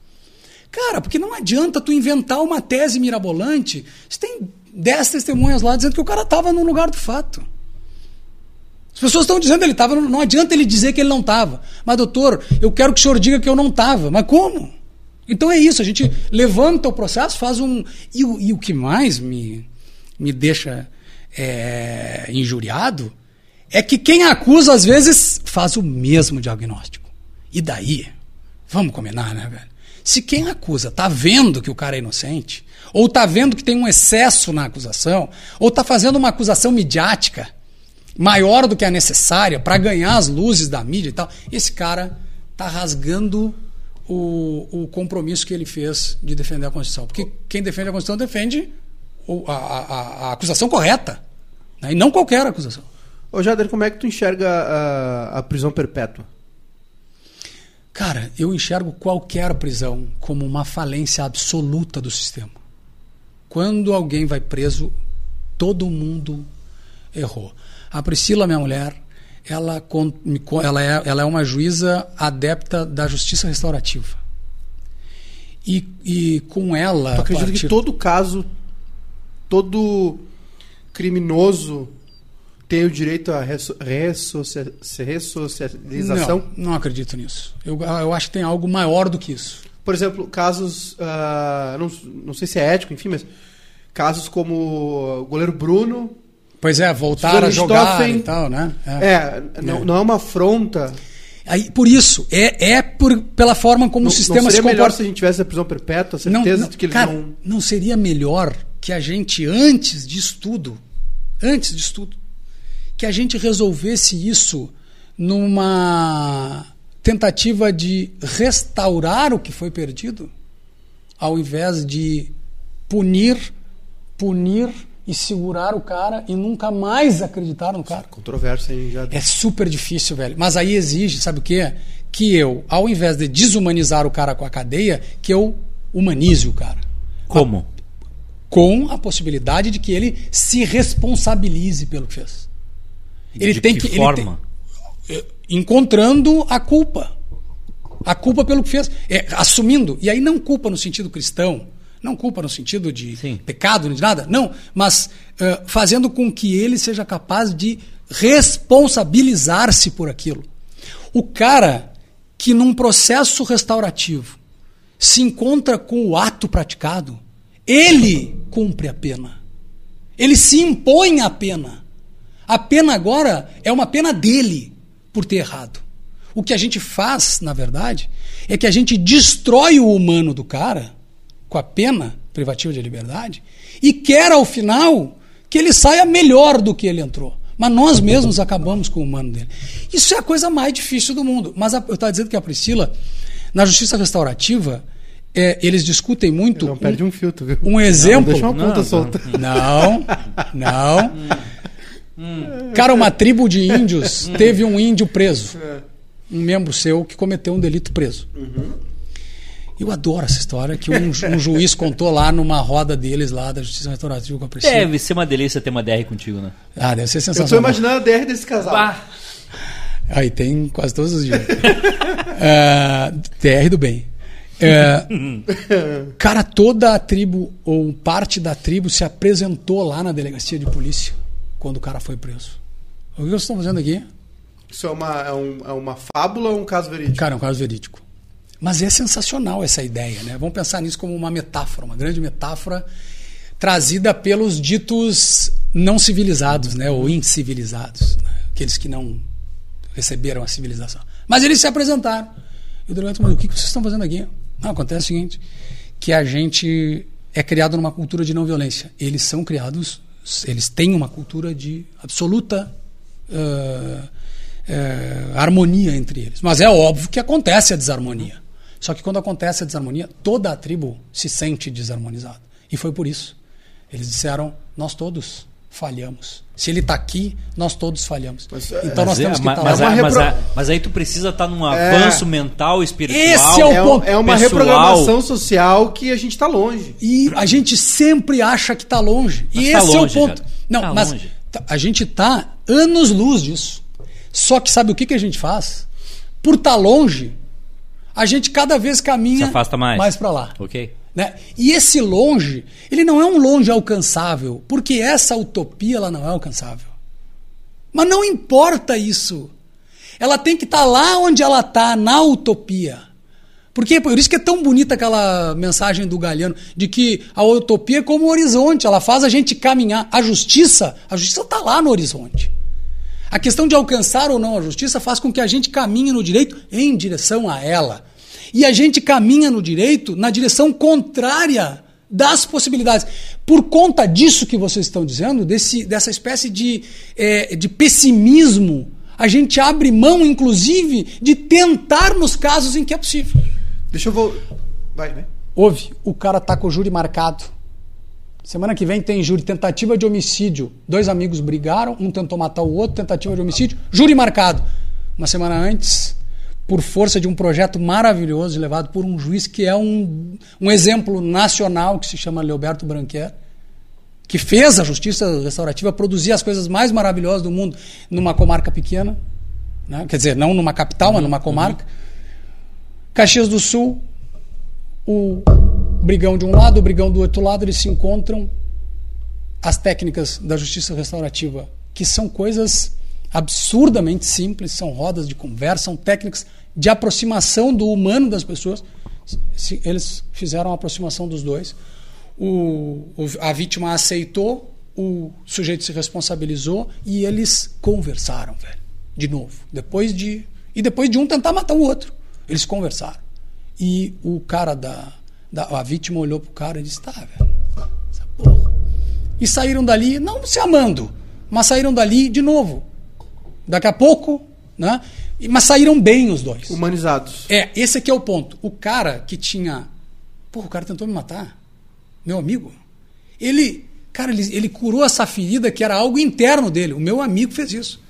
Cara, porque não adianta tu inventar uma tese mirabolante. Você tem dez testemunhas lá dizendo que o cara estava no lugar do fato. As pessoas estão dizendo que ele estava, não adianta ele dizer que ele não estava. Mas, doutor, eu quero que o senhor diga que eu não estava. Mas como? Então é isso, a gente levanta o processo, faz um. E o, e o que mais me, me deixa é, injuriado é que quem acusa, às vezes, faz o mesmo diagnóstico. E daí? Vamos combinar, né, velho? Se quem acusa tá vendo que o cara é inocente, ou tá vendo que tem um excesso na acusação, ou tá fazendo uma acusação midiática maior do que a necessária para ganhar as luzes da mídia e tal, esse cara tá rasgando o, o compromisso que ele fez de defender a Constituição. Porque quem defende a Constituição defende a, a- a acusação correta. Né? E não qualquer acusação. Ô Jader, como é que tu enxerga a, a prisão perpétua? Cara, eu enxergo qualquer prisão como uma falência absoluta do sistema. Quando alguém vai preso, todo mundo errou. A Priscila, minha mulher, ela, ela, é, ela é uma juíza adepta da justiça restaurativa. E, e com ela. Tu acredita partir- que todo caso, todo criminoso tem o direito à resso- ressocia- ressocialização? Não, não acredito nisso. Eu, eu acho que tem algo maior do que isso. Por exemplo, casos, ah, não, não sei se é ético, enfim, mas casos como o goleiro Bruno. Pois é, voltar a jogar e tal, né? É, não, não é uma afronta. Aí, por isso, é, é por, pela forma como Não, o sistema não se seria melhor comporta. se a gente tivesse a prisão perpétua, a Não, certeza não, de que eles cara, não. não seria melhor que a gente, antes disso tudo, antes disso tudo, que a gente resolvesse isso numa tentativa de restaurar o que foi perdido, ao invés de punir, punir e segurar o cara e nunca mais acreditar no cara? Controvérsia, hein, já. É super difícil, velho. Mas aí exige, sabe o quê? Que eu, ao invés de desumanizar o cara com a cadeia, que eu humanize o cara. Como? Com a possibilidade de que ele se responsabilize pelo que fez. Ele De tem que que. forma? tem- eh, encontrando a culpa. A culpa pelo que fez. É, assumindo. E aí não culpa no sentido cristão. Não culpa no sentido de Sim. pecado, de nada. Não. Mas eh, fazendo com que ele seja capaz de responsabilizar-se por aquilo. O cara que num processo restaurativo se encontra com o ato praticado, ele cumpre a pena. Ele se impõe a pena. A pena agora é uma pena dele por ter errado. O que a gente faz, na verdade, é que a gente destrói o humano do cara com a pena privativa de liberdade e quer ao final que ele saia melhor do que ele entrou. Mas nós mesmos acabamos com o humano dele. Isso é a coisa mais difícil do mundo. Mas a, eu estava dizendo que a Priscila, na justiça restaurativa, é, eles discutem muito. Não perde um filtro, viu? Um exemplo. Não, deixa uma ponta Não, solta. Não, não. Cara, uma tribo de índios teve um índio preso. Um membro seu que cometeu um delito preso. Eu adoro essa história que um, ju- um juiz contou lá numa roda deles lá da Justiça Restaurativa com a Priscila. Deve ser uma delícia ter uma DR contigo, né? Ah, deve ser Eu tô sensacional. imaginando a DR desse casal. Bah, Aí tem quase todos os dias. É, TR do bem. É, cara, toda a tribo, ou parte da tribo, se apresentou lá na delegacia de polícia quando o cara foi preso. O que vocês estão fazendo aqui? Isso é uma, é, um- é uma fábula ou um caso verídico? Cara, é um caso verídico. Mas é sensacional essa ideia, né? Vamos pensar nisso como uma metáfora, uma grande metáfora trazida pelos ditos não civilizados, né? Ou incivilizados, né? aqueles que não receberam a civilização. Mas eles se apresentaram. E o delegado falou, o que que vocês estão fazendo aqui? Não, acontece o seguinte, que a gente é criado numa cultura de não violência. Eles são criados, eles têm uma cultura de absoluta ah, eh, harmonia entre eles. Mas é óbvio que acontece a desarmonia. Só que quando acontece a desarmonia, toda a tribo se sente desarmonizada. E foi por isso. Eles disseram: nós todos falhamos. Se ele está aqui, nós todos falhamos. Mas, é, então nós mas, é, temos que mas, estar mas, lá. É uma mas, repro- mas aí tu precisa estar num É. avanço mental, espiritual. Esse é o É, ponto é uma pessoal. reprogramação social que a gente tá longe. E a gente sempre acha que está longe. Mas e tá esse longe, é o ponto. cara. Não, Tá mas longe. tá- a gente está anos luz disso. Só que sabe o que, que a gente faz? Por estar longe, a gente cada vez caminha Se afasta mais. mais para lá. Ok. Né? E esse longe, ele não é um longe alcançável, porque essa utopia ela não é alcançável. Mas não importa isso. Ela tem que estar lá onde ela está, na utopia. Porque por isso que é tão bonita aquela mensagem do Galhano de que a utopia é como o horizonte, ela faz a gente caminhar. A justiça, a justiça está lá no horizonte. A questão de alcançar ou não a justiça faz com que a gente caminhe no direito em direção a ela. E a gente caminha no direito na direção contrária das possibilidades. Por conta disso que vocês estão dizendo, desse, dessa espécie de, eh, de pessimismo, a gente abre mão, inclusive, de tentar nos casos em que é possível. Deixa eu vou. Vai, vai. Houve, o cara tá com o júri marcado. Semana que vem tem júri tentativa de homicídio. Dois amigos brigaram, um tentou matar o outro, tentativa de homicídio, júri marcado. Uma semana antes, por força de um projeto maravilhoso levado por um juiz que é um, um exemplo nacional, que se chama Leoberto Branquer, que fez a justiça restaurativa produzir as coisas mais maravilhosas do mundo numa comarca pequena, né? quer dizer, não numa capital, mas numa comarca. Caxias do Sul, o brigão de um lado, o brigão do outro lado, eles se encontram. As técnicas da justiça restaurativa, que são coisas absurdamente simples, são rodas de conversa, são técnicas de aproximação do humano das pessoas. Eles fizeram a aproximação dos dois. O- a vítima aceitou, o sujeito se responsabilizou e eles conversaram, velho. De novo. Depois de. E depois de um tentar matar o outro. Eles conversaram. E o cara da. da a vítima olhou pro cara e disse: tá, velho. Essa porra. E saíram dali, não se amando, mas saíram dali de novo. Daqui a pouco, né? Mas saíram bem os dois. Humanizados. É, esse aqui é o ponto. O cara que tinha. Porra, o cara tentou me matar. Meu amigo. Ele. Cara, ele, ele curou essa ferida que era algo interno dele. O meu amigo fez isso.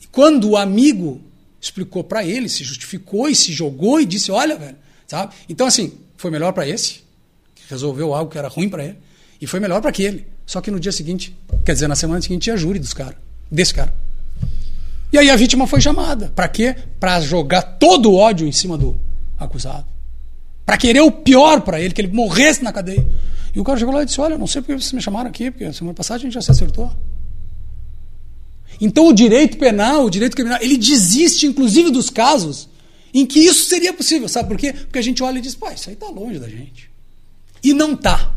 E quando o amigo explicou pra ele, se justificou e se jogou e disse: Olha, velho, sabe? Então, assim, foi melhor pra esse, que resolveu algo que era ruim pra ele, e foi melhor pra aquele. Só que no dia seguinte, quer dizer, na semana seguinte, tinha júri dos caras, desse cara. E aí a vítima foi chamada. Pra quê? Pra jogar todo o ódio em cima do acusado. Pra querer o pior pra ele, que ele morresse na cadeia. E o cara chegou lá e disse: Olha, não sei porque vocês me chamaram aqui, porque semana passada a gente já se acertou. Então o direito penal, o direito criminal, ele desiste, inclusive, dos casos em que isso seria possível. Sabe por quê? Porque a gente olha e diz: Pá, isso aí tá longe da gente. E não tá.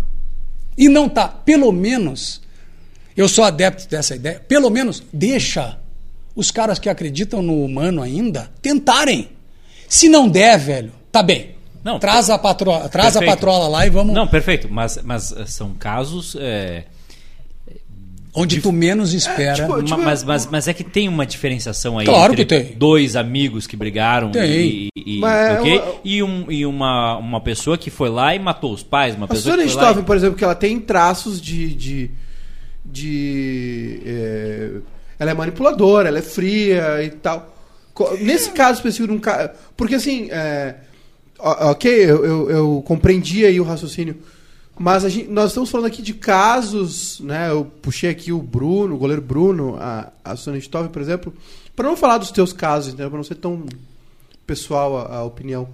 E não tá. Pelo menos, eu sou adepto dessa ideia, pelo menos deixa os caras que acreditam no humano ainda tentarem. Se não der, velho, tá bem. Não, traz a patroa, traz a perfeito. patrola lá e vamos. Não, perfeito. Mas, mas eh, são casos. eh, Onde tu menos espera. tipo, Ma- tipo, mas, mas, mas é que tem uma diferenciação aí Claro entre que tem. dois amigos que brigaram Tem. e, e, Mas ok? eu- e, um, e uma, uma pessoa que foi lá e matou os pais, uma A pessoa Sônia que foi lá Stoffen, por exemplo, que ela tem traços de. de, de é, ela é manipuladora, ela é fria e tal. Nesse caso específico, de um ca- porque assim, é, ok, eu, eu, eu compreendi aí o raciocínio, mas gente- nós estamos falando aqui de casos, né? Eu puxei aqui o Bruno, o goleiro Bruno, a, a Sônia Stoffen, por exemplo, para não falar dos teus casos, entendeu? Para não ser tão pessoal a, a opinião.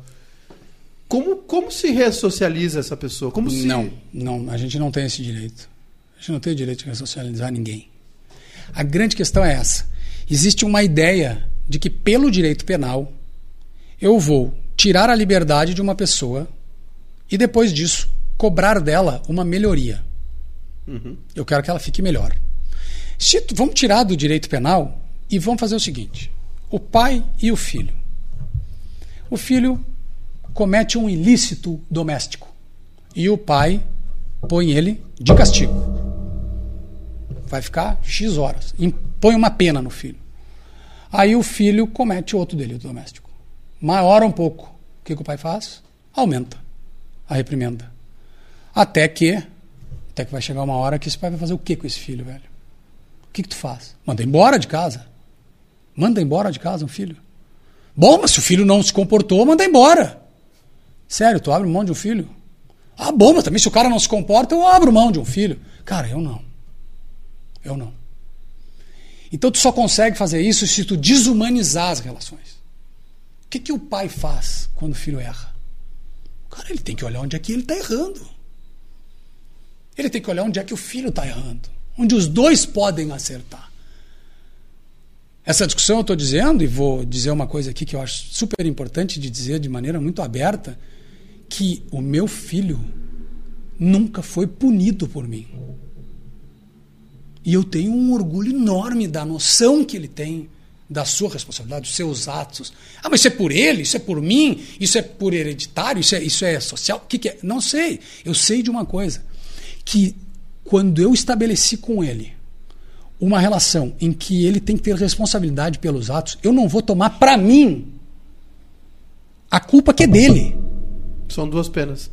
Como, como se ressocializa essa pessoa? Como se... Não, não, a gente não tem esse direito. A gente não tem o direito de ressocializar ninguém. A grande questão é essa. Existe uma ideia de que, pelo direito penal, eu vou tirar a liberdade de uma pessoa e, depois disso, cobrar dela uma melhoria. Eu quero que ela fique melhor. Se vamos tirar do direito penal e vamos fazer o seguinte: o pai e o filho. O filho comete um ilícito doméstico e o pai põe ele de castigo. Vai ficar X horas. Impõe uma pena no filho. Aí o filho comete outro delito doméstico. Maiora um pouco. O que, que o pai faz? Aumenta a reprimenda. Até que, até que vai chegar uma hora que esse pai vai fazer o que com esse filho, velho? O que, que tu faz? Manda embora de casa. Manda embora de casa um filho. Bom, mas se o filho não se comportou, manda embora. Sério, tu abre mão de um filho? Ah, bom, mas também se o cara não se comporta, eu abro mão de um filho. Cara, eu não. Eu não. Então tu só consegue fazer isso se tu desumanizar as relações. O que, que o pai faz quando o filho erra? Cara, ele tem que olhar onde é que ele está errando. Ele tem que olhar onde é que o filho está errando. Onde os dois podem acertar. Essa discussão eu estou dizendo, e vou dizer uma coisa aqui que eu acho super importante de dizer de maneira muito aberta, que o meu filho nunca foi punido por mim. E eu tenho um orgulho enorme da noção que ele tem da sua responsabilidade, dos seus atos. Ah, mas isso é por ele, isso é por mim, isso é por hereditário, isso é, isso é social. O que, que é? Não sei. Eu sei de uma coisa: que quando eu estabeleci com ele uma relação em que ele tem que ter responsabilidade pelos atos, eu não vou tomar para mim a culpa que é dele. São duas penas.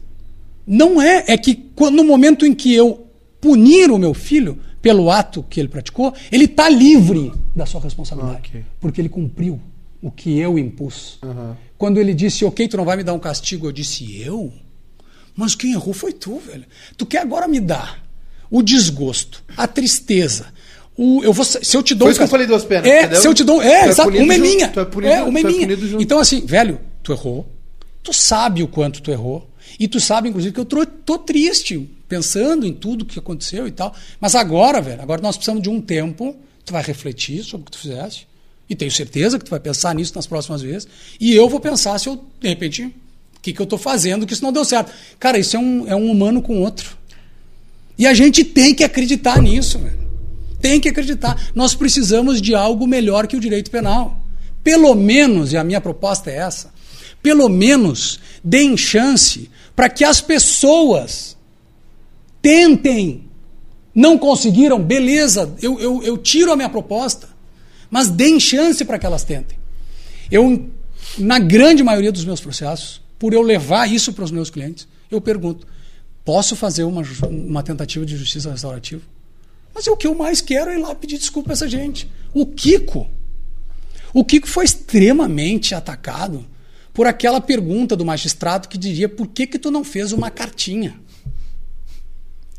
Não é, é que quando- no momento em que eu punir o meu filho pelo ato que ele praticou, ele está livre da sua responsabilidade, Ok. porque ele cumpriu o que eu impus. Aham. Quando ele disse, ok, tu não vai me dar um castigo, eu disse, eu? Mas quem errou foi tu, velho. Tu quer agora me dar o desgosto, a tristeza. O, eu vou, se eu te dou um isso que eu falei duas penas, É, entendeu? se eu te dou. Tu É, é exato, punido uma é minha. tu é punido- é, uma é é minha. Então, assim, velho, tu errou. Tu sabe o quanto tu errou. E tu sabe, inclusive, que eu tô, tô triste, pensando em tudo que aconteceu e tal. Mas agora, velho, agora nós precisamos de um tempo. Tu vai refletir sobre o que tu fizeste. E tenho certeza que tu vai pensar nisso nas próximas vezes. E eu vou pensar se eu, de repente, o que, que eu tô fazendo que isso não deu certo. Cara, isso é um, é um humano com outro. E a gente tem que acreditar nisso, velho. Tem que acreditar. Nós precisamos de algo melhor que o direito penal. Pelo menos, e a minha proposta é essa, pelo menos deem chance para que as pessoas tentem. Não conseguiram, beleza, eu, eu, eu tiro a minha proposta. Mas deem chance para que elas tentem. Eu, na grande maioria dos meus processos, por eu levar isso para os meus clientes, eu pergunto: posso fazer uma, uma tentativa de justiça restaurativa? Mas o que eu mais quero é ir lá pedir desculpa a essa gente. O Kiko. O Kiko foi extremamente atacado por aquela pergunta do magistrado que diria por que, que tu não fez uma cartinha?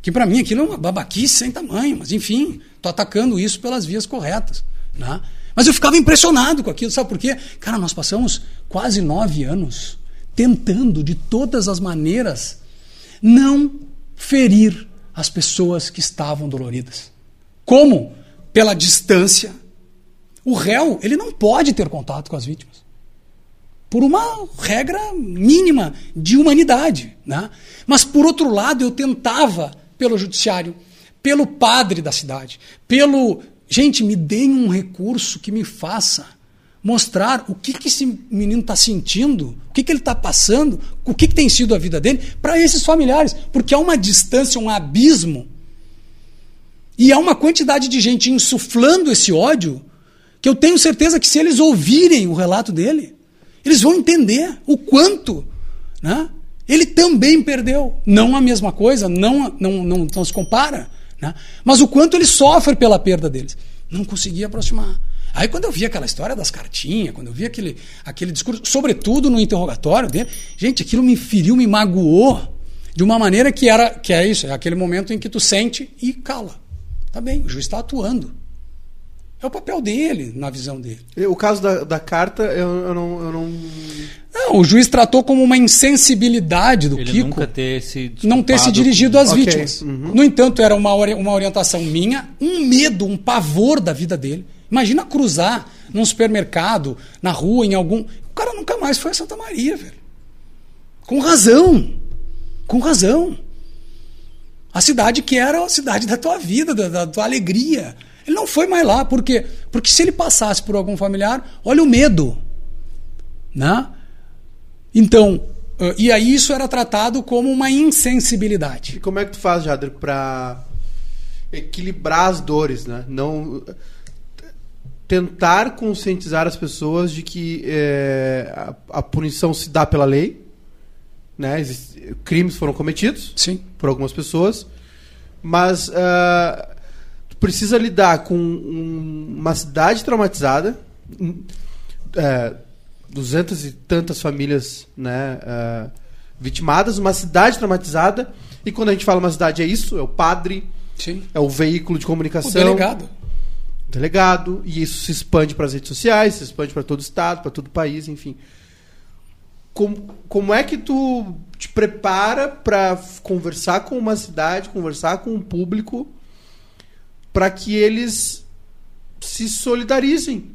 Que para mim aquilo é uma babaquice sem tamanho, mas enfim, tô atacando isso pelas vias corretas. Né? Mas eu ficava impressionado com aquilo, sabe por quê? Cara, nós passamos quase nove anos tentando de todas as maneiras não ferir as pessoas que estavam doloridas. Como? Pela distância. O réu, ele não pode ter contato com as vítimas. Por uma regra mínima de humanidade. Né? Mas, por outro lado, eu tentava, pelo judiciário, pelo padre da cidade, pelo. Gente, me deem um recurso que me faça mostrar o que, que esse menino está sentindo, o que, que ele está passando, o que, que tem sido a vida dele, para esses familiares. Porque há uma distância, um abismo E há uma quantidade de gente insuflando esse ódio que eu tenho certeza que se eles ouvirem o relato dele, eles vão entender o quanto né, ele também perdeu. Não a mesma coisa, não, não, não, não se compara, né, mas o quanto ele sofre pela perda deles. Não conseguia aproximar. Aí quando eu vi aquela história das cartinhas, quando eu vi aquele, aquele discurso, sobretudo no interrogatório dele, gente, aquilo me feriu, me magoou de uma maneira que era que é isso, é aquele momento em que tu sente e cala. Tá bem, o juiz está atuando. É o papel dele, na visão dele. O caso da, da carta, eu, eu, não, eu não. Não, o juiz tratou como uma insensibilidade do Ele Kiko nunca ter se não ter se dirigido às Ok, vítimas. uhum. No entanto, era uma, ori- uma orientação minha, um medo, um pavor da vida dele. Imagina cruzar num supermercado, na rua, em algum. O cara nunca mais foi a Santa Maria, velho. Com razão. Com razão. A cidade que era a cidade da tua vida, da, da tua alegria. Ele não foi mais lá. Por quê? Porque se ele passasse por algum familiar, olha o medo. Né? Então, eh, e aí isso era tratado como uma insensibilidade. E como é que tu faz, Jader, pra equilibrar as dores, né? Não tentar conscientizar as pessoas de que é, a, a punição se dá pela lei, né? Existe- crimes foram cometidos Sim. por algumas pessoas, mas tu precisa lidar com um- uma cidade traumatizada, um, é, duzentas e tantas famílias, né? ah, vitimadas, uma cidade traumatizada. E quando a gente fala uma cidade é isso, é o padre, Sim. é o veículo de comunicação, O delegado. o delegado, e isso se expande para as redes sociais, se expande para todo o estado, para todo o país, enfim. Como, como é que tu te prepara para conversar com uma cidade, conversar com um público, para que eles se solidarizem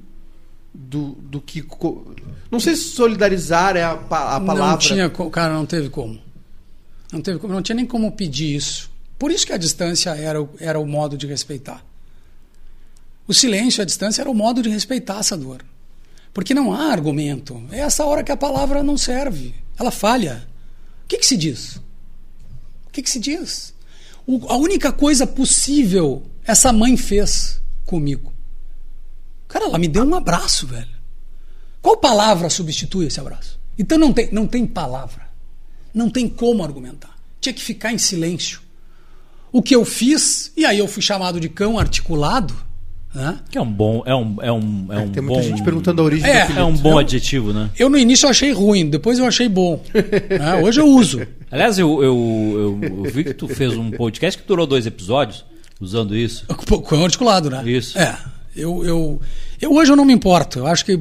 do, do que. Não sei se solidarizar é a, a palavra. Não tinha, cara, não teve como. Não teve como, não tinha nem como pedir isso. Por isso que a distância era o, era o modo de respeitar. O silêncio, a distância era o modo de respeitar essa dor. Porque não há argumento. É essa hora que a palavra não serve. Ela falha. O que, que se diz? O que, que se diz? O- a única coisa possível essa mãe fez comigo. Cara, ela me deu um abraço, velho. Qual palavra substitui esse abraço? Então não tem, não tem palavra. Não tem como argumentar. Tinha que ficar em silêncio. O que eu fiz, e aí eu fui chamado de cão articulado, né? Que é um bom. É um, é um, é um Tem bom. muita gente perguntando a origem É, do É um bom Eu- adjetivo, né? Eu no início eu achei ruim, depois eu achei bom. né? Hoje eu uso. Aliás, eu, eu, eu, eu vi que tu fez um podcast que durou dois episódios usando isso. Pô, Cão articulado, né? Isso. É. Eu, eu, eu hoje eu não me importo. Eu acho que.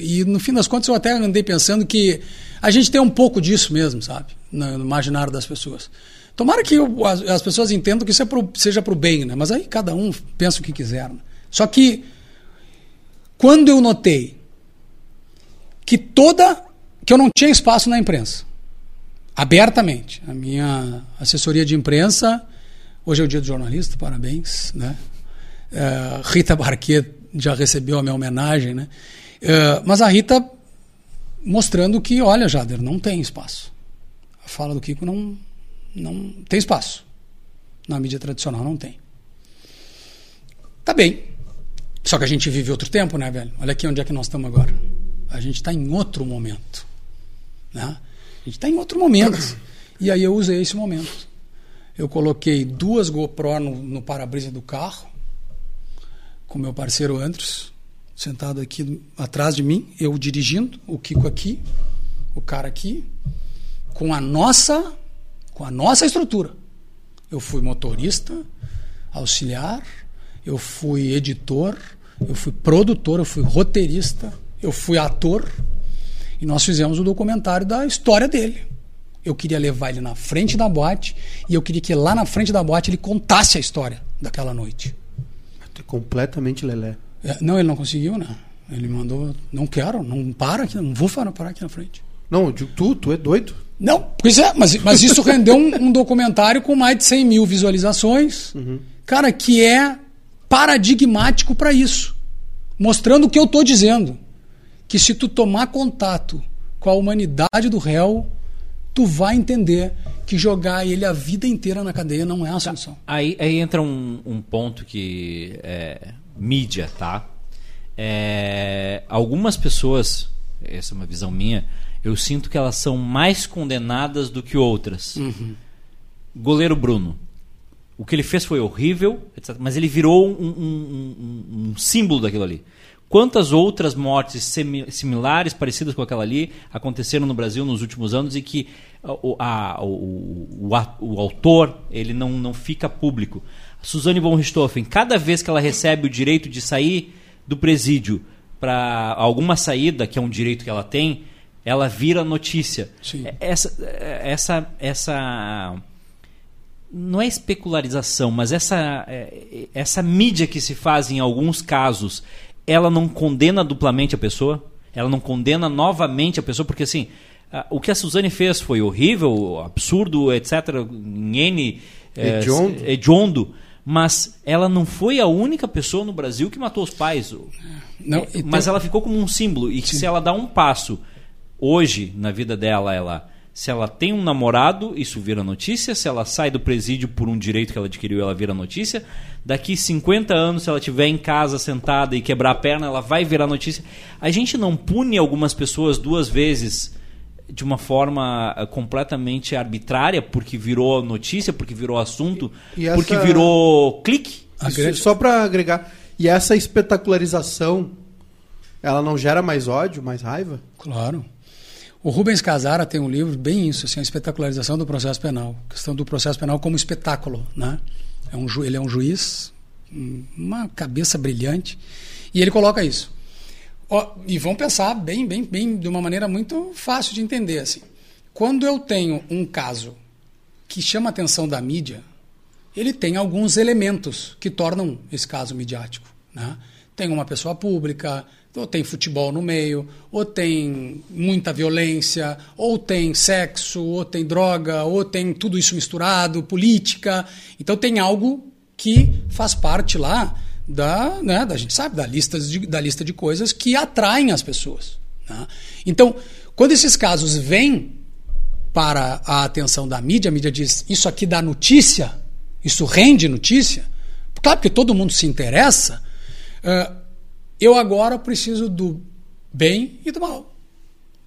E no fim das contas eu até andei pensando que a gente tem um pouco disso mesmo, sabe? No, no imaginário das pessoas. Tomara que eu- as, as pessoas entendam que isso é pro, seja para o bem, né? Mas aí cada um pensa o que quiser. né? Só que quando eu notei que toda. que eu não tinha espaço na imprensa, abertamente. A minha assessoria de imprensa, hoje é o dia do jornalista, parabéns, né? Eh, Rita Barquet já recebeu a minha homenagem, né? Eh, mas a Rita mostrando que, olha, Jader, não tem espaço. A fala do Kiko não, não tem espaço. Na mídia tradicional não tem. Tá bem. Só que a gente vive outro tempo, né, velho? Olha aqui onde é que nós estamos agora. A gente está em outro momento. Né? A gente está em outro momento. E aí eu usei esse momento. Eu coloquei duas GoPro no, no para-brisa do carro, com meu parceiro Andros, sentado aqui atrás de mim, eu dirigindo, o Kiko aqui, o cara aqui, com a nossa, com a nossa estrutura. Eu fui motorista, auxiliar, eu fui editor, eu fui produtor, eu fui roteirista, eu fui ator, e nós fizemos o documentário da história dele. Eu queria levar ele na frente da boate e eu queria que lá na frente da boate ele contasse a história daquela noite. É completamente lelé. É, Não, ele não conseguiu, né? Ele mandou, não quero, não para aqui, não vou parar aqui na frente. Não, eu digo, tu, tu é doido. Não, pois é, mas, mas isso rendeu um, um documentário com mais de 100 mil visualizações, cara, que é paradigmático para isso, mostrando o que eu estou dizendo, que se tu tomar contato com a humanidade do réu, tu vai entender que jogar ele a vida inteira na cadeia não é a solução. Aí, aí entra um, um ponto que é mídia, tá? É, algumas pessoas, essa é uma visão minha, eu sinto que elas são mais condenadas do que outras. Goleiro Bruno. O que ele fez foi horrível, etc. Mas ele virou um, um- um- um símbolo daquilo ali. Quantas outras mortes similares, parecidas com aquela ali, aconteceram no Brasil nos últimos anos e que o, a- o- o- o autor ele não, não fica público? A Suzane von Richthofen, cada vez que ela recebe o direito de sair do presídio para alguma saída, que é um direito que ela tem, ela vira notícia. Sim. Essa, essa, essa não é especularização, mas essa, é, essa mídia que se faz em alguns casos, ela não condena duplamente a pessoa? Ela não condena novamente a pessoa? Porque assim, o que a Suzane fez foi horrível, absurdo, etc. Em N. eh, Hediondo. hediondo, mas ela não foi a única pessoa no Brasil que matou os pais. Não, É, e mas ela ficou como um símbolo. E que se ela dá um passo hoje na vida dela, ela. Se ela tem um namorado, isso vira notícia. Se ela sai do presídio por um direito que ela adquiriu, ela vira notícia. Daqui 50 anos, se ela estiver em casa sentada e quebrar a perna, ela vai virar notícia. A gente não pune algumas pessoas duas vezes de uma forma eh, completamente arbitrária, porque virou notícia, porque virou assunto, E essa- porque virou clique. A Isso, grande- Só para agregar. E essa espetacularização, ela não gera mais ódio, mais raiva? Claro. O Rubens Casara tem um livro bem isso, assim, a espetacularização do processo penal, questão do processo penal como espetáculo, né? É um, ele é um juiz, um- uma cabeça brilhante, e ele coloca isso. E vão pensar bem, bem, bem, de uma maneira muito fácil de entender, assim. Quando eu tenho um caso que chama a atenção da mídia, ele tem alguns elementos que tornam esse caso midiático. Né? Tem uma pessoa pública, ou tem futebol no meio, ou tem muita violência, ou tem sexo, ou tem droga, ou tem tudo isso misturado, política. Então tem algo que faz parte lá da, né, da gente sabe, da lista de, da lista de coisas que atraem as pessoas. né? Então, quando esses casos vêm para a atenção da mídia, a mídia diz: isso aqui dá notícia, isso rende notícia. Claro, porque todo mundo se interessa. ah, eu agora preciso do bem e do mal.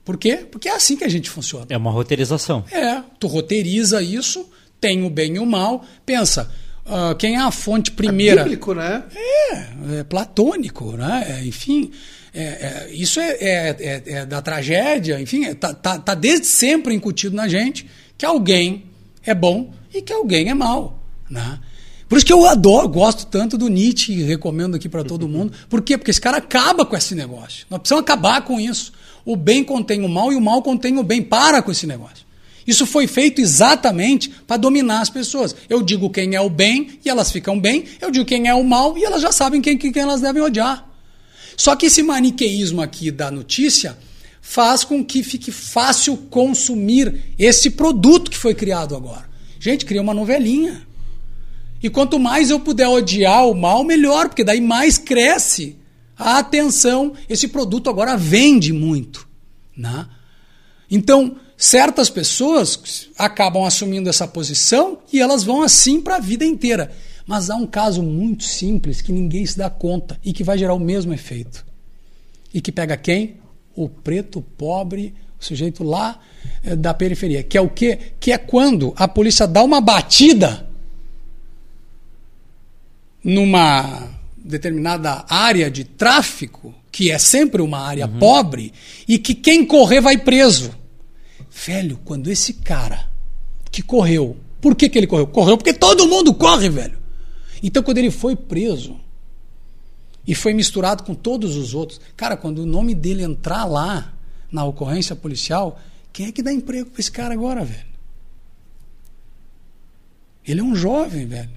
Por quê? Porque é assim que a gente funciona. É uma roteirização. É, tu roteiriza isso, tem o bem e o mal. Pensa, ah, quem é a fonte primeira? É bíblico, né? É, é platônico, né? É, enfim, é, é, isso é, é- é- é da tragédia, enfim, é, tá, tá- tá desde sempre incutido na gente que alguém é bom e que alguém é mal, né? Por isso que eu adoro, gosto tanto do Nietzsche e recomendo aqui para todo mundo. Por quê? Porque esse cara acaba com esse negócio. Nós precisamos acabar com isso. O bem contém o mal e o mal contém o bem. Para com esse negócio. Isso foi feito exatamente para dominar as pessoas. Eu digo quem é o bem e elas ficam bem, eu digo quem é o mal e elas já sabem quem, quem elas devem odiar. Só que esse maniqueísmo aqui da notícia faz com que fique fácil consumir esse produto que foi criado agora. Gente, cria uma novelinha. E quanto mais eu puder odiar o mal, melhor, porque daí mais cresce a atenção. Esse produto agora vende muito. Né? Então, certas pessoas acabam assumindo essa posição e elas vão assim para a vida inteira. Mas há um caso muito simples que ninguém se dá conta e que vai gerar o mesmo efeito. E que pega quem? O preto pobre, o sujeito lá eh, da periferia. Que é o quê? Que é quando a polícia dá uma batida numa determinada área de tráfico, que é sempre uma área pobre, e que quem correr vai preso. Velho, quando esse cara que correu, por que, que ele correu? Correu porque todo mundo corre, velho. Então, quando ele foi preso e foi misturado com todos os outros, cara, quando o nome dele entrar lá na ocorrência policial, quem é que dá emprego para esse cara agora, velho? Ele é um jovem, velho.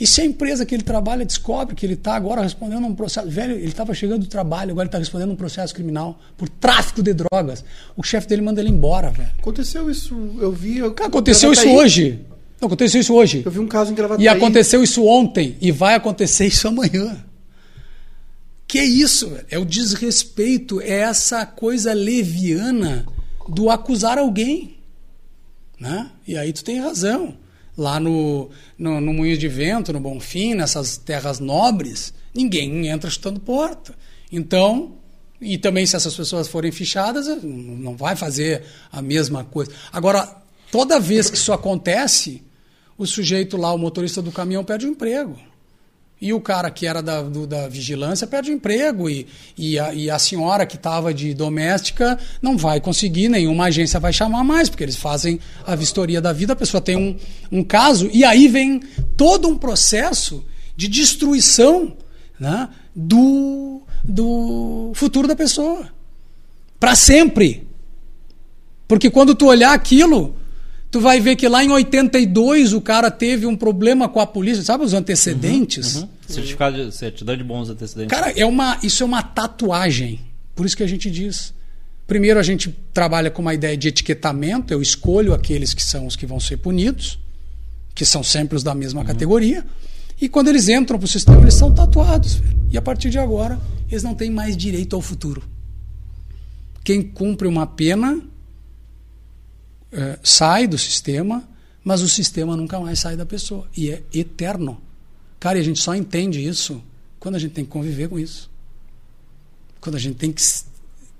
E se a empresa que ele trabalha descobre que ele está agora respondendo um processo. Velho, ele estava chegando do trabalho, agora ele está respondendo um processo criminal por tráfico de drogas. O chefe dele manda ele embora, velho. Aconteceu isso, eu vi. Eu, Cara, aconteceu isso hoje. Não, aconteceu isso hoje. Eu vi um caso em Gravataí. E aconteceu isso ontem. E vai acontecer isso amanhã. Que é isso, velho? É o desrespeito, é essa coisa leviana do acusar alguém. Né? E aí tu tem razão. Lá no, no, no Moinho de Vento, no Bonfim, nessas terras nobres, ninguém entra chutando porta. Então, e também se essas pessoas forem fichadas, não vai fazer a mesma coisa. Agora, toda vez que isso acontece, o sujeito lá, o motorista do caminhão, perde o emprego. E o cara que era da, do, da vigilância perde o emprego. E, e, a, e a senhora que estava de doméstica não vai conseguir, nenhuma agência vai chamar mais, porque eles fazem a vistoria da vida, a pessoa tem um, um caso, e aí vem todo um processo de destruição né, do, do futuro da pessoa. Para sempre. Porque quando tu olhar aquilo, tu vai ver que lá em 82 o cara teve um problema com a polícia, sabe os antecedentes? Uhum. Certificado de certidão de bons antecedentes. Cara, é uma, isso é uma tatuagem. Por isso que a gente diz. Primeiro a gente trabalha com uma ideia de etiquetamento, eu escolho aqueles que são os que vão ser punidos, que são sempre os da mesma uhum. categoria. E quando eles entram para o sistema, eles são tatuados. E a partir de agora, eles não têm mais direito ao futuro. Quem cumpre uma pena é, sai do sistema, mas o sistema nunca mais sai da pessoa. E é eterno. Cara, e a gente só entende isso quando a gente tem que conviver com isso. Quando a gente tem que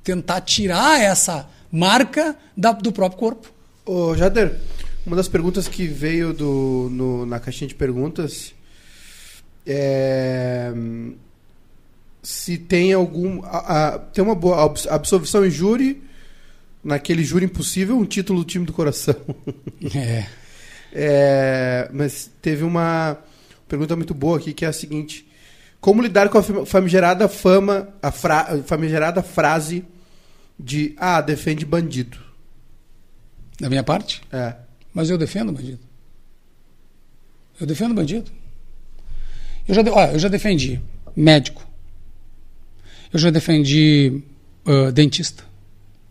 tentar tirar essa marca da, do próprio corpo. Ô, Jader, uma das perguntas que veio do, no, na caixinha de perguntas é se tem algum. A, a, tem uma boa absolvição em júri naquele júri impossível, um título do time do coração. É. é. Mas teve uma pergunta muito boa aqui que é a seguinte: Como lidar com a famigerada fama, a, fra, a famigerada frase de ah, defende bandido? Da minha parte? É. Mas eu defendo bandido. Eu defendo bandido. Eu já, ó, eu já defendi médico. Eu já defendi uh, dentista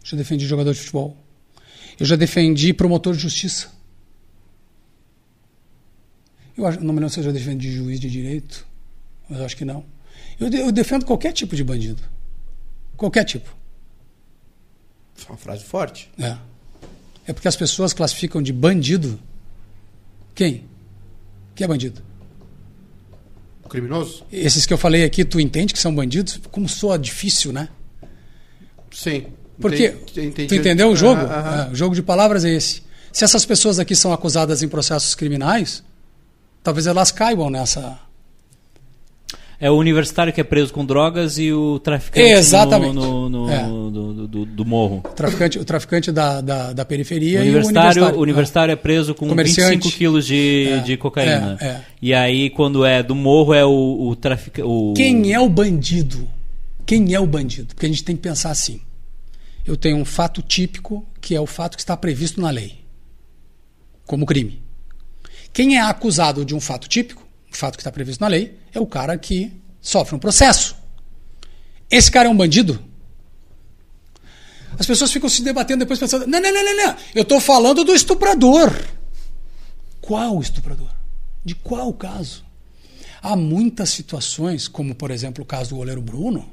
já defendi jogador de futebol. Eu já defendi promotor de justiça. Eu acho, não me lembro se eu já defendi juiz de direito, mas eu acho que não. Eu, eu defendo qualquer tipo de bandido. Qualquer tipo. É uma frase forte. É. É porque as pessoas classificam de bandido quem? Quem é bandido? O criminoso? Esses que eu falei aqui, tu entende que são bandidos? Como soa difícil, né? Sim. Porque entendi, tu entendeu o jogo? É, o jogo de palavras é esse. Se essas pessoas aqui são acusadas em processos criminais, talvez elas caibam nessa. É o universitário que é preso com drogas e o traficante Exatamente. no, no, no é. do, do, do, morro. O traficante, o traficante da, da, da periferia o universitário, e o universitário. O universitário é, é preso com 25 quilos de, é, de cocaína. É, é. E aí, quando é do morro, é o, o traficante. O... Quem é o bandido? Quem é o bandido? Porque a gente tem que pensar assim eu tenho um fato típico, que é o fato que está previsto na lei, como crime. Quem é acusado de um fato típico, um fato que está previsto na lei, é o cara que sofre um processo. Esse cara é um bandido? As pessoas ficam se debatendo depois pensando: não, não, não, não, não. eu estou falando do estuprador. Qual estuprador? De qual caso? Há muitas situações, como por exemplo o caso do goleiro Bruno,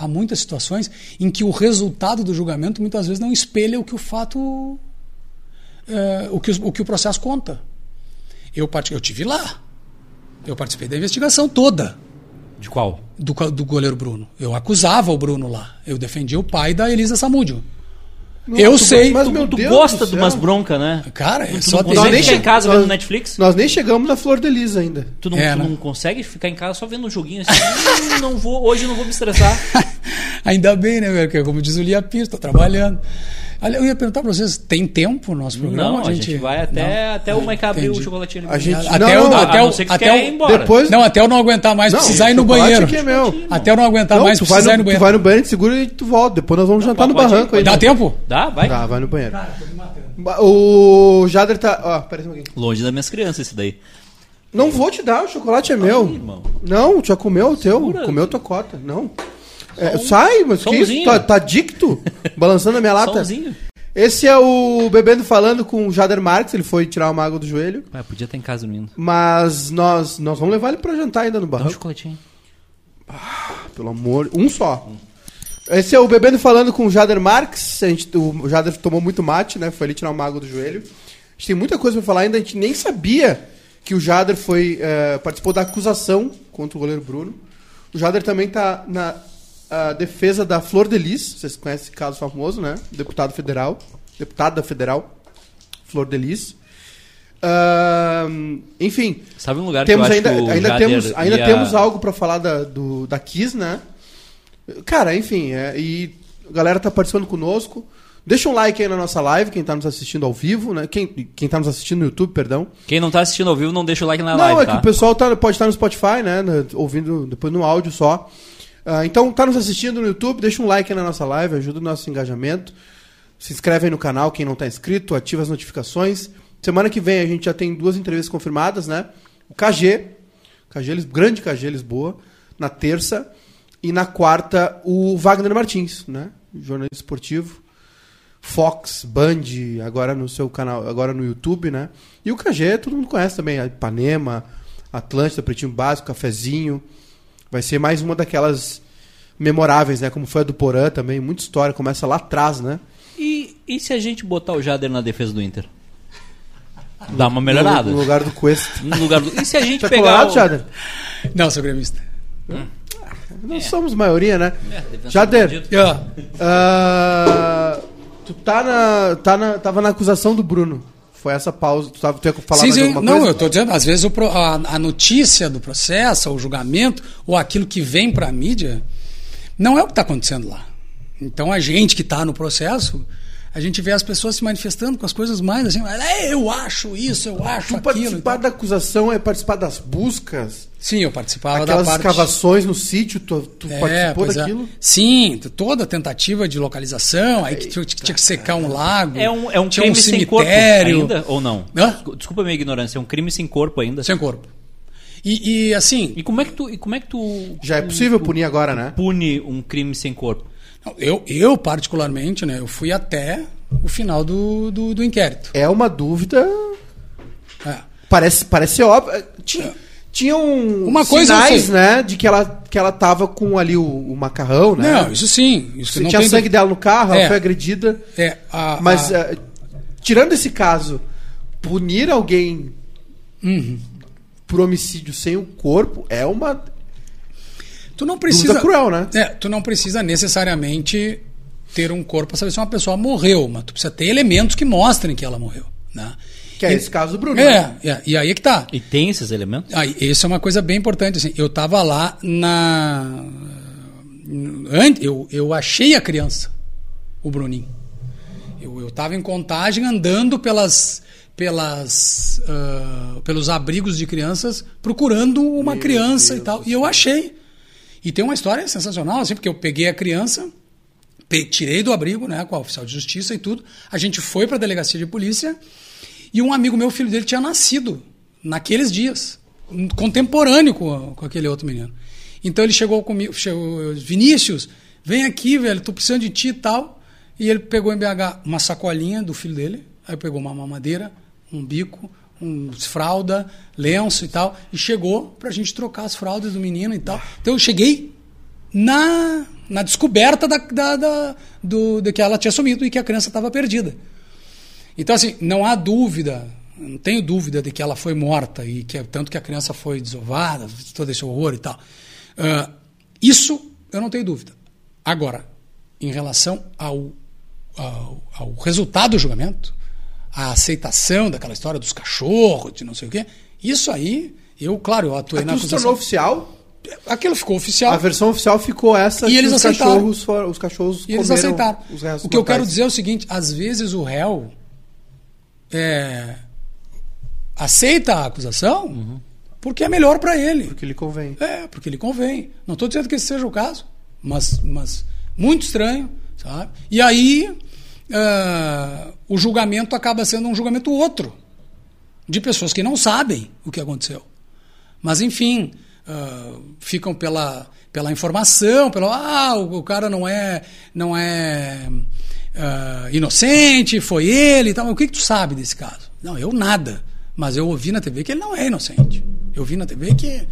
há muitas situações em que o resultado do julgamento muitas vezes não espelha o que o fato. É, o, que, o que o processo conta. Eu, eu tive lá. Eu participei da investigação toda. De qual? Do, do goleiro Bruno. Eu acusava o Bruno lá. Eu defendia o pai da Elisa Samúdio. Não, eu tu, sei. Mas meu tu Deus gosta de umas broncas, né? Cara, é só tu não consegue ficar em casa nós, vendo Netflix? Nós nem chegamos na Flor de Elisa ainda. Tu não, é, tu né? não consegue ficar em casa só vendo um joguinho assim? Não vou, hoje não vou me estressar. Ainda bem, né, velho? Como diz o Lia Pires, tô trabalhando. Eu ia perguntar para vocês, tem tempo no nosso programa? Não, a gente, a gente vai até, não. até o Mike abrir o chocolatinho. A gente, até não, o, até o, até o, embora. Depois, não, até eu não aguentar mais, não, precisar ir no banheiro. É meu. Até eu não aguentar não, mais, precisar no, ir no banheiro. Tu vai no banheiro, segura e tu volta. Depois nós vamos jantar no barranco aí. Dá tempo? Dá, vai. Dá, vai no banheiro. Cara, tô me matando. O Jader tá. Ó, peraí um pouquinho. Longe das minhas crianças esse daí. Não vou te dar, o chocolate é meu. Não, já comeu o teu. Comeu tua cota. Não. É, sai, mas que isso? Tá, tá dicto? Balançando a minha lata? Somzinho. Esse é o Bebendo Falando com o Jader Marques, ele foi tirar uma água do joelho. Ah, podia estar em casa dormindo. Mas nós, nós vamos levar ele pra jantar ainda no. Dá um chocolatinho. Ah, pelo amor... Um só. Esse é o Bebendo Falando com o Jader Marques. A gente, o Jader tomou muito mate, né? Foi ali tirar o mago do joelho. A gente tem muita coisa pra falar ainda. A gente nem sabia que o Jader foi, eh, participou da acusação contra o goleiro Bruno. O Jader também tá na ah, defesa da Flor de Lis. Vocês conhecem esse caso famoso, né? Deputado federal. Deputada federal. Flor de Lis. Ah, enfim, Sabe um lugar temos que eu ainda, que ainda temos ainda ia- temos algo pra falar da, do, da Kiss, né? Cara, enfim, é, e a galera tá participando conosco. Deixa um like aí na nossa live, quem tá nos assistindo ao vivo, né? Quem, quem tá nos assistindo no YouTube, perdão. Quem não tá assistindo ao vivo, não deixa o like na Não, live, é tá? que o pessoal tá, pode estar no Spotify, né? ouvindo depois no áudio só. Ah, então, tá nos assistindo no YouTube, deixa um like na nossa live, ajuda o nosso engajamento. Se inscreve aí no canal, quem não tá inscrito, ativa as notificações. Semana que vem a gente já tem duas entrevistas confirmadas, né? O KG, KG grande KG Lisboa, na terça. E na quarta, o Wagner Martins, né? Jornalista esportivo. Fox, Band, agora no seu canal, agora no YouTube, né? E o KG, todo mundo conhece também, Ipanema, Atlântida, Pretinho Básico, Cafezinho. Vai ser mais uma daquelas memoráveis, né? Como foi a do Porã também, muita história, começa lá atrás, né? E, e se a gente botar o Jader na defesa do Inter? Dá uma melhorada. No, no lugar do Cuesta. No lugar do... E se a gente Tá pegar colorado, o... Jader? Não, sou gremista. Nós somos maioria, né? É, Jader, bandido. Ah, ah, tu tá na, tá na, tava na acusação do Bruno. Foi essa pausa. Tu, tava, tu ia falar sim, mais sim. alguma Não, coisa? eu estou dizendo, às vezes pro- a, a notícia do processo, o julgamento, ou aquilo que vem para a mídia, não é o que está acontecendo lá. Então a gente que está no processo, a gente vê as pessoas se manifestando com as coisas mais assim, "É, eu acho isso, eu acho Tu aquilo. participar tal." da acusação é participar das buscas, Sim, eu participava aquelas da parte... escavações no sítio, tu, tu É, participou é. daquilo? Sim, t- toda a tentativa de localização, aí que tinha, tinha que secar um lago. É um, é um crime um sem corpo ainda, ou não? Hã? Desculpa a minha ignorância, é um crime sem corpo ainda. Sem corpo. E, e, assim, E como é que tu, e como é que tu Já é possível punir agora, né? pune um crime sem corpo? Eu, eu particularmente, né, eu fui até o final do, do, do inquérito. É uma dúvida. É. Parece, parece óbvio. Tinha, tinha um Uma coisa sinais, sei. né? De que ela, que ela tava com ali o, o macarrão, né? Não, isso sim. Isso Você não tinha sangue dela no carro, ela É. foi agredida. É, a, Mas, a- eh, tirando esse caso, punir alguém Uhum. por homicídio sem o corpo é uma. Tu não precisa. dúvida cruel, né? É, tu não precisa necessariamente ter um corpo para saber se uma pessoa morreu, mas tu precisa ter elementos que mostrem que ela morreu. Né? Que é E- esse caso do Bruno. né? É, é, e aí é que tá. E tem esses elementos? Aí, isso é uma coisa bem importante. Assim, eu estava lá na. Eu, eu achei a criança, o Bruninho. Eu estava em contagem andando pelas, pelas, ah, pelos abrigos de crianças procurando uma criança e tal. E eu achei. E tem uma história sensacional, assim, porque eu peguei a criança, tirei do abrigo, né, com a oficial de justiça e tudo. A gente foi para a delegacia de polícia e um amigo meu, filho dele, tinha nascido naqueles dias, contemporâneo com, com aquele outro menino. Então ele chegou comigo, chegou, Vinícius, vem aqui, velho, tô precisando de ti e tal. E ele pegou em BH uma sacolinha do filho dele, aí pegou uma mamadeira, um bico, um fralda, lenço e tal, e chegou pra gente trocar as fraldas do menino e tal. Então eu cheguei na, na descoberta da, da, da- do, de que ela tinha sumido e que a criança estava perdida. Então, assim, não há dúvida, não tenho dúvida de que ela foi morta e que tanto que a criança foi desovada, todo esse horror e tal. Ah, isso eu não tenho dúvida. Agora, em relação ao, ao, ao resultado do julgamento, a aceitação daquela história dos cachorros, de não sei o quê, isso aí, eu, claro, eu atuei na Aquilo se tornou acusação. oficial. Aquilo ficou oficial. A versão oficial ficou essa E eles os aceitaram. cachorros foram, os cachorros E eles aceitaram. os restos O que eu quero mortais. dizer é o seguinte: às vezes o réu é, aceita a acusação porque é melhor para ele. Porque lhe convém. É, porque lhe convém. Não estou dizendo que esse seja o caso, mas, mas muito estranho, sabe? E aí ah, o julgamento acaba sendo um julgamento outro, de pessoas que não sabem o que aconteceu. Mas, enfim, ah, ficam pela, pela informação, pelo ah, o, o cara não é, não é ah, inocente, foi ele e tal. O que, que tu sabe desse caso? Não, eu nada. Mas eu ouvi na TV que ele não é inocente. Eu vi na TV que.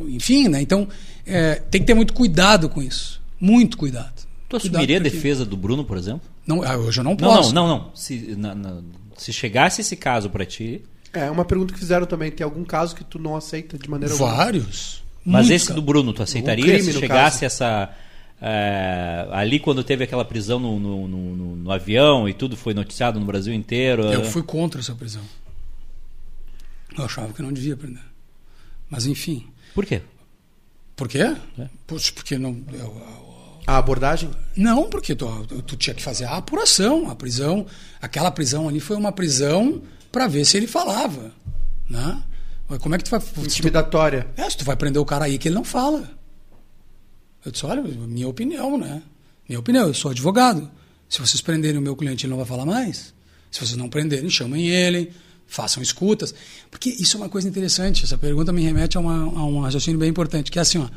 Enfim, né? Então, é, tem que ter muito cuidado com isso. Muito cuidado. Tu assumiria a defesa do Bruno, por exemplo? Não, ah, hoje eu não Não, posso. não, não, não. Se, na- na- se chegasse esse caso pra ti. É, uma pergunta que fizeram também. Tem algum caso que tu não aceita de maneira alguma? Vários. Mas Muito, esse do Bruno, tu aceitaria crime, se chegasse caso. essa. é, ali quando teve aquela prisão no, no, no- no- no avião e tudo foi noticiado no Brasil inteiro. Eu é, fui contra essa prisão. Eu achava que não devia prender. Mas enfim. Por quê? Por quê? Puxa, porque não. eu- A abordagem? Não, porque tu, tu tinha que fazer a apuração. A prisão, aquela prisão ali foi uma prisão para ver se ele falava. Né? Como é que tu vai. se tu- Intimidatória. É, se tu vai prender o cara aí que ele não fala. Eu disse, olha, minha opinião, né? Minha opinião, eu sou advogado. Se vocês prenderem o meu cliente, ele não vai falar mais. Se vocês não prenderem, chamem ele, façam escutas. Porque isso é uma coisa interessante. Essa pergunta me remete a, uma, a um raciocínio bem importante, que é assim, ó.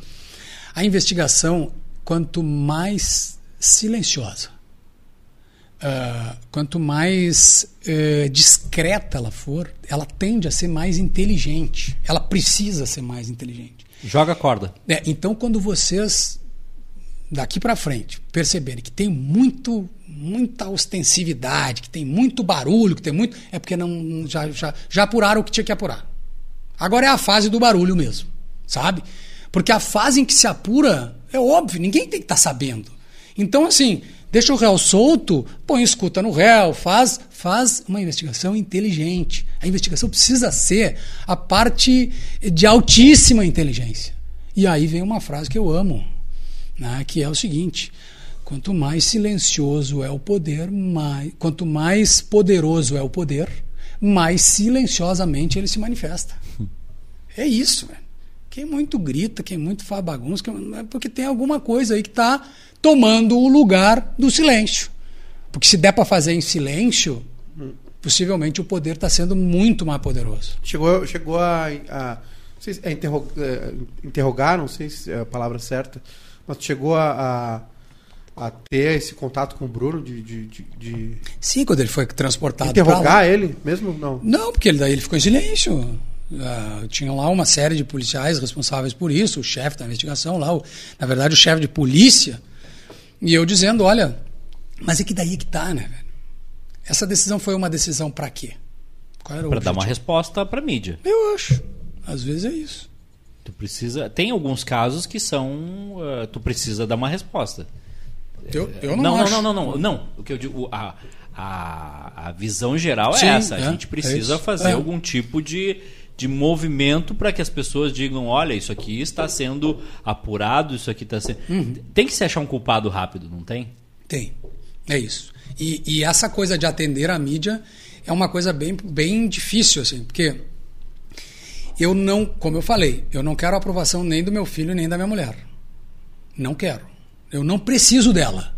A investigação, quanto mais silenciosa, ah, quanto mais eh, discreta ela for, ela tende a ser mais inteligente. Ela precisa ser mais inteligente. Joga a corda. É, então, quando vocês daqui para frente perceberem que tem muito muita ostensividade, que tem muito barulho, que tem muito, é porque não já, já, já apuraram o que tinha que apurar. Agora é a fase do barulho mesmo, sabe? Porque a fase em que se apura é óbvio, ninguém tem que estar sabendo. Então, assim, deixa o réu solto, põe escuta no réu, faz, faz uma investigação inteligente. A investigação precisa ser a parte de altíssima inteligência. E aí vem uma frase que eu amo, né, que é o seguinte: quanto mais silencioso é o poder, mais, quanto mais poderoso é o poder, mais silenciosamente ele se manifesta. É isso, velho. Quem muito grita, quem muito faz bagunça, quem- é porque tem alguma coisa aí que está tomando o lugar do silêncio. Porque se der para fazer em silêncio, possivelmente o poder está sendo muito mais poderoso. Chegou, chegou a. a não sei se é interro- é, interrogar, não sei se é a palavra certa, mas chegou a, a, a ter esse contato com o Bruno de, de, de- de Sim, quando ele foi transportado interrogar ele mesmo? Não. Não, porque ele, daí ele ficou em silêncio. Ah, tinha lá uma série de policiais responsáveis por isso, o chefe da investigação lá, o- na verdade o chefe de polícia, e eu dizendo, olha, mas é que daí é que tá, né, velho? Essa decisão foi uma decisão para quê? Qual era o Pra dar uma resposta pra mídia. Eu acho. Às vezes é isso. Tu precisa. Tem alguns casos que são. eh, tu precisa dar uma resposta. Eu, eu não, não, acho. não, não, não, não, não. O que eu digo, a, a, a visão geral Sim, é essa. A é, gente é precisa isso. fazer É. algum tipo de, de movimento para que as pessoas digam: olha, isso aqui está sendo apurado, isso aqui está sendo. Uhum. Tem que se achar um culpado rápido, não tem? Tem. É isso. E, e essa coisa de atender a mídia é uma coisa bem, bem difícil, assim, porque eu não, como eu falei, eu não quero a aprovação nem do meu filho nem da minha mulher. Não quero. Eu não preciso dela.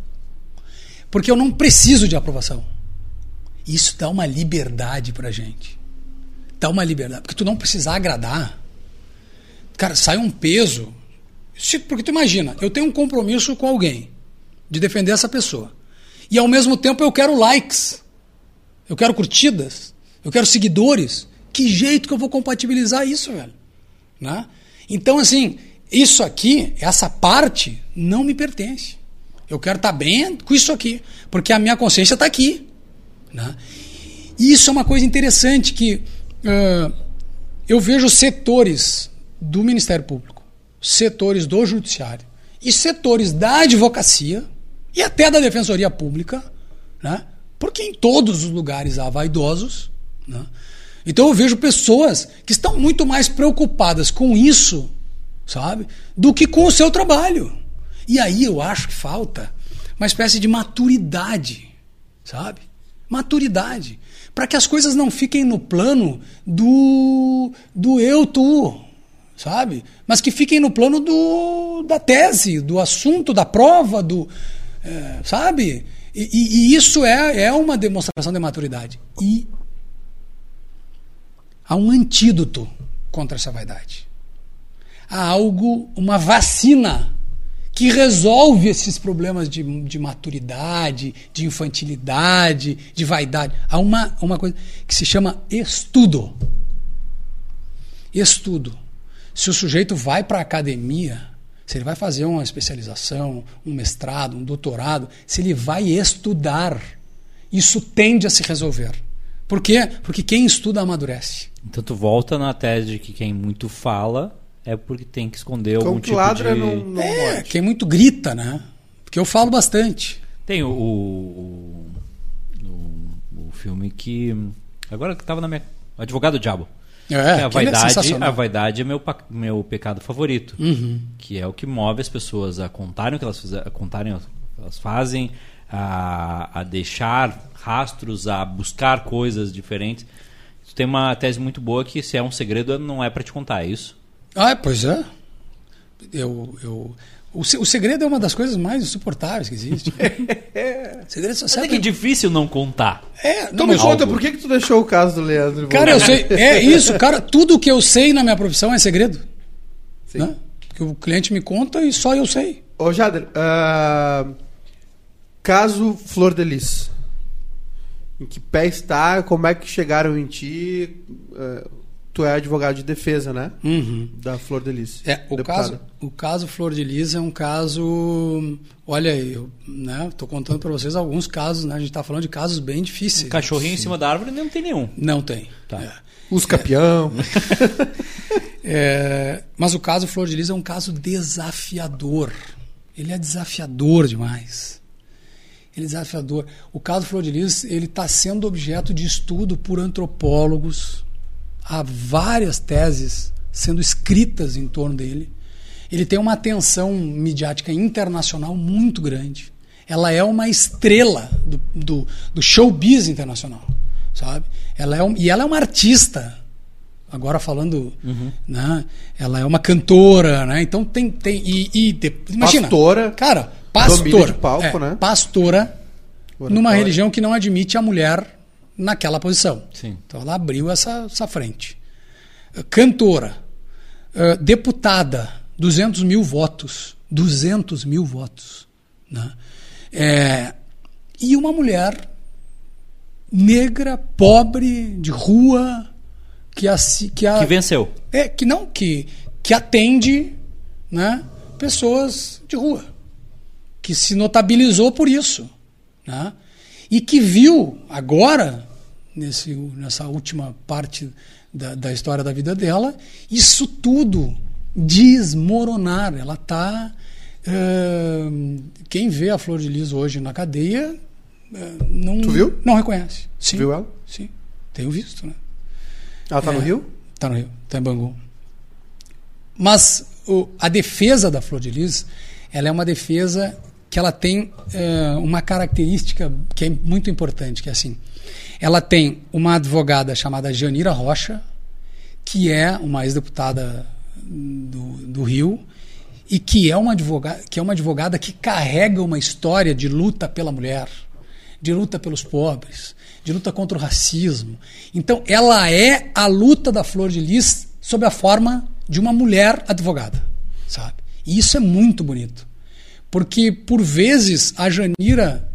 Porque eu não preciso de aprovação. Isso dá uma liberdade pra gente. Dá uma liberdade. Porque tu não precisar agradar. Cara, sai um peso. Se- porque tu imagina, eu tenho um compromisso com alguém de defender essa pessoa. E ao mesmo tempo eu quero likes. Eu quero curtidas. Eu quero seguidores. Que jeito que eu vou compatibilizar isso, velho? Né? Então, assim, isso aqui, essa parte, não me pertence. Eu quero estar bem com isso aqui. Porque a minha consciência está aqui. Né? E isso é uma coisa interessante que ah, eu vejo setores do Ministério Público, setores do Judiciário e setores da advocacia e até da Defensoria Pública, né? porque em todos os lugares há vaidosos. Né? Então eu vejo pessoas que estão muito mais preocupadas com isso, sabe, do que com o seu trabalho. E aí eu acho que falta uma espécie de maturidade, sabe? Maturidade. Para que as coisas não fiquem no plano do, do eu, tu, sabe? Mas que fiquem no plano do, da tese, do assunto, da prova, do. é, sabe? E, e- e isso é, é uma demonstração de maturidade. E há um antídoto contra essa vaidade. Há algo, uma vacina que resolve esses problemas de, de maturidade, de infantilidade, de vaidade. Há uma, uma coisa que se chama estudo. Estudo. Se o sujeito vai para a academia, se ele vai fazer uma especialização, um mestrado, um doutorado, se ele vai estudar, isso tende a se resolver. Por quê? Porque quem estuda amadurece. Então tu volta na tese de que quem muito fala é porque tem que esconder algum que tipo ladra de... não, não É, morde. quem muito grita, né? Porque eu falo bastante. Tem o, o, o, o filme que... Agora que tava na minha... Advogado Diabo. É, Que a é vaidade, sensacional. a vaidade é meu, meu pecado favorito. Uhum. Que é o que move as pessoas a contarem o que elas, fizer, a contarem o que elas fazem, a, a deixar rastros, a buscar coisas diferentes. Tu tem uma tese muito boa que se é um segredo não é para te contar, é isso? Ah, pois é. Eu, eu, o, o segredo é uma das coisas mais insuportáveis que existe. o segredo só Mas é serve que é difícil não contar. É, Então não, me mas- conta, algo. por que, que tu deixou o caso do Leandro? Cara, eu sei. É isso, cara. Tudo que eu sei na minha profissão é segredo. Sim. Né? Que o cliente me conta e só eu sei. Ô, Jader, ah, caso Flor de Lis. Em que pé está? Como é que chegaram em ti? Ah, tu é advogado de defesa, né? Da Flor de Lis. É, o deputada. caso, o caso Flor de Lis é um caso. Olha, eu né, tô contando para vocês alguns casos, né? A gente tá falando de casos bem difíceis. Um cachorrinho em cima da árvore não tem nenhum. Não tem. Tá. É. Os campeão. É, mas o caso Flor de Lis é um caso desafiador. Ele é desafiador demais. Ele é desafiador. O caso Flor de Lis ele está sendo objeto de estudo por antropólogos. Há várias teses sendo escritas em torno dele. Ele tem uma atenção midiática internacional muito grande. Ela é uma estrela do, do, do showbiz internacional, sabe? Ela é um, e ela é uma artista agora falando, né? Ela é uma cantora, né? Então tem tem e, e de- imagina, Pastora. cara, pastora, palco, é, né? Pastora Oratória. numa religião que não admite a mulher naquela posição. Sim. Então ela abriu essa, essa frente. Eh, Cantora, eh, deputada, 200 mil votos, 200 mil votos, né? É, e uma mulher negra, pobre, de rua, que, assi- que, a, Que venceu. é, que não, que, que atende né, pessoas de rua. Que se notabilizou por isso. Né? E que viu agora, nesse, nessa última parte da, da história da vida dela, isso tudo desmoronar. Ela está. quem vê a Flor de Lis hoje na cadeia eh, não, Tu viu? não reconhece. Sim, Viu ela? Sim, tenho visto. Né? Ela tá no É. Rio? Está no Rio, está em Bangu. Mas o- a defesa da Flor de Lis, ela é uma defesa que ela tem eh, uma característica que é muito importante, que é assim, ela tem uma advogada chamada Janira Rocha, que é uma ex-deputada do, do Rio e que é uma advogada que é uma advogada que carrega uma história de luta pela mulher, de luta pelos pobres, de luta contra o racismo. Então, ela é a luta da Flor de Lis sob a forma de uma mulher advogada, sabe? E isso é muito bonito. Porque, por vezes, a Janira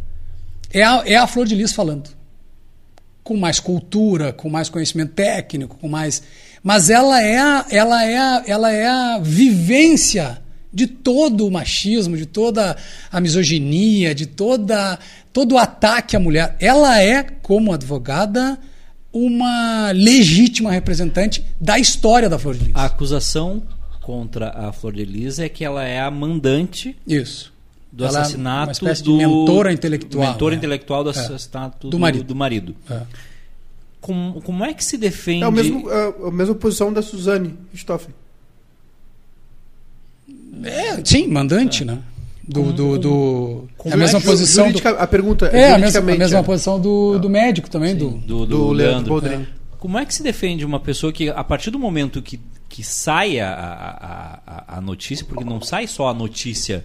é a, é a Flor de Lis falando. Com mais cultura, com mais conhecimento técnico, com mais. Mas ela é a, ela é a, ela é a vivência de todo o machismo, de toda a misoginia, de toda, todo o ataque à mulher. Ela é, como advogada, uma legítima representante da história da Flor de Lis. A acusação contra a Flor de Lis é que ela é a mandante Isso. Do Ela é assassinato uma espécie do de mentora intelectual. mentora né? intelectual do É. assassinato Do marido. do marido. É. Como, como é que se defende É o mesmo, é a mesma posição da Suzane Stoffen. É, sim, mandante, né? Do, do, do, é a mesma posição. Do, juridica- A pergunta é, a mesma, a juridicamente, mesma é. posição do, do médico também. do, do, do, do Leandro Leandro? Como é que se defende uma pessoa que, a partir do momento que, que sai a, a, a, a notícia, porque não sai só a notícia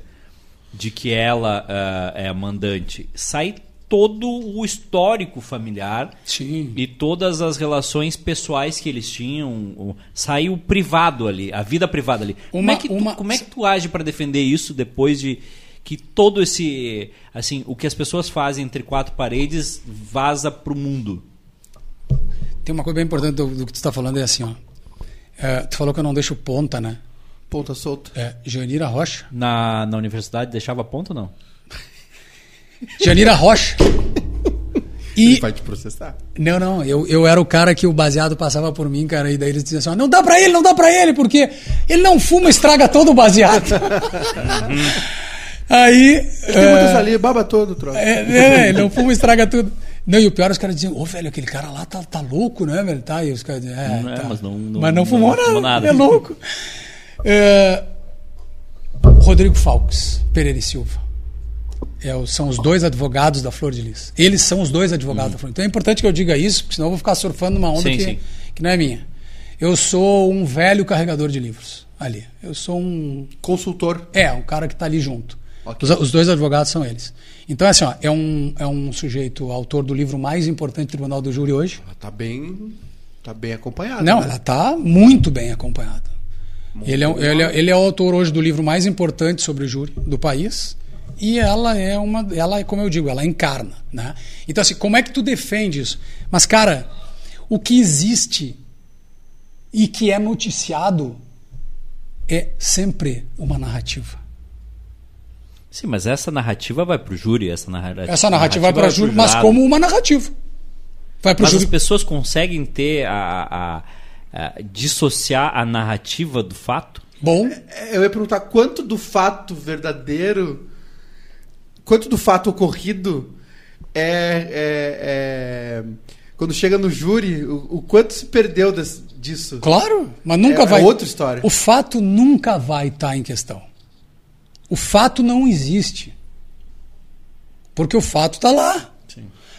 de que ela ah, é a mandante, sai todo o histórico familiar Sim. e todas as relações pessoais que eles tinham, o- sai o privado ali, a vida privada ali. como, Uma- é que tu, uma- como é que tu age para defender isso depois de que todo esse, assim, o que as pessoas fazem entre quatro paredes vaza pro mundo? Tem uma coisa bem importante do, do que tu está falando, é assim, ó. É, tu falou que eu não deixo ponta, né? Ponta solta. É, Janira Rocha. Na, na universidade deixava ponto ou não? Janira Rocha. Ele E vai te processar. Não, não, eu, eu era o cara que o baseado passava por mim, cara, e daí eles diziam assim: não dá pra ele, não dá pra ele, porque ele não fuma, estraga todo o baseado. Aí. Tem muita é, saliva, baba todo o troço. é, é, ele não fuma, estraga tudo. Não, e o pior, os caras diziam, ô velho, aquele cara lá tá, tá louco, né, velho? Tá, e os caras diziam, é, Não é, tá. mas não- não- mas não não fumou fumou nada, nada. é louco. É, Rodrigo Falques, Pereira e Silva. É, são os dois advogados da Flor de Lis. Eles são os dois advogados da Flor. Então é importante que eu diga isso, porque senão eu vou ficar surfando numa onda Sim, que, sim. que não é minha. Eu sou um velho carregador de livros ali. Eu sou um Consultor. é, um cara que está ali junto. Ok. Os, os dois advogados são eles. Então, é assim, ó, é um, é um sujeito autor do livro mais importante do Tribunal do Júri hoje. Ela tá bem. Tá bem acompanhada. Não, né? ela está muito bem acompanhada. Ele é, ele, é, ele é o autor hoje do livro mais importante sobre o júri do país. E ela é uma. Ela é, como eu digo, ela encarna. Né? Então, assim, como é que tu defende isso? Mas, cara, o que existe e que é noticiado é sempre uma narrativa. Sim, mas essa narrativa vai pro júri, essa narrativa. Essa narrativa vai para pro júri, mas como uma narrativa. Vai para o Mas as júri. pessoas conseguem ter a, a- a- dissociar a narrativa do fato? Bom, É, Eu ia perguntar quanto do fato verdadeiro. Quanto do fato ocorrido é. é- é- quando chega no júri, o, o quanto se perdeu des- disso? claro, mas nunca É- é vai. outra história. O fato nunca vai estar em questão. O fato não existe. Porque o fato está lá.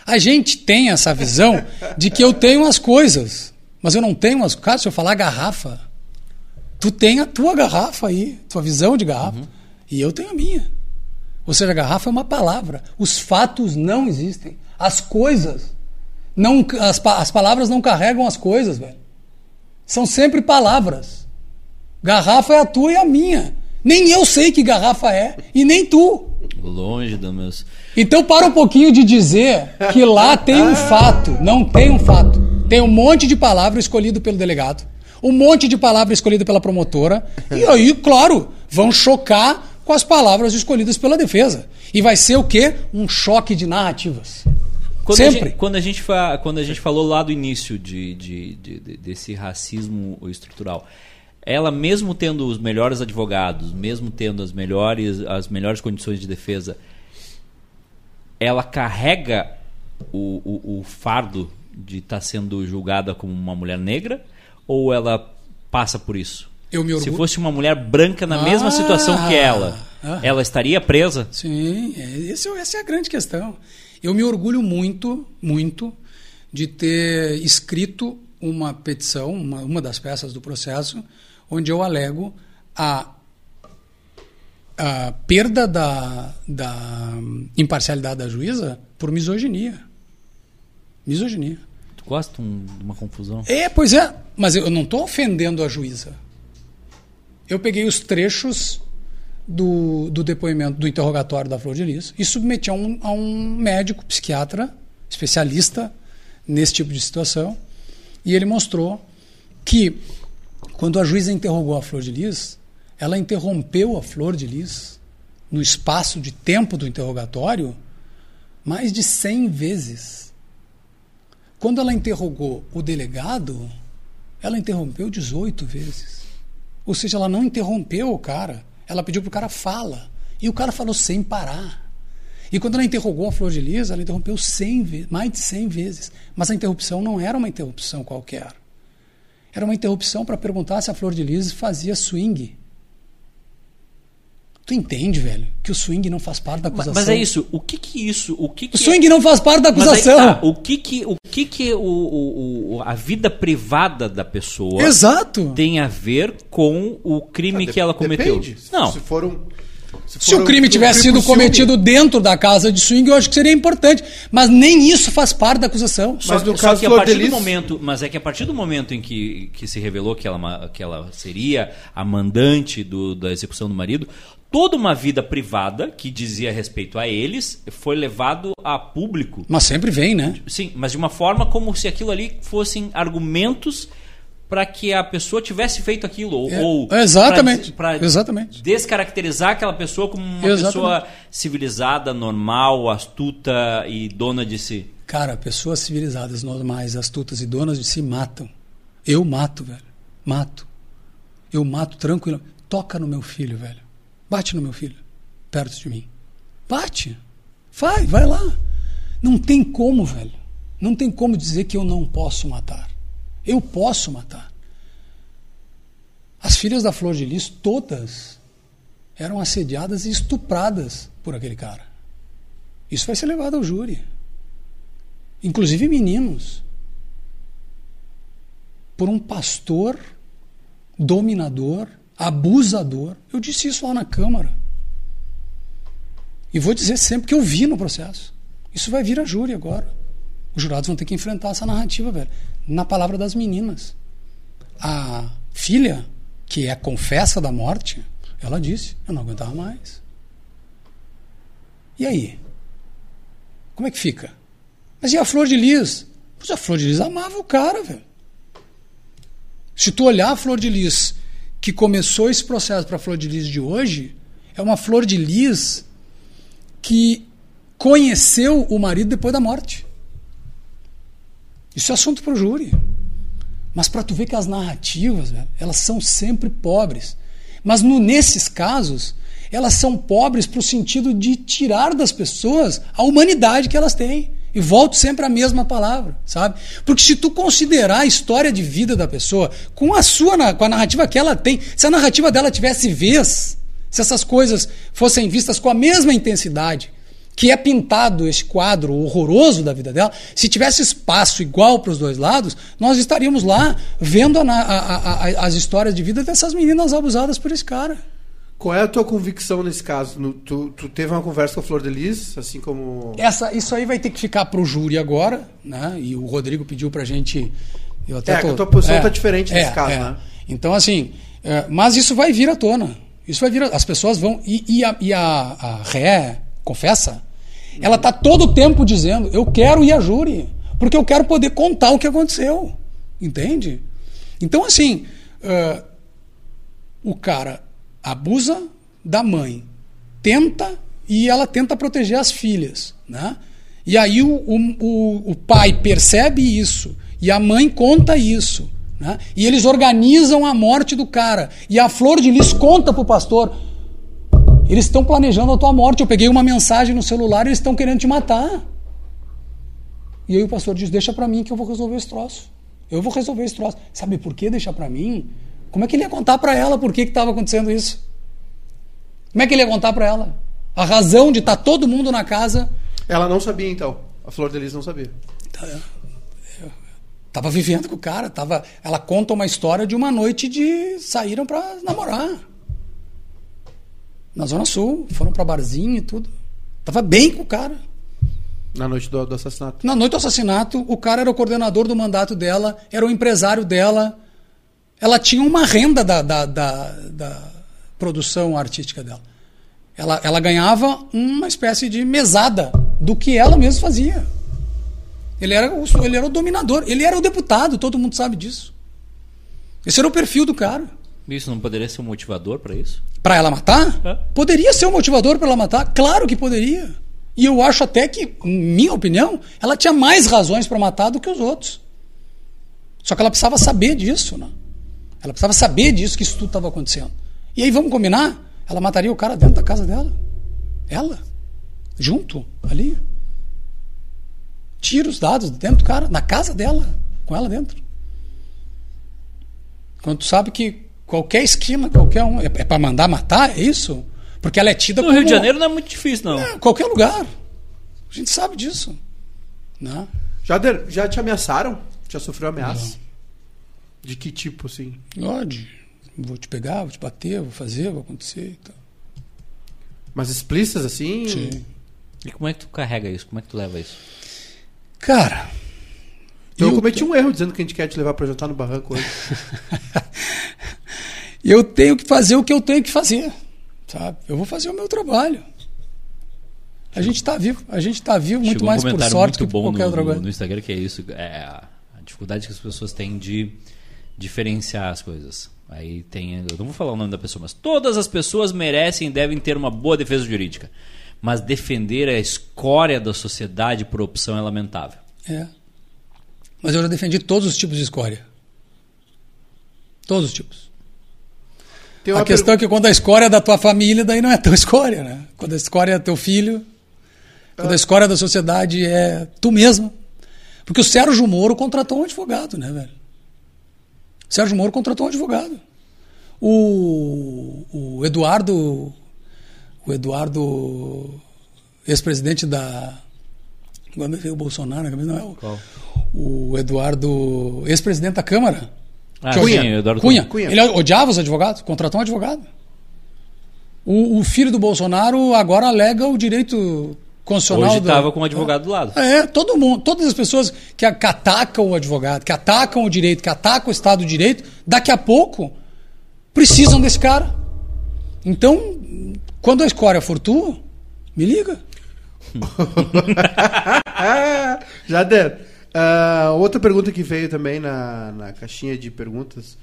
A gente tem essa visão de que eu tenho as coisas, mas eu não tenho as. Cara, se eu falar garrafa, tu tem a tua garrafa aí, tua visão de garrafa, e eu tenho a minha. Ou seja, a garrafa é uma palavra. Os fatos não existem. As coisas não, as, as palavras não carregam as coisas, velho. São sempre palavras. Garrafa é a tua e a minha. Nem eu sei que garrafa é e nem tu. Longe dos meus. Então para um pouquinho de dizer que lá tem um fato. Não tem um fato. Tem um monte de palavra escolhido pelo delegado, um monte de palavra escolhida pela promotora, e aí, claro, vão chocar com as palavras escolhidas pela defesa. E vai ser o quê? Um choque de narrativas. Quando A Sempre. gente, quando, a gente quando a gente falou lá do início de- de- de- desse racismo estrutural, ela mesmo tendo os melhores advogados, mesmo tendo as melhores, as melhores condições de defesa, ela carrega o, o- o fardo de estar sendo julgada como uma mulher negra ou ela passa por isso? Eu me Se orgulho. fosse uma mulher branca na mesma Ah, situação que ela, ah. ela estaria presa? Sim, é- esse- essa é a grande questão. Eu me orgulho muito, muito, de ter escrito uma petição, uma, uma das peças do processo, onde eu alego a, a perda da, da imparcialidade da juíza por misoginia. Misoginia. Gosta de uma confusão? É, pois é, mas eu não estou ofendendo a juíza. Eu peguei os trechos do, do depoimento, do interrogatório da Flor de Lis e submeti a um, a um médico psiquiatra, especialista nesse tipo de situação, e ele mostrou que quando a juíza interrogou a Flor de Lis, ela interrompeu a Flor de Lis no espaço de tempo do interrogatório mais de 100 vezes. Quando ela interrogou o delegado, ela interrompeu 18 vezes. Ou seja, ela não interrompeu o cara. Ela pediu para o cara fala. E o cara falou sem parar. E quando ela interrogou a Flor de Lis, ela interrompeu 100 vezes, mais de 100 vezes. Mas a interrupção não era uma interrupção qualquer. Era uma interrupção para perguntar se a Flor de Lis fazia swing. Tu entende, velho, que o swing não faz parte da Mas, acusação? mas é isso. O que que isso? O que que O swing não faz parte da Mas aí acusação. tá, o que que o que que o, o- o- a vida privada da pessoa Exato. tem a ver com o crime que ela cometeu? Depende. Não. Se for um. Se o crime tivesse sido cometido dentro da casa de swing, eu acho que seria importante. Mas nem isso faz parte da acusação. Só, Mas no só caso que a partir do momento, mas é que a partir do momento em que, que se revelou que ela, que ela seria a mandante do- da execução do marido, toda uma vida privada que dizia respeito a eles foi levado a público. Mas sempre vem, né? Sim, mas de uma forma como se aquilo ali fossem argumentos para que a pessoa tivesse feito aquilo ou, É, ou exatamente, pra- pra exatamente. descaracterizar aquela pessoa como uma Exatamente. pessoa civilizada, normal, astuta e dona de si. Cara, pessoas civilizadas, normais, astutas e donas de si matam. Eu mato, velho. Mato. Eu mato tranquilo. Toca no meu filho, velho. Bate no meu filho. Perto de mim. Bate. Vai, vai lá. Não tem como, velho. Não tem como dizer que eu não posso matar. Eu posso matar. As filhas da Flor de Lis, todas, eram assediadas e estupradas por aquele cara. Isso vai ser levado ao júri inclusive meninos, por um pastor dominador, abusador. Eu disse isso lá na Câmara. E vou dizer sempre que eu vi no processo. Isso vai vir a júri agora. Os jurados vão ter que enfrentar essa narrativa, velho. Na palavra das meninas. A filha, que é confessa da morte, ela disse: Eu não aguentava mais. E aí? Como é que fica? Mas e a Flor de Lis? Pois a Flor de Lis amava o cara, velho. Se tu olhar a Flor de Lis que começou esse processo para a Flor de Lis de hoje, é uma Flor de Lis que conheceu o marido depois da morte. Isso é assunto para o júri. Mas para tu ver que as narrativas, velho, elas são sempre pobres. Mas no, nesses casos, elas são pobres para o sentido de tirar das pessoas a humanidade que elas têm. E volto sempre à mesma palavra, sabe? Porque se tu considerar a história de vida da pessoa com a sua com a narrativa que ela tem, se a narrativa dela tivesse vez, se essas coisas fossem vistas com a mesma intensidade que é pintado esse quadro horroroso da vida dela, se tivesse espaço igual para os dois lados, nós estaríamos lá vendo a- a- a- as histórias de vida dessas meninas abusadas por esse cara. Qual é a tua convicção nesse caso? No- tu, tu teve uma conversa com a Flor de Lis, assim como. Essa, isso aí vai ter que ficar para o júri agora, né? E o Rodrigo pediu para a gente. Eu até É, tô- a tua posição tá diferente nesse caso, né? Então, assim, é, mas isso vai vir à tona. Isso vai vir. a- As pessoas vão. E, e a, e a, a ré, confessa, ela está todo o tempo dizendo: eu quero ir a júri, porque eu quero poder contar o que aconteceu. Entende? Então, assim, é, o cara abusa da mãe, tenta e ela tenta proteger as filhas, né? E aí o, o, o, pai percebe isso e a mãe conta isso, né? E eles organizam a morte do cara e a Flor de Lis conta pro pastor. Eles estão planejando a tua morte. Eu peguei uma mensagem no celular e eles estão querendo te matar. E aí o pastor diz: Deixa para mim que eu vou resolver esse troço. Eu vou resolver esse troço. Sabe por que deixar para mim? Como é que ele ia contar para ela por que estava acontecendo isso? Como é que ele ia contar para ela? A razão de estar todo mundo na casa. Ela não sabia, então. A Flor de Lis não sabia. Tava vivendo com o cara. Tava, ela conta uma história de uma noite de saíram para namorar. Na Zona Sul. Foram para barzinho e tudo. Tava bem com o cara. Na noite do, do assassinato. Na noite do assassinato, o cara era o coordenador do mandato dela, era o empresário dela. Ela tinha uma renda da, da, da, da produção artística dela. Ela, ela ganhava uma espécie de mesada do que ela mesma fazia. Ele era, o, ele era o dominador, ele era o deputado, todo mundo sabe disso. Esse era o perfil do cara. Isso não poderia ser um motivador para isso? Para ela matar? É. Poderia ser um motivador para ela matar? Claro que poderia. E eu acho até que, em minha opinião, ela tinha mais razões para matar do que os outros. Só que ela precisava saber disso, né? Ela precisava saber disso, que isso tudo estava acontecendo. E aí, vamos combinar? Ela mataria o cara dentro da casa dela. Ela. Junto, ali. Tira os dados dentro do cara, na casa dela, com ela dentro. Quando tu sabe que qualquer esquina, qualquer um. É, é para mandar matar, é isso? Porque ela é tida No como. Rio de Janeiro não é muito difícil, não. É, qualquer lugar. A gente sabe disso. Né? Já, já te ameaçaram? Já sofreu ameaça? De que tipo, assim? Pode. Vou te pegar, vou te bater, vou fazer, vou acontecer. e tal. Mas explícitas, assim? Sim. E como é que tu carrega isso? Como é que tu leva isso? Cara. Então eu eu- cometi um erro dizendo que a gente quer te levar pra jantar no barranco hoje. Eu tenho que fazer o que eu tenho que fazer. Sabe? Eu vou fazer o meu trabalho. A gente está vivo. A gente está vivo muito Chegou mais um por sorte muito que por bom qualquer no, outra coisa. no Instagram que é isso. É a, a dificuldade que as pessoas têm de, diferenciar as coisas. Aí tem, eu não vou falar o nome da pessoa, mas todas as pessoas merecem e devem ter uma boa defesa jurídica. Mas defender a escória da sociedade por opção é lamentável. É. Mas eu já defendi todos os tipos de escória. Todos os tipos. A questão é que quando a escória é da tua família, daí não é tua escória, né? Quando a escória é teu filho, quando a escória da sociedade é tu mesmo. Porque o Sérgio Moro contratou um advogado, né, velho? Sérgio Moro contratou um advogado. O, o Eduardo, o Eduardo, ex-presidente da. Agora veio o Bolsonaro, não é o. Qual? O Eduardo, ex-presidente da Câmara. Ah, Cunha. sim, Eduardo Cunha. Cunha. Ele odiava os advogados, contratou um advogado. O, o filho do Bolsonaro agora alega o direito constitucional. Hoje do- estava com o advogado do lado. É, todo mundo, todas as pessoas que, atacam o advogado, que atacam o direito, que atacam o Estado de Direito, daqui a pouco precisam desse cara. Então, quando a escória for tu, me liga. Jader, ah, outra pergunta que veio também na, na caixinha de perguntas,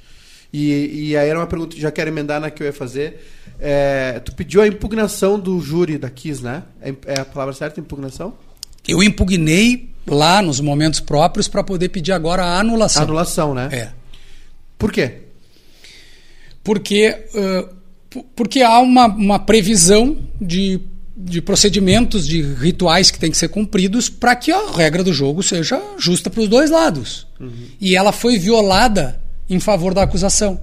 e, e aí era uma pergunta que já quero emendar na que eu ia fazer. É, tu pediu a impugnação do júri da Kiss, né? É, é a palavra certa, impugnação? Eu impugnei lá nos momentos próprios para poder pedir agora a anulação. Anulação, né? É. Por quê? Porque, p- porque há uma, uma previsão de, de procedimentos, de rituais que têm que ser cumpridos para que a regra do jogo seja justa para os dois lados. E ela foi violada em favor da acusação.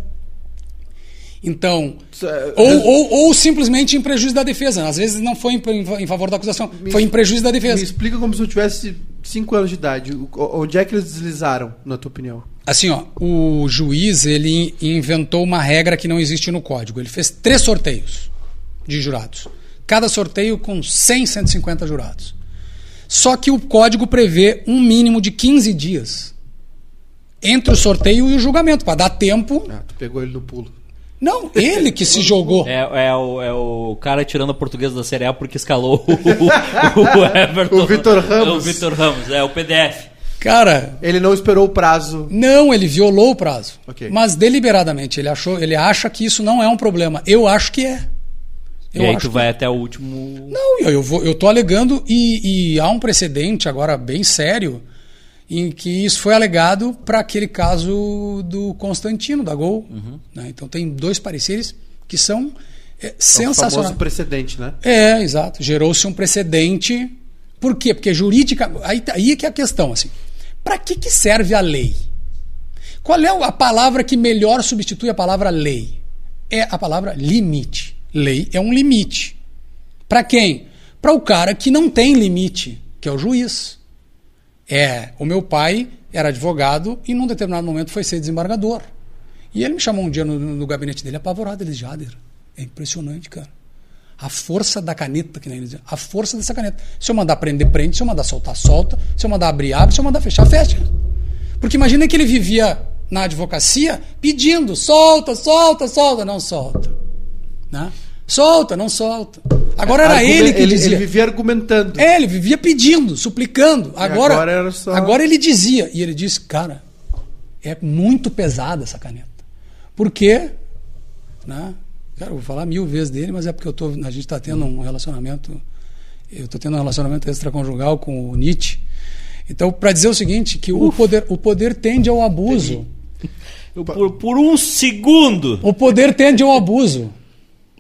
Então, É, ou, ou, ou simplesmente em prejuízo da defesa. Às vezes não foi em, em favor da acusação, foi em prejuízo da Me defesa. explica como se eu tivesse 5 anos de idade. Onde é que eles deslizaram, na tua opinião? Assim, ó, o juiz ele inventou uma regra que não existe no código. Ele fez três sorteios de jurados. Cada sorteio com 100, 150 jurados. Só que o código prevê um mínimo de 15 dias entre o sorteio e o julgamento, para dar tempo. Ah, tu pegou ele no pulo. Não, ele que se jogou. É, é o, é o cara tirando a portuguesa da Série A porque escalou o, o Everton. O Vitor Ramos. O Vitor Ramos, é o PDF. Cara, Ele não esperou o prazo. não, ele violou o prazo. Ok. Mas deliberadamente, ele achou, ele acha que isso não é um problema. Eu acho que é. Eu e aí acho tu que vai até o último. Não, eu, eu, vou, eu tô alegando e, e há um precedente agora bem sério em que isso foi alegado para aquele caso do Constantino, da Gol. né? Então tem dois pareceres que são é, É sensacionais. famoso precedente, né? É, exato. Gerou-se um precedente. Por quê? Porque jurídica. Aí, aí é que é a questão, assim. Para que, que serve a lei? Qual é a palavra que melhor substitui a palavra lei? É a palavra limite. Lei é um limite. Para quem? Para o cara que não tem limite, que é o juiz. É, o meu pai era advogado e num determinado momento foi ser desembargador. E ele me chamou um dia no, no gabinete dele apavorado. Ele disse, Jader, é impressionante, cara. A força da caneta, que nem ele dizia, a força dessa caneta. Se eu mandar prender, prende. Se eu mandar soltar, solta. Se eu mandar abrir, abre. Se eu mandar fechar, fecha. Porque imagina que ele vivia na advocacia pedindo, solta, solta, solta. Não solta. Né? Solta, não solta. Agora era Argumen- ele que ele, dizia. ele vivia argumentando. É, ele vivia pedindo, suplicando. Agora, agora era só- agora ele dizia, e ele disse, cara, é muito pesada essa caneta. Por quê? Né? Cara, eu vou falar mil vezes dele, mas é porque eu tô, a gente está tendo um relacionamento, eu estou tendo um relacionamento extraconjugal com o Nietzsche. Então, para dizer o seguinte, que o poder, o poder tende ao abuso. Por, por um segundo. O poder tende ao abuso.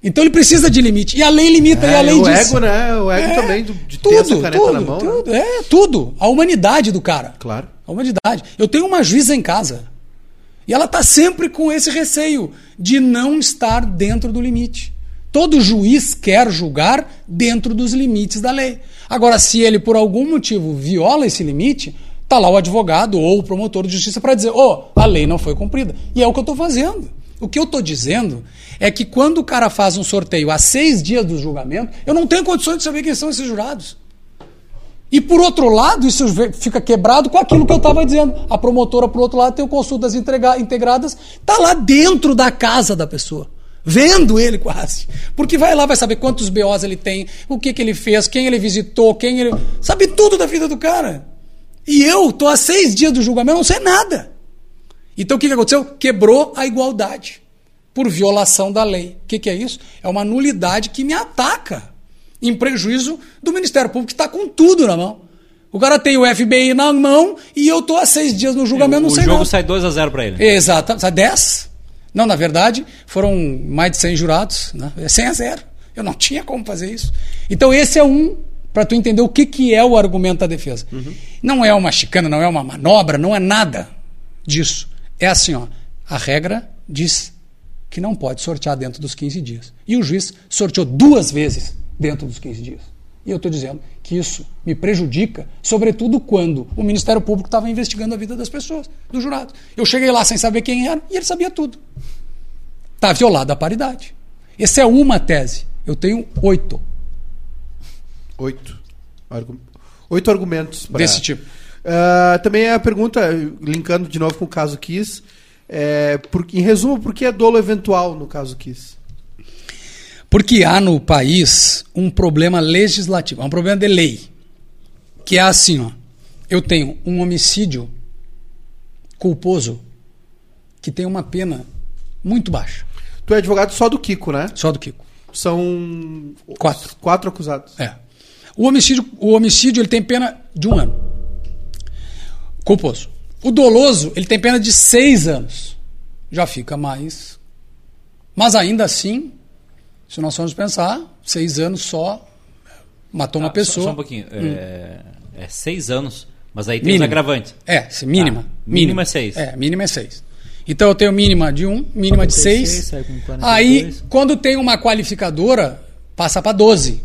Então ele precisa de limite. E a lei limita, e a É, lei o ego, né? O ego É, também, do- de ter essa caneta na mão. né? Tudo, é, tudo. A humanidade do cara. Claro. A humanidade. Eu tenho uma juíza em casa. E ela está sempre com esse receio de não estar dentro do limite. Todo juiz quer julgar dentro dos limites da lei. Agora, se ele por algum motivo viola esse limite, tá lá o advogado ou o promotor de justiça para dizer: "Ô, a lei não foi cumprida". E é o que eu estou fazendo. O que eu estou dizendo é que quando o cara faz um sorteio a seis dias do julgamento, eu não tenho condições de saber quem são esses jurados. E por outro lado, isso fica quebrado com aquilo que eu estava dizendo. A promotora, por outro lado, tem o consultas integradas, tá lá dentro da casa da pessoa. Vendo ele quase. Porque vai lá, vai saber quantos BOs ele tem, o que, que ele fez, quem ele visitou, quem ele. Sabe tudo da vida do cara. E eu tô há seis dias do julgamento, não sei nada. Então o que, que aconteceu? Quebrou a igualdade por violação da lei. O que, é isso? É uma nulidade que me ataca em prejuízo do Ministério Público que está com tudo na mão. O cara tem o FBI na mão e eu tô há seis dias no julgamento, o, não sei O jogo não. sai 2 a 0 para ele. Exato, sai 10. Não, na verdade, foram mais de 100 jurados, né? É 100 a 0. Eu não tinha como fazer isso. Então esse é um para tu entender o que, que é o argumento da defesa. Uhum. Não é uma chicana, não é uma manobra, não é nada disso. É assim, ó, a regra diz que não pode sortear dentro dos 15 dias. E o juiz sorteou duas vezes dentro dos 15 dias. E eu estou dizendo que isso me prejudica, sobretudo quando o Ministério Público estava investigando a vida das pessoas, dos jurados. Eu cheguei lá sem saber quem era e ele sabia tudo. Está violada a paridade. Essa é uma tese. Eu tenho oito. Oito. Oito argumentos. Pra... Desse tipo. Uh, também a pergunta, linkando de novo com o caso Kiss, é, por, em resumo, por que é dolo eventual no caso Kiss? Porque há no país um problema legislativo, é um problema de lei. Que é assim, ó. Eu tenho um homicídio culposo que tem uma pena muito baixa. Tu é advogado só do Kiko, né? Só do Kiko. São quatro, quatro acusados. É. O homicídio, o homicídio ele tem pena de um ano. Culposo. O doloso ele tem pena de seis anos. Já fica mais. Mas ainda assim, se nós formos pensar, seis anos só matou ah, uma pessoa. Só, só um pouquinho. Hum. É, é, seis anos, mas aí tem mínima. os agravantes. É, mínima. Ah, mínima é seis. É, mínima é seis. Então eu tenho mínima de um, mínima de seis. Aí, quando tem uma qualificadora, passa para 12.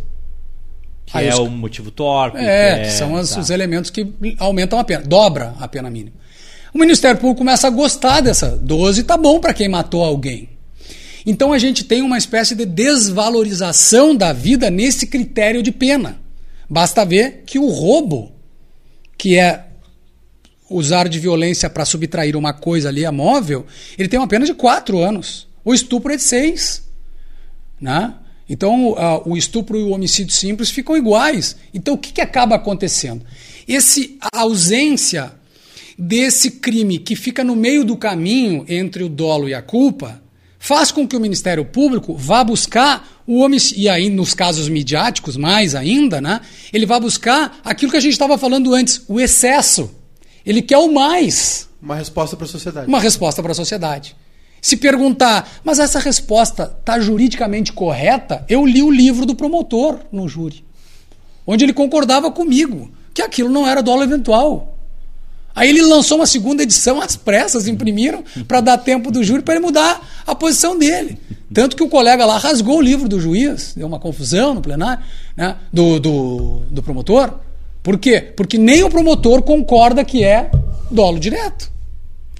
Que Aí é os... o motivo torpe. É, que é... são os, tá. os elementos que aumentam a pena, dobra a pena mínima. O Ministério Público começa a gostar dessa 12, tá bom para quem matou alguém. Então a gente tem uma espécie de desvalorização da vida nesse critério de pena. Basta ver que o roubo, que é usar de violência para subtrair uma coisa ali a móvel, ele tem uma pena de quatro anos. O estupro é de seis. Né? Então, uh, o estupro e o homicídio simples ficam iguais. Então, o que, que acaba acontecendo? Esse, a ausência desse crime que fica no meio do caminho entre o dolo e a culpa faz com que o Ministério Público vá buscar o homicídio, e aí nos casos midiáticos mais ainda, né, ele vai buscar aquilo que a gente estava falando antes, o excesso. Ele quer o mais. Uma resposta para a sociedade. Uma resposta para a sociedade. Se perguntar, mas essa resposta está juridicamente correta, eu li o livro do promotor no júri, onde ele concordava comigo que aquilo não era dolo eventual. Aí ele lançou uma segunda edição às pressas, imprimiram, para dar tempo do júri para ele mudar a posição dele. Tanto que o colega lá rasgou o livro do juiz, deu uma confusão no plenário, né, do, do, do promotor. Por quê? Porque nem o promotor concorda que é dolo direto.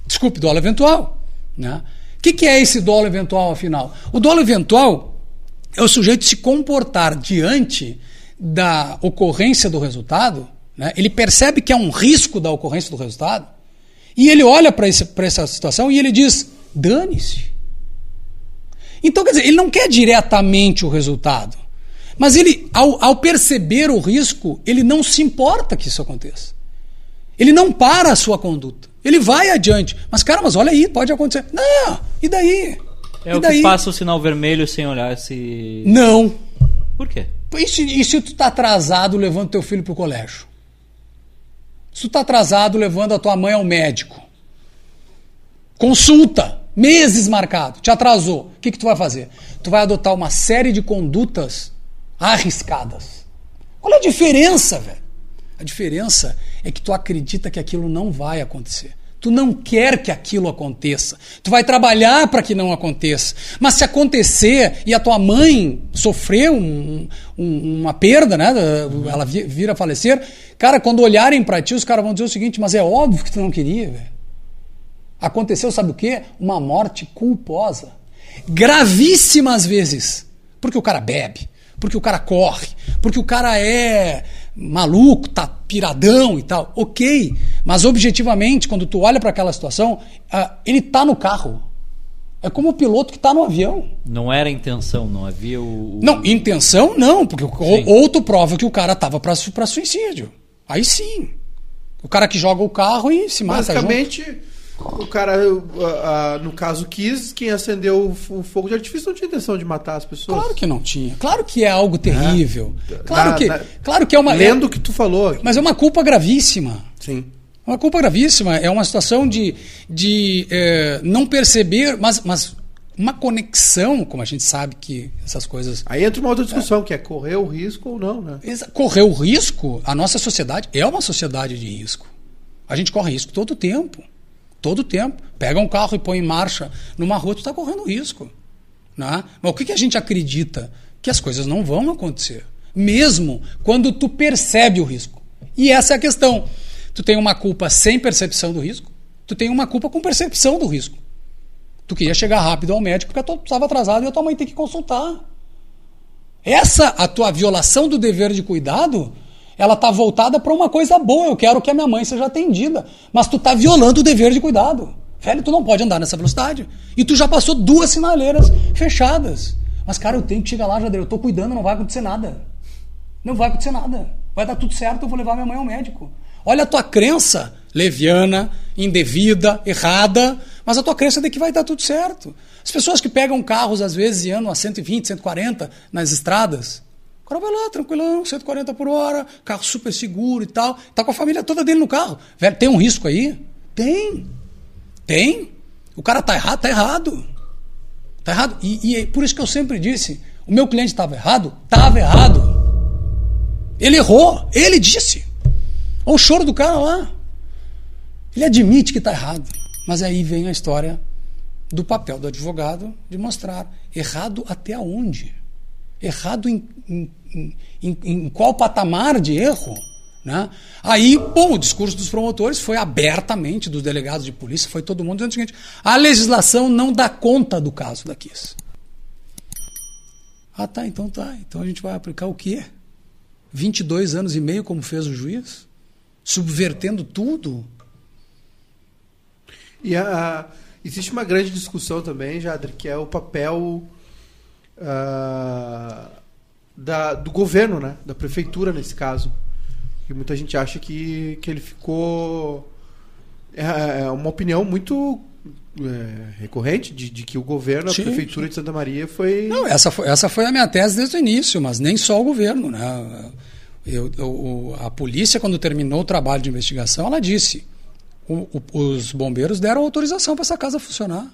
Desculpe, dolo eventual. Né? O que, que é esse dolo eventual, afinal? O dolo eventual é o sujeito se comportar diante da ocorrência do resultado, né? ele percebe que há um risco da ocorrência do resultado, e ele olha para essa situação e ele diz: dane-se. Então, quer dizer, ele não quer diretamente o resultado. Mas ele, ao, ao perceber o risco, ele não se importa que isso aconteça. Ele não para a sua conduta. Ele vai adiante. Mas, cara, mas olha aí, pode acontecer. Não, e daí? É e o daí? que passa o sinal vermelho sem olhar se. Não. Por quê? E se, e se tu tá atrasado levando teu filho pro colégio? Se tu tá atrasado levando a tua mãe ao médico? Consulta. Meses marcado. Te atrasou. O que, que tu vai fazer? Tu vai adotar uma série de condutas arriscadas. Qual é a diferença, velho? A diferença é que tu acredita que aquilo não vai acontecer. Tu não quer que aquilo aconteça. Tu vai trabalhar para que não aconteça. Mas se acontecer e a tua mãe sofrer um, um, uma perda, né? Ela vir a falecer, cara, quando olharem para ti, os caras vão dizer o seguinte: mas é óbvio que tu não queria. Aconteceu, sabe o quê? Uma morte culposa. Gravíssimas vezes. Porque o cara bebe, porque o cara corre, porque o cara é maluco, tá piradão e tal. Ok, mas objetivamente, quando tu olha para aquela situação, uh, ele tá no carro. É como o piloto que está no avião. Não era intenção, não havia o. Não, intenção não, porque ou, ou tu prova que o cara tava para suicídio. Aí sim. O cara que joga o carro e se mata Basicamente, junto. O cara, no caso, quis, quem acendeu o fogo de artifício não tinha intenção de matar as pessoas. Claro que não tinha. Claro que é algo terrível. É. Claro, na, que, na, claro que é uma. Lendo o que tu falou. Aqui. Mas é uma culpa gravíssima. Sim. É uma culpa gravíssima. É uma situação de, de é, não perceber, mas, mas uma conexão, como a gente sabe que essas coisas. Aí entra uma outra discussão, é. que é correr o risco ou não, né? Correr o risco, a nossa sociedade é uma sociedade de risco. A gente corre risco todo o tempo. Todo tempo. Pega um carro e põe em marcha numa rua, tu está correndo risco. Né? Mas o que, que a gente acredita? Que as coisas não vão acontecer. Mesmo quando tu percebe o risco. E essa é a questão. Tu tem uma culpa sem percepção do risco, tu tem uma culpa com percepção do risco. Tu queria chegar rápido ao médico porque tu estava atrasado e a tua mãe tem que consultar. Essa, a tua violação do dever de cuidado, ela está voltada para uma coisa boa. Eu quero que a minha mãe seja atendida. Mas tu está violando o dever de cuidado. Velho, tu não pode andar nessa velocidade. E tu já passou duas sinaleiras fechadas. Mas, cara, eu tenho que chegar lá, Jader. Eu estou cuidando, não vai acontecer nada. Não vai acontecer nada. Vai dar tudo certo, eu vou levar minha mãe ao médico. Olha a tua crença leviana, indevida, errada, mas a tua crença é de que vai dar tudo certo. As pessoas que pegam carros, às vezes, e andam a 120, 140 nas estradas, o cara vai lá, tranquilão, 140 por hora, carro super seguro e tal. Tá com a família toda dele no carro. Velho, tem um risco aí? Tem. Tem. O cara tá errado, tá errado. Tá errado. E, e é por isso que eu sempre disse: o meu cliente estava errado? Estava errado. Ele errou, ele disse. Olha o choro do cara lá. Ele admite que está errado. Mas aí vem a história do papel do advogado de mostrar errado até onde. Errado em, em, em, em qual patamar de erro? Né? Aí, bom, o discurso dos promotores foi abertamente, dos delegados de polícia, foi todo mundo dizendo o seguinte: a legislação não dá conta do caso da Kiss. Ah, tá, então tá. Então a gente vai aplicar o quê? 22 anos e meio, como fez o juiz? Subvertendo tudo? E a, a, existe uma grande discussão também, Jadre, que é o papel uh, da, do governo, né? da prefeitura nesse caso. E muita gente acha que, que ele ficou. É, é uma opinião muito é, recorrente de, de, que o governo, sim, a prefeitura sim. de Santa Maria foi. Não, essa foi, essa foi a minha tese desde o início, mas nem só o governo. Né? Eu, eu, a polícia, quando terminou o trabalho de investigação, ela disse: o, o, os bombeiros deram autorização para essa casa funcionar.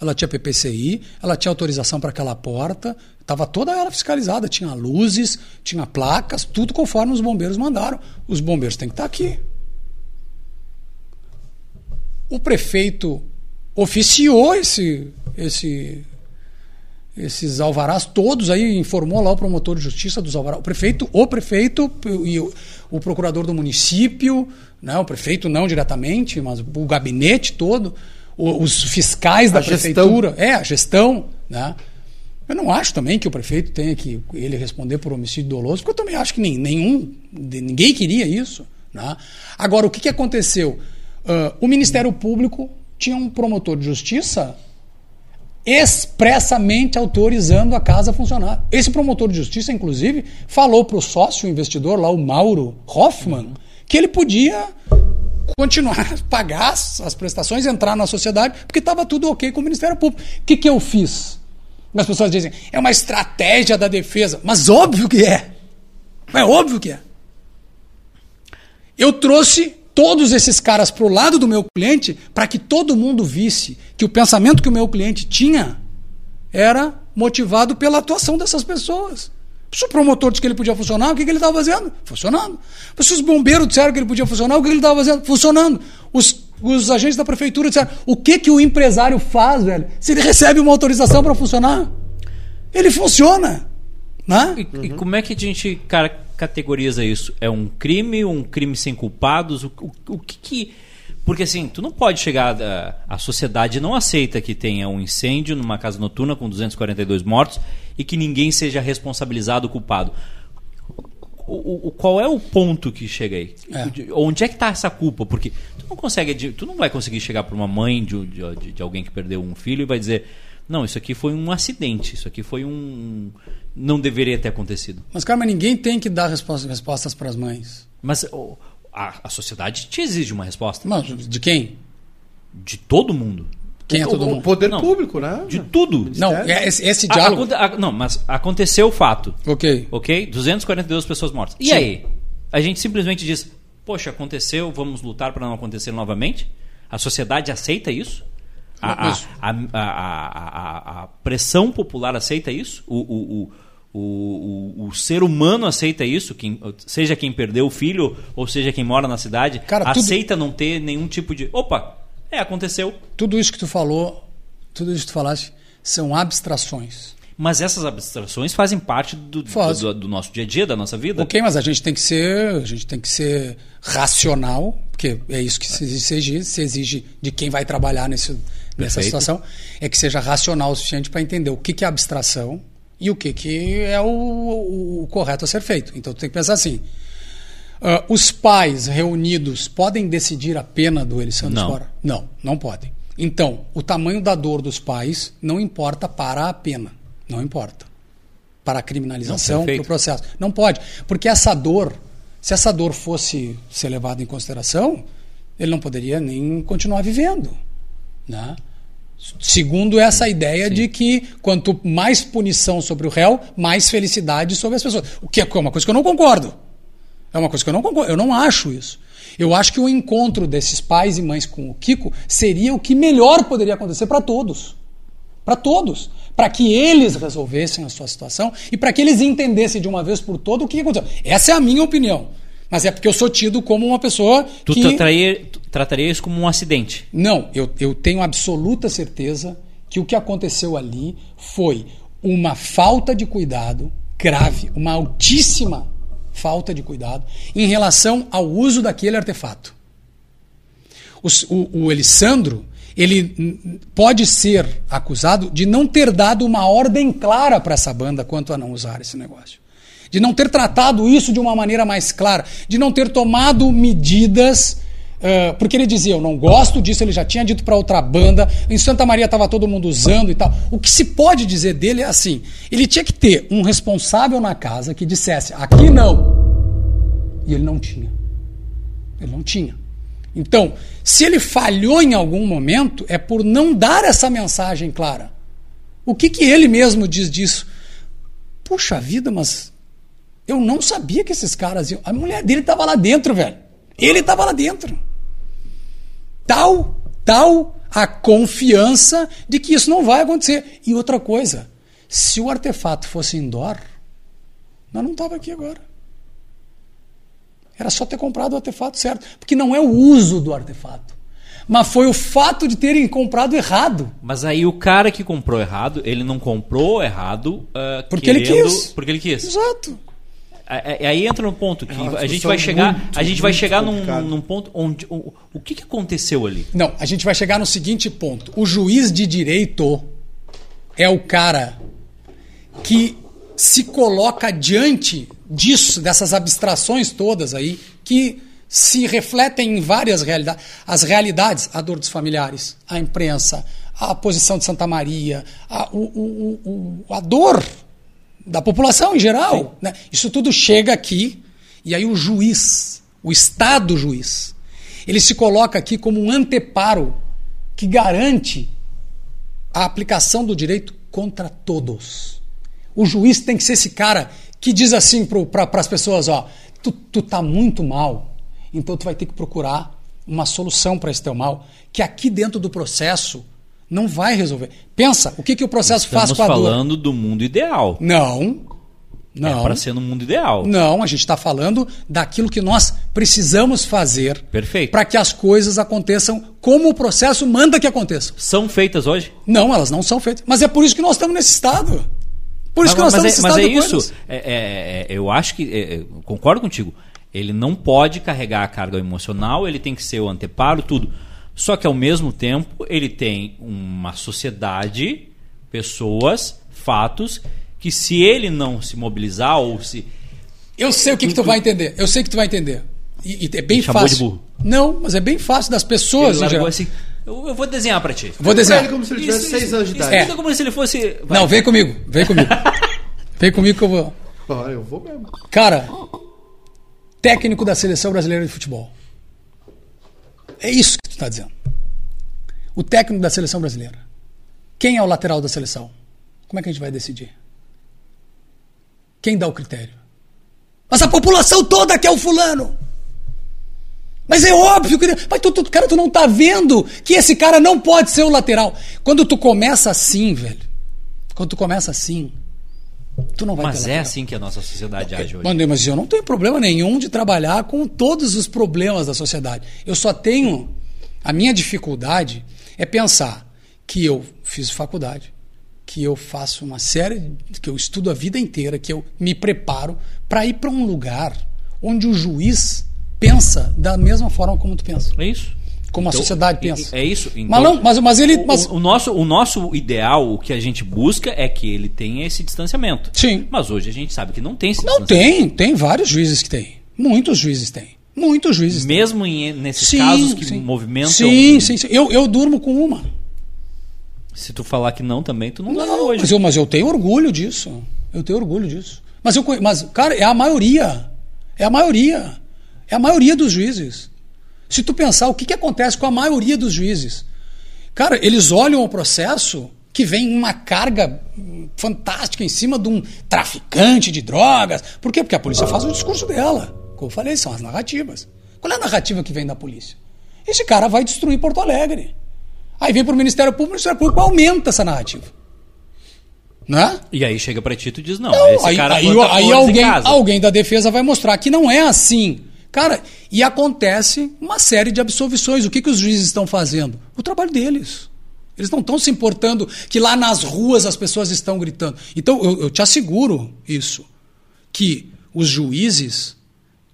Ela tinha PPCI, ela tinha autorização para aquela porta, estava toda ela fiscalizada, tinha luzes, tinha placas, tudo conforme os bombeiros mandaram. Os bombeiros têm que estar tá aqui. O prefeito oficiou esse, esse, esses alvarás todos aí, informou lá o promotor de justiça dos alvarás, o prefeito, o prefeito e o, o procurador do município, né, o prefeito não diretamente, mas o gabinete todo os fiscais da a prefeitura, gestão. é, a gestão, né? Eu não acho também que o prefeito tenha que ele responder por homicídio doloso, porque eu também acho que nem, nenhum, ninguém queria isso. Né? Agora, o que, que aconteceu? Uh, o Ministério Público tinha um promotor de justiça expressamente autorizando a casa a funcionar. Esse promotor de justiça, inclusive, falou para o sócio investidor lá, o Mauro Hoffman, que ele podia continuar pagar as prestações, entrar na sociedade, porque estava tudo ok com o Ministério Público. O que, que eu fiz? As pessoas dizem, é uma estratégia da defesa. Mas óbvio que é. É óbvio que é. Eu trouxe todos esses caras para o lado do meu cliente para que todo mundo visse que o pensamento que o meu cliente tinha era motivado pela atuação dessas pessoas. Se o promotor disse que ele podia funcionar, o que, que ele estava fazendo? Funcionando. Se os bombeiros disseram que ele podia funcionar, o que ele estava fazendo? Funcionando. Os, os agentes da prefeitura disseram, o que, que o empresário faz, velho? Se ele recebe uma autorização para funcionar, ele funciona. Né? E, uhum. e, como é que a gente cara, categoriza isso? É um crime, um crime sem culpados? O, o, o que, que porque assim, tu não pode chegar. A, a sociedade não aceita que tenha um incêndio numa casa noturna com 242 mortos e que ninguém seja responsabilizado, culpado. O, o, qual é o ponto que chega aí? É. Onde é que está essa culpa? Porque tu não consegue, tu não vai conseguir chegar para uma mãe de, de, de, alguém que perdeu um filho e vai dizer, não, isso aqui foi um acidente, isso aqui foi um, não deveria ter acontecido. Mas cara, mas ninguém tem que dar respostas, respostas para as mães. Mas a, a sociedade te exige uma resposta. Mas de quem? de todo mundo. Quem é O- todo o mundo? poder Não. público, né? De tudo. Não, é esse, esse A- diálogo. aconte- a- não, mas aconteceu o fato. Ok. Ok? 242 pessoas mortas. E Sim. aí? A gente simplesmente diz: Poxa, aconteceu, vamos lutar para não acontecer novamente? A sociedade aceita isso? A, a- a, a- a- a- a pressão popular aceita isso? O, o, o, o, o- o ser humano aceita isso? Quem, seja quem perdeu o filho ou seja quem mora na cidade, Cara, tudo- aceita não ter nenhum tipo de. Opa, é, aconteceu. Tudo isso que tu falou, tudo isso que tu falaste, são abstrações. Mas essas abstrações fazem parte do, Faz. do, do nosso dia a dia, da nossa vida. Ok, mas a gente tem que ser, a gente tem que ser racional, porque é isso que se exige, se exige de quem vai trabalhar nesse, nessa Perfeito. situação, é que seja racional o suficiente para entender o que, que é abstração e o que, que é o, o- o correto a ser feito. Então tu tem que pensar assim. Ah, os pais reunidos podem decidir a pena do Elisandro Não. Spora? Não, não podem. Então, o tamanho da dor dos pais não importa para a pena. Não importa. Para a criminalização, para o processo. Não pode. Porque essa dor, se essa dor fosse ser levada em consideração, ele não poderia nem continuar vivendo. Né? Segundo essa ideia de que quanto mais punição sobre o réu, mais felicidade sobre as pessoas. O que é uma coisa que eu não concordo. É uma coisa que eu não concordo. Eu não acho isso. Eu acho que o encontro desses pais e mães com o Kiko seria o que melhor poderia acontecer para todos. Para todos. Para que eles resolvessem a sua situação e para que eles entendessem de uma vez por todas o que aconteceu. Essa é a minha opinião. Mas é porque eu sou tido como uma pessoa Tu que... trataria, tu trataria isso como um acidente. Não, eu, eu tenho absoluta certeza que o que aconteceu ali foi uma falta de cuidado grave, uma altíssima falta de cuidado em relação ao uso daquele artefato. Os- O, o Elisandro, ele pode ser acusado de não ter dado uma ordem clara para essa banda quanto a não usar esse negócio. De não ter tratado isso de uma maneira mais clara, de não ter tomado medidas. Ah, porque ele dizia, eu não gosto disso, ele já tinha dito para outra banda, em Santa Maria estava todo mundo usando e tal. O que se pode dizer dele é assim: ele tinha que ter um responsável na casa que dissesse, aqui não. E ele não tinha. Ele não tinha. Então, se ele falhou em algum momento, é por não dar essa mensagem clara. O que, que ele mesmo diz disso? Puxa vida, mas eu não sabia que esses caras iam. A mulher dele estava lá dentro, velho. Ele estava lá dentro. Tal, tal a confiança de que isso não vai acontecer. E outra coisa, se o artefato fosse indoor, nós não estava aqui agora. Era só ter comprado o artefato certo. Porque não é o uso do artefato. Mas foi o fato de terem comprado errado. Mas aí o cara que comprou errado, ele não comprou errado ah, Porque ele querendo- quis. Porque ele quis. Exato. A- a- Aí entra no ponto que É a gente vai chegar, muito, a gente vai chegar num, num ponto onde o, o que, que aconteceu ali? Não, a gente vai chegar no seguinte ponto. O juiz de direito é o cara que se coloca diante disso, dessas abstrações todas aí, que se refletem em várias realidades. As realidades, a dor dos familiares, a imprensa, a posição de Santa Maria, a, o- o- o- a dor da população em geral. né? Isso tudo chega aqui e aí o juiz, o Estado juiz, ele se coloca aqui como um anteparo que garante a aplicação do direito contra todos. O juiz tem que ser esse cara que diz assim para as pessoas, ó, tu, tu tá muito mal, então tu vai ter que procurar uma solução para esse teu mal, que aqui dentro do processo não vai resolver. Pensa, o que, que o processo faz Estamos com a dor? falando do mundo ideal. Não. Não. É para ser no mundo ideal. Não, a gente está falando daquilo que nós precisamos fazer Perfeito. para que as coisas aconteçam como o processo manda que aconteçam. São feitas hoje? Não, elas não são feitas. Mas é por isso que nós estamos nesse estado. Por isso que nós mas, estamos é, nesse mas estado é de isso. É- é- é- eu acho que. é, é, concordo contigo. Ele não pode carregar a carga emocional, ele tem que ser o anteparo, tudo. Só que ao mesmo tempo ele tem uma sociedade, pessoas, fatos, que se ele não se mobilizar ou se. Eu sei o que, que tu vai entender. Eu sei que tu vai entender. E, e é bem chamou fácil. de burro. Não, mas é bem fácil das pessoas. Ele largou assim. Eu, eu vou desenhar pra ti. Vou desenhar. ele como se ele tivesse Isso- seis isso- anos de idade. É. como se ele fosse. vai. Não, vem comigo. Vem comigo. vem comigo que eu vou. Olha, eu vou mesmo. Cara, técnico da seleção brasileira de futebol. É isso que tu está dizendo. o técnico da seleção brasileira. Quem é o lateral da seleção? Como é que a gente vai decidir? Quem dá o critério? Mas a população toda quer o fulano. Mas é óbvio que. Mas tu, tu, cara, tu não tá vendo que esse cara não pode ser o lateral. Quando tu começa assim, velho. Quando tu começa assim. Tu não vai Mas é assim que a nossa sociedade age hoje. Mas eu não tenho problema nenhum de trabalhar com todos os problemas da sociedade. Eu só tenho. A minha dificuldade é pensar que eu fiz faculdade, que eu faço uma série, que eu estudo a vida inteira, que eu me preparo para ir para um lugar onde o juiz pensa da mesma forma como tu pensa. É isso. Como então, a sociedade pensa. É isso. Então, mas, não, mas, mas ele. Mas... O, o, nosso, o nosso ideal, o que a gente busca é que ele tenha esse distanciamento. Sim. Mas hoje a gente sabe que não tem esse Não tem, tem vários juízes que tem. Muitos juízes têm. Muitos juízes Mesmo têm. Em, nesses sim, casos que sim. movimentam. Sim, sim, sim. Eu, eu durmo com uma. Se tu falar que não também, tu não, não hoje. Mas eu, mas eu tenho orgulho disso. Eu tenho orgulho disso. Mas, eu, mas, cara, é a maioria. É a maioria. É a maioria dos juízes. Se tu pensar o que, que acontece com a maioria dos juízes, cara, eles olham o processo que vem uma carga fantástica em cima de um traficante de drogas. Por quê? Porque a polícia faz o discurso dela. Como eu falei, são as narrativas. Qual é a narrativa que vem da polícia? Esse cara vai destruir Porto Alegre. Aí vem para o Ministério Público, o Ministério Público aumenta essa narrativa. Né? E aí chega para ti e diz: não, não esse aí, cara aí, aí alguém, alguém da defesa vai mostrar que não é assim. Cara, e acontece uma série de absolvições. O que, que os juízes estão fazendo? O trabalho deles. Eles não estão se importando que lá nas ruas as pessoas estão gritando. Então, eu, eu te asseguro isso, que os juízes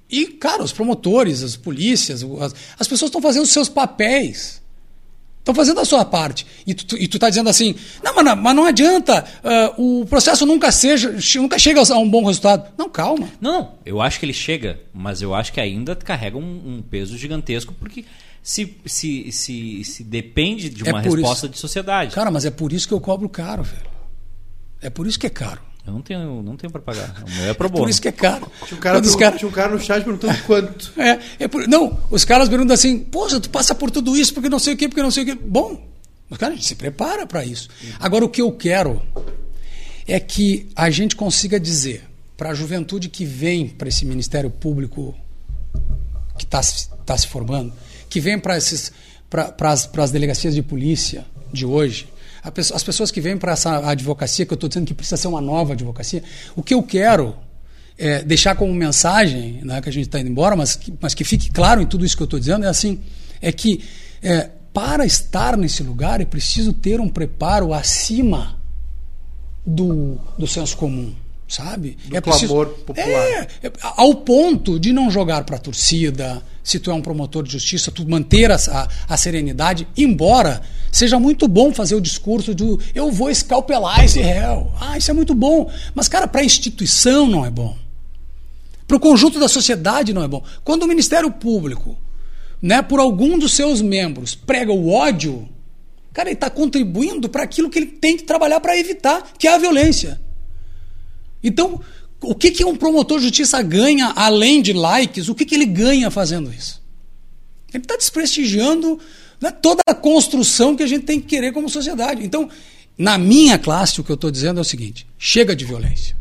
e, cara, os promotores, as polícias, as, as pessoas estão fazendo seus papéis. Estão fazendo a sua parte. E tu, e tu tá dizendo assim, não, mas não, mas não adianta, uh, o processo nunca seja, nunca chega a um bom resultado. Não, calma. Não, não, eu acho que ele chega, mas eu acho que ainda carrega um, um peso gigantesco, porque se, se, se, se depende de é uma é resposta isso. de sociedade. Cara, mas é por isso que eu cobro caro, velho. É por isso que é caro. Eu não tenho, não tenho para pagar. O meu é pro bono. Por isso que é caro. Tinha um cara, do, cara... tinha um cara no chat perguntando quanto. É, é por... Não, os caras perguntam assim, poxa, tu passa por tudo isso porque não sei o quê, porque não sei o quê. Bom, os caras, a gente se prepara para isso. Agora, o que eu quero é que a gente consiga dizer para a juventude que vem para esse Ministério Público que está tá se formando, que vem para as delegacias de polícia de hoje, as pessoas que vêm para essa advocacia, que eu estou dizendo que precisa ser uma nova advocacia, o que eu quero é deixar como mensagem, né, que a gente está indo embora, mas que, mas que fique claro em tudo isso que eu estou dizendo, é assim, é que é, para estar nesse lugar é preciso ter um preparo acima do, do senso comum sabe? Do é preciso, popular. É, é, ao ponto de não jogar para a torcida, se tu é um promotor de justiça, tu manter a, a, a, serenidade, embora seja muito bom fazer o discurso do eu vou escalpelar esse réu. Ah, isso é muito bom. Mas, cara, para a instituição não é bom. Para o conjunto da sociedade não é bom. Quando o Ministério Público, né, por algum dos seus membros, prega o ódio, cara, ele está contribuindo para aquilo que ele tem que trabalhar para evitar, que é a violência. Então, o que, que um promotor de justiça ganha além de likes? O que, que ele ganha fazendo isso? Ele está desprestigiando né, toda a construção que a gente tem que querer como sociedade. Então, na minha classe, o que eu estou dizendo é o seguinte: chega de violência.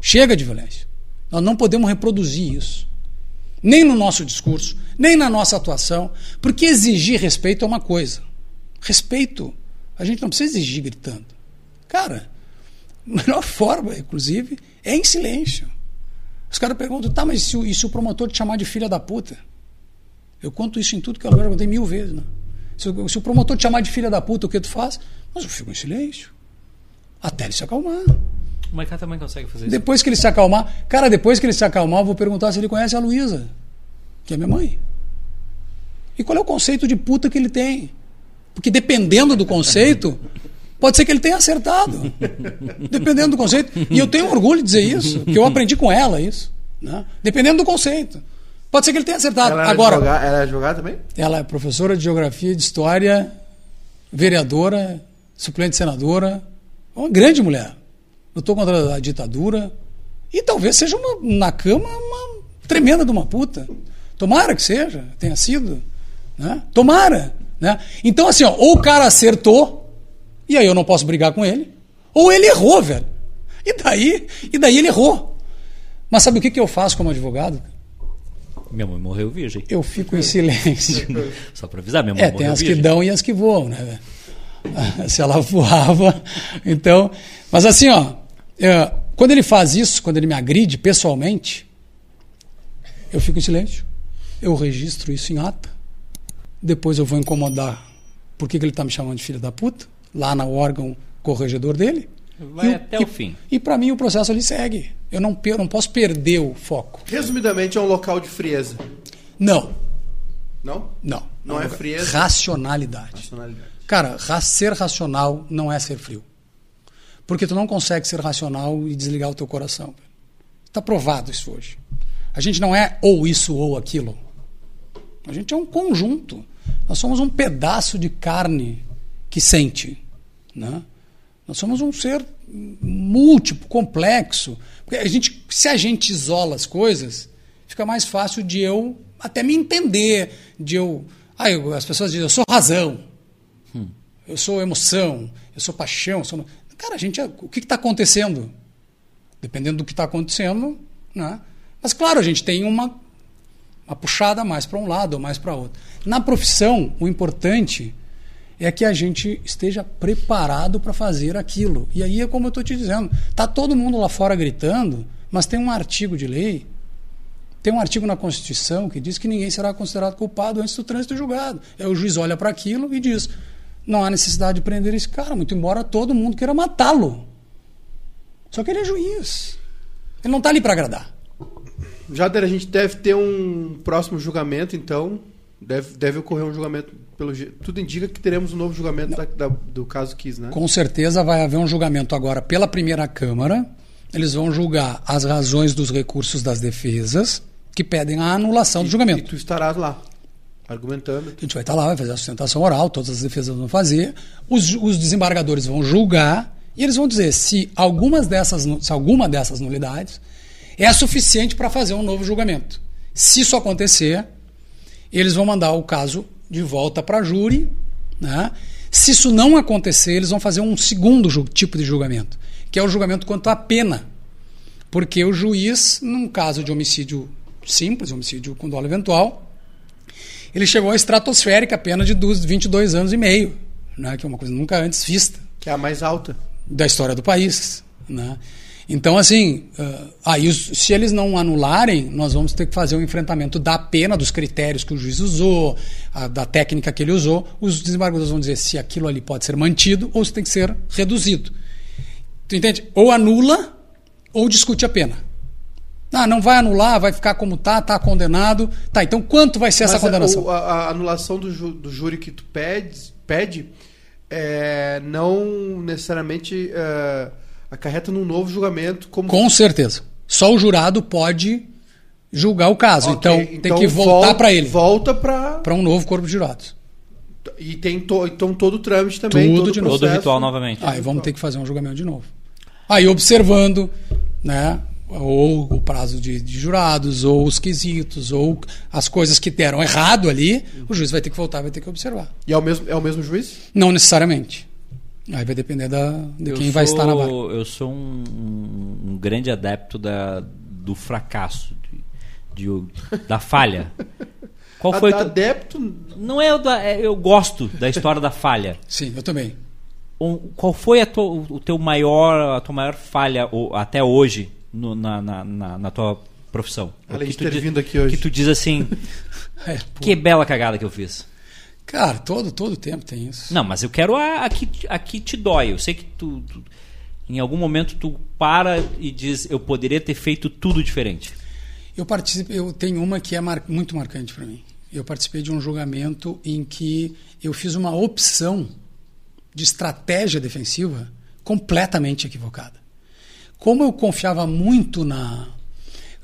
Chega de violência. Nós não podemos reproduzir isso. Nem no nosso discurso, nem na nossa atuação, porque exigir respeito é uma coisa. Respeito, a gente não precisa exigir gritando. Cara, a melhor forma, inclusive, é em silêncio. Os caras perguntam, tá, mas e se, o, e se o promotor te chamar de filha da puta? Eu conto isso em tudo que eu já contei mil vezes. Né? Se, se, o promotor te chamar de filha da puta, o que tu faz? Mas eu fico em silêncio. Até ele se acalmar. O Maiká também consegue fazer isso. Depois que ele se acalmar, cara, depois que ele se acalmar, eu vou perguntar se ele conhece a Luísa, que é minha mãe. E qual é o conceito de puta que ele tem? Porque dependendo do conceito, Pode ser que ele tenha acertado, dependendo do conceito. E eu tenho orgulho de dizer isso, que eu aprendi com ela isso. Né? Dependendo do conceito. Pode ser que ele tenha acertado. Ela Agora, jogar, ela é advogada também? Ela é professora de geografia de história, vereadora, suplente senadora, uma grande mulher. Lutou contra a ditadura. E talvez seja uma, na cama uma tremenda de uma puta. Tomara que seja, tenha sido. Né? Tomara. Né? Então, assim, ó, ou o cara acertou, e aí eu não posso brigar com ele, ou ele errou, velho. E daí, e daí ele errou. Mas sabe o que, que eu faço como advogado? Minha mãe morreu virgem. Eu fico em silêncio. Só pra avisar, minha mãe É, morreu tem as que virgem. dão e as que voam, né? Se ela voava, então. Mas assim, ó, é, quando ele faz isso, quando ele me agride pessoalmente, eu fico em silêncio. Eu registro isso em ata. Depois eu vou incomodar. Por que, que ele está me chamando de filho da puta? Lá no órgão corregedor dele. Vai E até o fim. E para mim o processo ali segue. Eu não, per- não posso perder o foco. Resumidamente, é um local de frieza. Não, Não? não. Não é frieza. Racionalidade. Racionalidade. Cara, ra- ser racional não é ser frio. Porque tu não consegue ser racional e desligar o teu coração. Está provado isso hoje. A gente não é ou isso ou aquilo. A gente é um conjunto. Nós somos um pedaço de carne que sente. Né? Nós somos um ser múltiplo, complexo. Porque a gente, se a gente isola as coisas, fica mais fácil de eu até me entender, de eu. Ah, eu- as pessoas dizem, eu sou razão, eu sou emoção, eu sou paixão. eu sou... Cara, a gente, o que está acontecendo? Dependendo do que está acontecendo, né? Mas claro, a gente tem uma, uma puxada mais para um lado ou mais para outro. Na profissão, o importante é que a gente esteja preparado para fazer aquilo. E aí é como eu estou te dizendo, tá todo mundo lá fora gritando, mas tem um artigo de lei, tem um artigo na Constituição que diz que ninguém será considerado culpado antes do trânsito julgado. Aí o juiz olha para aquilo e diz: não há necessidade de prender esse cara, muito embora todo mundo queira matá-lo. Só que ele é juiz. Ele não está ali para agradar. Jader, a gente deve ter um próximo julgamento, então. Deve, deve ocorrer um julgamento. Pelo, tudo indica que teremos um novo julgamento da- da- do caso Kiss, né? Com certeza vai haver um julgamento agora pela primeira Câmara. Eles vão julgar as razões dos recursos das defesas que pedem a anulação do E julgamento. tu estarás lá, argumentando. A gente vai estar lá, vai fazer a sustentação oral, todas as defesas vão fazer. Os, os desembargadores vão julgar e eles vão dizer se, algumas dessas, se alguma dessas nulidades é suficiente para fazer um novo julgamento. Se isso acontecer, eles vão mandar o caso de volta para a júri. Né? Se isso não acontecer, eles vão fazer um segundo tipo de julgamento, que é o julgamento quanto à pena. Porque o juiz, num caso de homicídio simples, homicídio com dolo eventual, ele chegou à estratosférica pena de dos 22 anos e meio, né? que é uma coisa nunca antes vista Que é a mais alta. da história do país. Né? Então, assim, ah, aí os- se eles não anularem, nós vamos ter que fazer um enfrentamento da pena, dos critérios que o juiz usou, a- da técnica que ele usou. Os desembargadores vão dizer se aquilo ali pode ser mantido ou se tem que ser reduzido. Tu entende? Ou anula ou discute a pena. Ah, não vai anular, vai ficar como tá, tá condenado. Tá, então quanto vai ser essa Mas a- condenação? o- A, a anulação do, ju- do júri que tu pede, pede é, não necessariamente é, acarreta num novo julgamento. Como Com certeza. Só o jurado pode julgar o caso. Ok, então, tem que voltar para ele, Volta para. para um novo corpo de jurados. E tem to, então todo o trâmite também. Tudo todo de o novo. Todo processo. ritual novamente. Aí vamos ter que fazer um julgamento de novo. Aí observando, né? Ou o prazo de, de jurados, ou os quesitos, ou as coisas que deram errado ali, o juiz vai ter que voltar, vai ter que observar. E é o mesmo, é o mesmo juiz? Não necessariamente. Aí vai depender da, de Eu quem vai sou- estar na vara. Eu sou um, um- grande adepto da, do fracasso, de, de- da falha. Qual foi? A- o Adepto. Não é, o da, é- eu gosto da história da falha. Sim, eu também. Um, qual foi a tua, o teu maior, a tua maior falha o- até hoje no- na, na, na, na tua profissão? Além Que de tu ter di- vindo aqui hoje. Que tu diz assim, É, que bela cagada que eu fiz. Cara, todo, todo tempo tem isso. Não, mas eu quero a, a, que, a que te dói. Eu sei que tu, tu- em algum momento tu para e diz, eu poderia ter feito tudo diferente. Eu participei, eu tenho uma que é mar- muito marcante para mim. Eu participei de um julgamento em que eu fiz uma opção de estratégia defensiva completamente equivocada. Como eu confiava muito na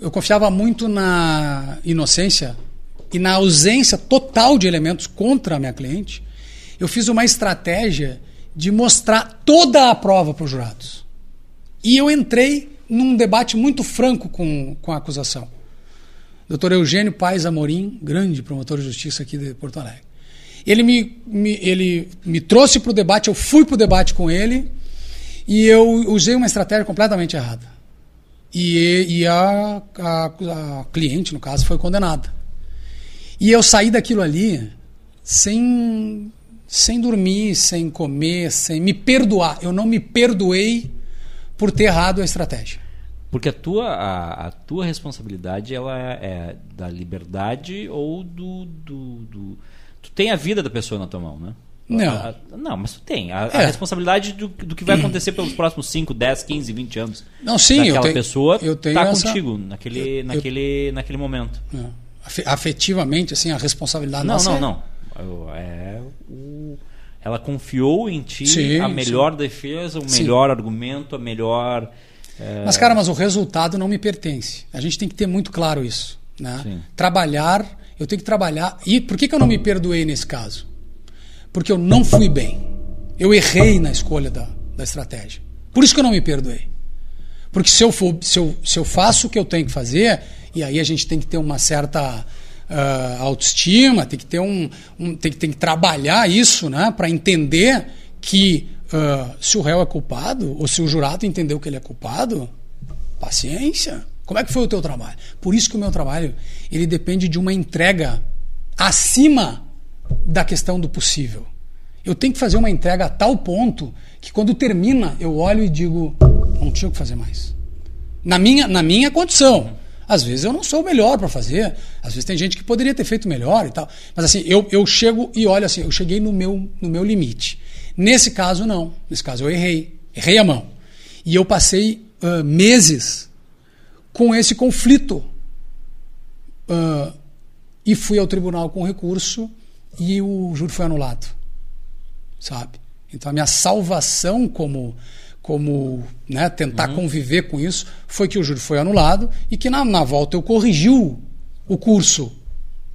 eu confiava muito na inocência e na ausência total de elementos contra a minha cliente, eu fiz uma estratégia de mostrar toda a prova para os jurados. E eu entrei num debate muito franco com, com a acusação. Dr. Eugênio Paes Amorim, grande promotor de justiça aqui de Porto Alegre. ele me, me, ele me trouxe para o debate, eu fui para o debate com ele e eu usei uma estratégia completamente errada. E, e a, a, a cliente, no caso, foi condenada. E eu saí daquilo ali sem, sem dormir, sem comer, sem me perdoar. Eu não me perdoei por ter errado a estratégia. Porque a tua, a, a tua responsabilidade ela é, é da liberdade ou do, do, do, Tu tem a vida da pessoa na tua mão, né? Não. A, a, não, mas tu tem. A, É. a responsabilidade do, do que vai acontecer pelos próximos 5, 10, 15, 20 anos. Não, sim, eu tenho- pessoa eu tenho tá essa- contigo naquele, eu- naquele, naquele momento. É. Afe- Afetivamente, assim, a responsabilidade Não, não, é- não. É o- ela confiou em ti Sim, a melhor defesa, o Sim. melhor argumento, a melhor. é, Mas, cara, mas o resultado não me pertence. A gente tem que ter muito claro isso. Né? Sim. Trabalhar, eu tenho que trabalhar. E por que, que eu não me perdoei nesse caso? Porque eu não fui bem. Eu errei na escolha da, da estratégia. Por isso que eu não me perdoei. Porque se eu, for, se, eu, se eu faço o que eu tenho que fazer, e aí a gente tem que ter uma certa ah, autoestima, tem que ter um, um- tem, tem que trabalhar isso, né, para entender que ah, se o réu é culpado ou se o jurado entendeu que ele é culpado, paciência. Como é que foi o teu trabalho? Por isso que o meu trabalho ele depende de uma entrega acima da questão do possível. Eu tenho que fazer uma entrega a tal ponto que quando termina eu olho e digo não tinha o que fazer mais. Na minha, na minha condição. Às vezes eu não sou o melhor para fazer, às vezes tem gente que poderia ter feito melhor e tal. Mas assim, eu, eu chego e olho assim, eu cheguei no meu, no meu limite. Nesse caso, não. Nesse caso, eu errei. Errei a mão. E eu passei ah, meses com esse conflito. Ah, e fui ao tribunal com recurso e o júri foi anulado. Sabe? Então a minha salvação como como né, tentar conviver com isso foi que o júri foi anulado e que na, na volta eu corrigi o, curso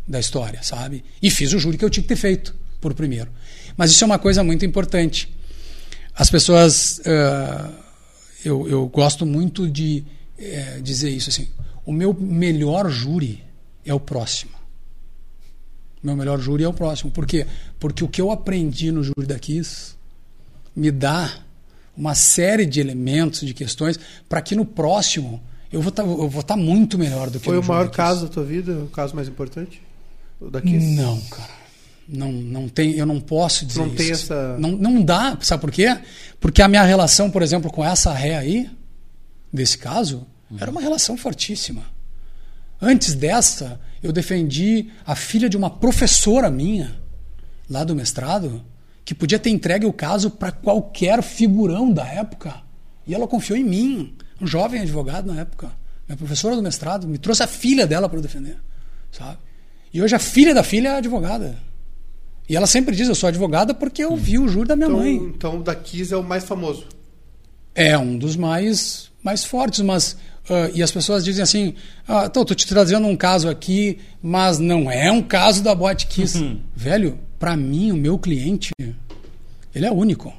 da história, sabe? E fiz o júri que eu tinha que ter feito por primeiro. Mas isso é uma coisa muito importante. As pessoas. ah, eu, eu gosto muito de eh, dizer isso assim. O meu melhor júri é o próximo. O meu melhor júri é o próximo. Por quê? Porque o que eu aprendi no júri da Kiss me dá uma série de elementos, de questões, para que no próximo eu vou estar muito melhor do que Foi no o maior caso da tua vida? O caso mais importante? O da Kiss? Não, cara. Não, não tem, eu não posso dizer Não isso. tem essa- Não, não dá, sabe por quê? Porque a minha relação, por exemplo, com essa ré aí, desse caso, era uma relação fortíssima. Antes dessa, eu defendi a filha de uma professora minha, lá do mestrado, que podia ter entregue o caso para qualquer figurão da época. E ela confiou em mim, um jovem advogado na época. Minha professora do mestrado me trouxe a filha dela para defender, sabe? E hoje a filha da filha é advogada. E ela sempre diz: Eu sou advogada porque eu vi o júri da minha Então, mãe. então o da Kiss é o mais famoso. É um dos mais, mais fortes, mas. ah, e as pessoas dizem assim: ah, então, tô te trazendo um caso aqui, mas não é um caso da Boate Kiss. Velho, para mim, o meu cliente, ele é único.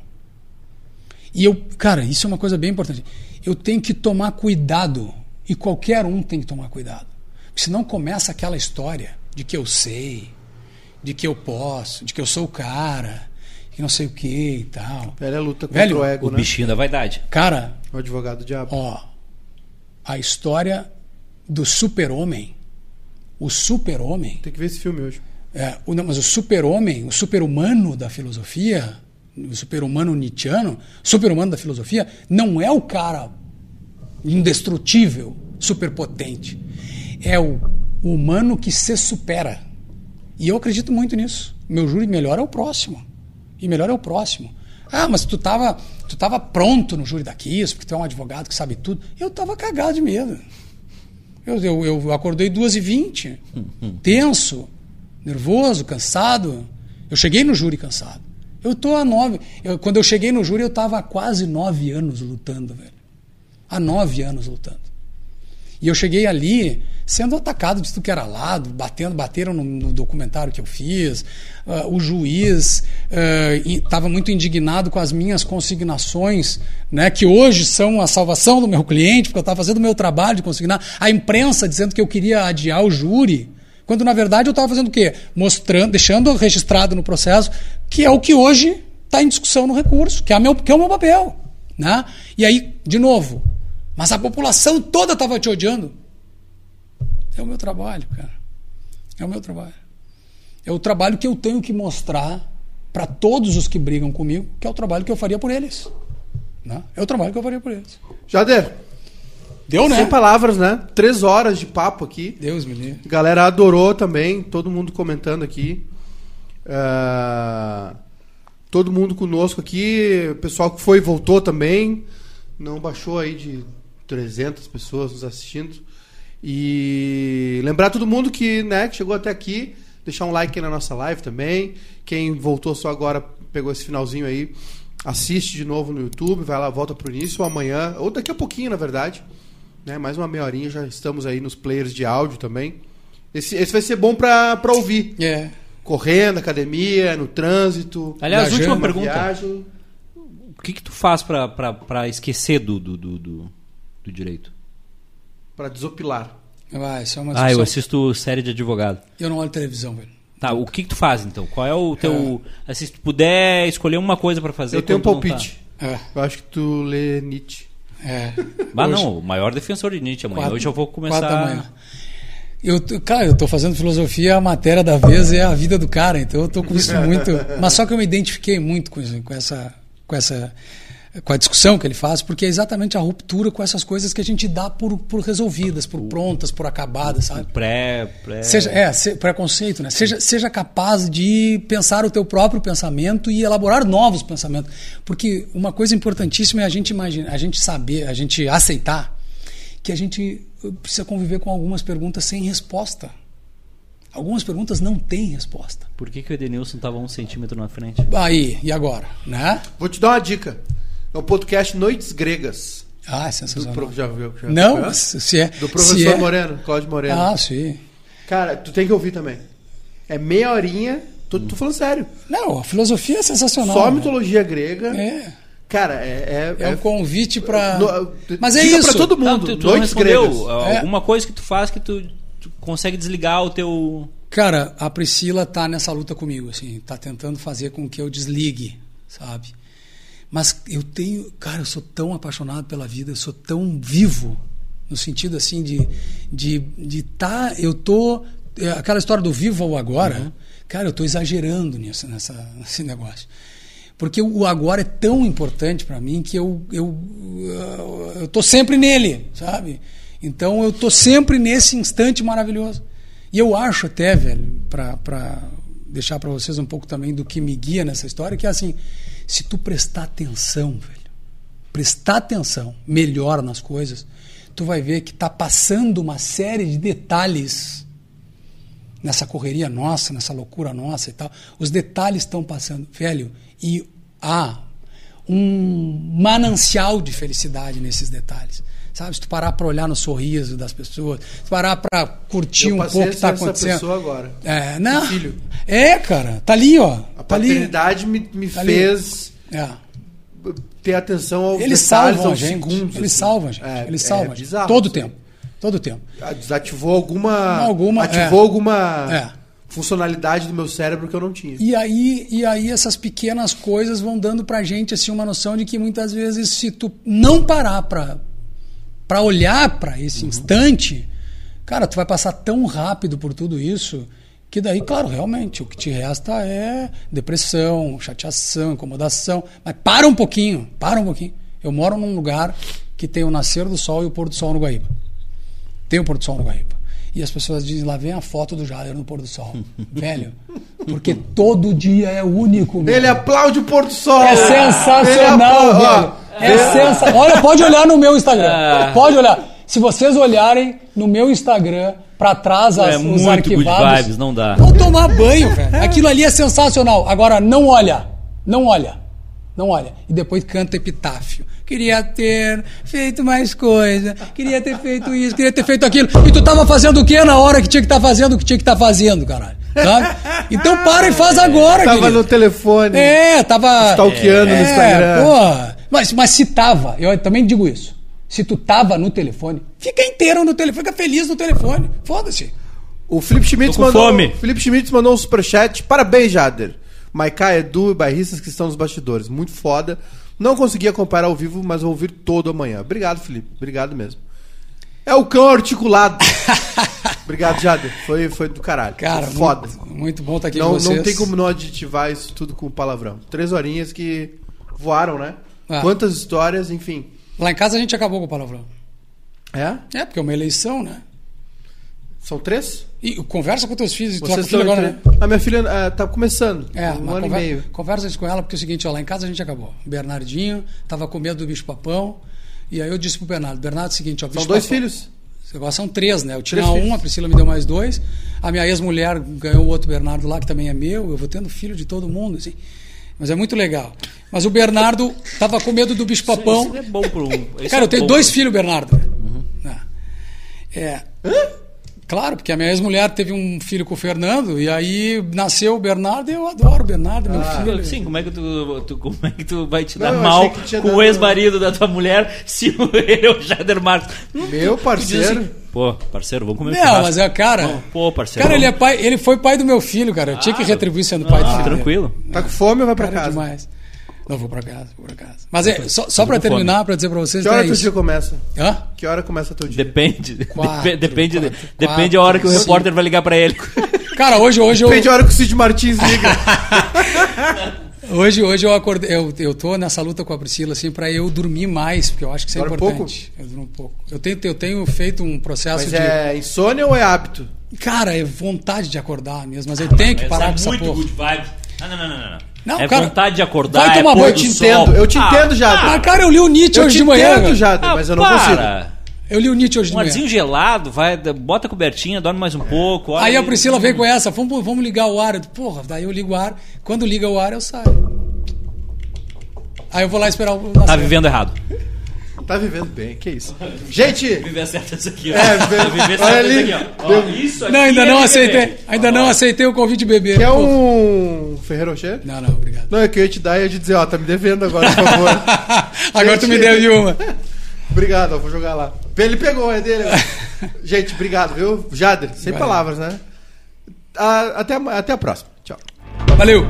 E eu, cara, isso é uma coisa bem importante. Eu tenho que tomar cuidado, e qualquer um tem que tomar cuidado. Porque senão começa aquela história de que eu sei, de que eu posso, de que eu sou o cara, que não sei o que e tal. Velha luta contra Velho, o ego, O né? bichinho da vaidade. Cara, O advogado do diabo. Ó, a história do super-homem. O super-homem. Tem que ver esse filme hoje. É, mas o super-homem, o super-humano da filosofia, o super-humano nietzschiano, super-humano da filosofia, não é o cara indestrutível, superpotente. É o humano que se supera. E eu acredito muito nisso. Meu júri melhor é o próximo. E melhor é o próximo. Ah, mas tu tava, tu tava pronto no júri da Kiss, porque tu é um advogado que sabe tudo. Eu tava cagado de medo. Eu, eu, eu acordei 2h20, tenso, nervoso, cansado. Eu cheguei no júri cansado. Eu tô há nove. eu- quando eu cheguei no júri, eu estava há quase nove anos lutando, velho. Há nove anos lutando. E eu cheguei ali sendo atacado de tudo que era lado, batendo, bateram no, no documentário que eu fiz. Ah, o juiz estava muito indignado com as minhas consignações, né, que hoje são a salvação do meu cliente, porque eu estava fazendo o meu trabalho de consignar. A imprensa dizendo que eu queria adiar o júri, Quando na verdade eu estava fazendo o quê? Mostrando, deixando registrado no processo, que é o que hoje está em discussão no recurso, que é, meu, que é o meu papel. Né? E aí, de novo, mas a população toda estava te odiando. É o meu trabalho, cara. É o meu trabalho. É o trabalho que eu tenho que mostrar para todos os que brigam comigo, que é o trabalho que eu faria por eles. Né? É o trabalho que eu faria por eles. Jader, Deu, né? sem palavras, né? Três horas de papo aqui. Deus me livre. A galera adorou também, todo mundo comentando aqui. Ah, todo mundo conosco aqui, o pessoal que foi e voltou também. Não baixou aí de 300 pessoas nos assistindo. E lembrar todo mundo que, né, que chegou até aqui, deixar um like aí na nossa live também. Quem voltou só agora, pegou esse finalzinho aí, assiste de novo no YouTube, vai lá, volta pro início, ou amanhã, ou daqui a pouquinho, na verdade. Né, mais uma meia horinha, já estamos aí nos players de áudio também. Esse, esse vai ser bom pra, pra ouvir. É. Correndo, na academia, no trânsito. Aliás, Viajando, última pergunta. viagem. O que, que tu faz pra- pra pra esquecer do, do, do, do- do direito? Pra desopilar. Vai, isso é uma Ah, eu assisto série de advogado. eu não olho televisão, velho. Tá, o que, que tu faz então? Qual é o teu. assim, se tu puder escolher uma coisa pra fazer. Eu tenho um não palpite. É. Eu acho que tu lê Nietzsche. É. Bah, Hoje- não, o maior defensor de Nietzsche amanhã. Quatro- Hoje eu vou quatro da começar. manhã. Eu, cara, eu tô fazendo filosofia, a matéria da vez é a vida do cara, então eu tô com isso muito. Mas só que eu me identifiquei muito com, isso, com essa. Com essa com a discussão que ele faz, porque é exatamente a ruptura com essas coisas que a gente dá por, por resolvidas, por prontas, por acabadas, sabe? Pré, pré. Seja, é, se- preconceito, né? Seja, seja capaz de pensar o teu próprio pensamento e elaborar novos pensamentos. Porque uma coisa importantíssima é a gente imaginar, a gente saber, a gente aceitar que a gente precisa conviver com algumas perguntas sem resposta. Algumas perguntas não têm resposta. Por que, que o Edenilson tava um centímetro na frente? Aí, e agora? Né? Vou te dar uma dica. É o podcast Noites Gregas. Ah, é Do, sensacional. pro- já viu? Já Não, conhece? se é. Do professor é, Moreno, Cláudio Moreno. Ah, sim. Cara, tu tem que ouvir também. É meia horinha. Tô, tô falando sério. Não, a filosofia é sensacional. Só né? mitologia grega. É. Cara, é. É um convite para. No- Mas é isso. pra todo Não, mundo. tu, tu não Noites respondeu gregas. É. alguma coisa que tu faz que tu, tu consegue desligar o teu. Cara, a Priscila tá nessa luta comigo, assim, tá tentando fazer com que eu desligue, sabe? Mas eu tenho, cara, eu sou tão apaixonado pela vida, eu sou tão vivo no sentido assim de de de tá, eu tô é, aquela história do vivo ao agora, cara, eu tô exagerando nisso nessa nesse negócio. Porque o agora é tão importante para mim que eu, eu, eu tô sempre nele, sabe? Então eu tô sempre nesse instante maravilhoso. E eu acho até, velho, para deixar para vocês um pouco também do que me guia nessa história, que é assim, se tu prestar atenção, velho, prestar atenção melhor nas coisas, tu vai ver que tá passando uma série de detalhes nessa correria nossa, nessa loucura nossa e tal. Os detalhes estão passando, velho, e há um manancial de felicidade nesses detalhes. Sabe, se tu parar para olhar no sorriso das pessoas, se parar para curtir um pouco o que está ser essa acontecendo. pessoa agora. É, não. filho. É, cara, tá ali, ó. A tá ali. paternidade me, me Tá ali. fez É. ter atenção aos Eles salvam a gente. segundos. Eles assim. salvam a gente. É, Eles é salvam gente. bizarro, Todo o tempo. Todo o tempo. Ah, Desativou alguma. Alguma, ativou é. alguma É. funcionalidade do meu cérebro que eu não tinha. E aí, e aí essas pequenas coisas vão dando pra gente assim uma noção de que muitas vezes se tu não parar pra para olhar pra esse instante, cara, tu vai passar tão rápido por tudo isso que daí, claro, realmente o que te resta é depressão, chateação, incomodação, mas para um pouquinho, para um pouquinho. Eu moro num lugar que tem o nascer do sol e o pôr do sol no Guaíba. Tem o pôr do sol no Guaíba. E as pessoas dizem, lá vem a foto do Jader no pôr do sol. Velho, porque todo dia é único. meu. Ele aplaude o pôr do sol. É sensacional, velho. Ó, É sensacional. Olha, pode olhar no meu Instagram. Ah. Pode olhar. Se vocês olharem no meu Instagram, pra trás as, É os arquivados. vibes, não dá. Vão tomar banho, velho. Aquilo ali é sensacional. Agora, não olha. Não olha. Não olha. E depois canta epitáfio. Queria ter feito mais coisa. Queria ter feito isso. Queria ter feito aquilo. E tu tava fazendo o quê na hora que tinha que estar fazendo o que tinha que estar fazendo, caralho? Sabe? Então para e faz agora, Tava querido. no telefone. É, tava. Stalkeando no Instagram. Pô, mas, mas se tava, eu também digo isso. Se tu tava no telefone, fica inteiro no telefone, fica feliz no telefone. Foda-se. O Felipe Schmitz mandou. fome. Felipe Schmitz mandou um superchat. Parabéns, Jader. Maiká, Edu e bairristas que estão nos bastidores. Muito foda. Não consegui acompanhar ao vivo, mas vou ouvir todo amanhã. Obrigado, Felipe. Obrigado mesmo. É o cão articulado. Obrigado, Jader. Foi, foi do caralho. Cara, Foi foda. Muito, muito bom estar aqui Não, com vocês. não tem como não aditivar isso tudo com palavrão. Três horinhas que voaram, né? Ah. Quantas histórias, enfim. Lá em casa a gente acabou com o palavrão. É? É, porque é uma eleição, né? São três? E conversa com teus filhos. Tu tá Vocês filho estão agora, né? A minha filha eh, tá começando. É, um ano conver- e meio. Conversa isso com ela, porque é o seguinte, ó, lá em casa a gente acabou. O Bernardinho tava com medo do bicho papão. E aí eu disse pro Bernardo, Bernardo, é o seguinte, ó, bicho São dois filhos. Agora são três, né? Eu tinha Três um, filhos. a Priscila me deu mais dois. A minha ex-mulher ganhou o outro Bernardo lá, que também é meu. Eu vou tendo filho de todo mundo, assim. Mas é muito legal. Mas o Bernardo tava com medo do bicho papão. Isso é bom pro. isso Cara, é eu tenho bom dois filhos, Bernardo. É. É. Claro, porque a minha ex-mulher teve um filho com o Fernando, e aí nasceu o Bernardo, e eu adoro o Bernardo, meu filho. Sim, como é que tu, tu- como é que tu vai te Não, dar eu mal com dado- o ex-marido da tua mulher se o- ele é o Jader Marques? Não, Meu parceiro. assim, Pô, parceiro, vamos comer Não, churrasco. mas é, cara. Não, pô, parceiro. Cara, ele, é pai, ele foi pai do meu filho, cara. Eu tinha que Ah, retribuir sendo pai do Ah, filho. dele. tranquilo. Tá com fome ou vai pra Cara, é casa? demais. Não, vou pra casa, vou pra casa. Mas é, só, só fome. terminar, pra dizer pra vocês, Que hora é teu dia começa? Hã? Que hora começa teu dia? Depende. Quatro, Dep- depende quatro, depende a hora que o quatro, repórter vai ligar pra ele. Cara, hoje, hoje eu. Depende da hora que o Cid Martins liga. Hoje, hoje eu acordei, eu, eu tô nessa luta com a Priscila, assim, pra eu dormir mais, porque eu acho que isso é Dorme importante. Eu durmo um pouco. Eu tenho, eu tenho feito um processo Mas de. é insônia ou é hábito? Cara, é vontade de acordar mesmo, mas eu tenho que parar com essa muito porra. good vibes. Não, não, não, não, não. Não, é cara, vontade de acordar, vai tomar é banho, Eu te sol. entendo, eu te Ah, entendo, Jader. Ah, cara, eu li o Nietzsche Eu hoje te de manhã. entendo, cara. Jader, Ah, mas eu não para. consigo. Eu li o Nietzsche hoje de Um manhã. arzinho gelado, vai, bota a cobertinha, dorme mais um pouco. Aí a. Priscila veio com essa, vamos, vamos ligar o ar. Eu, Porra, daí eu ligo o ar. Quando liga o ar, eu saio. Aí eu vou lá esperar o. Tá vivendo errado. Tá vivendo bem, que isso. Gente, Viver certo isso aqui, ó. É, viver- viver olha certo ali. isso aqui, ó. ó. Isso aqui Não, ainda é não aceitei. Ainda não aceitei o convite de beber. quer Pô. um Ferreiro Rocher? Não, não, obrigado. Não, é que eu ia te dar e ia te dizer, ó, tá me devendo agora, por favor. Agora tu me Gente. deu de uma. obrigado, ó, vou jogar lá. Ele pegou, é dele. Gente, obrigado, viu? Jader, sem Valeu. palavras, né? Ah, até, até a próxima. Tchau. Valeu.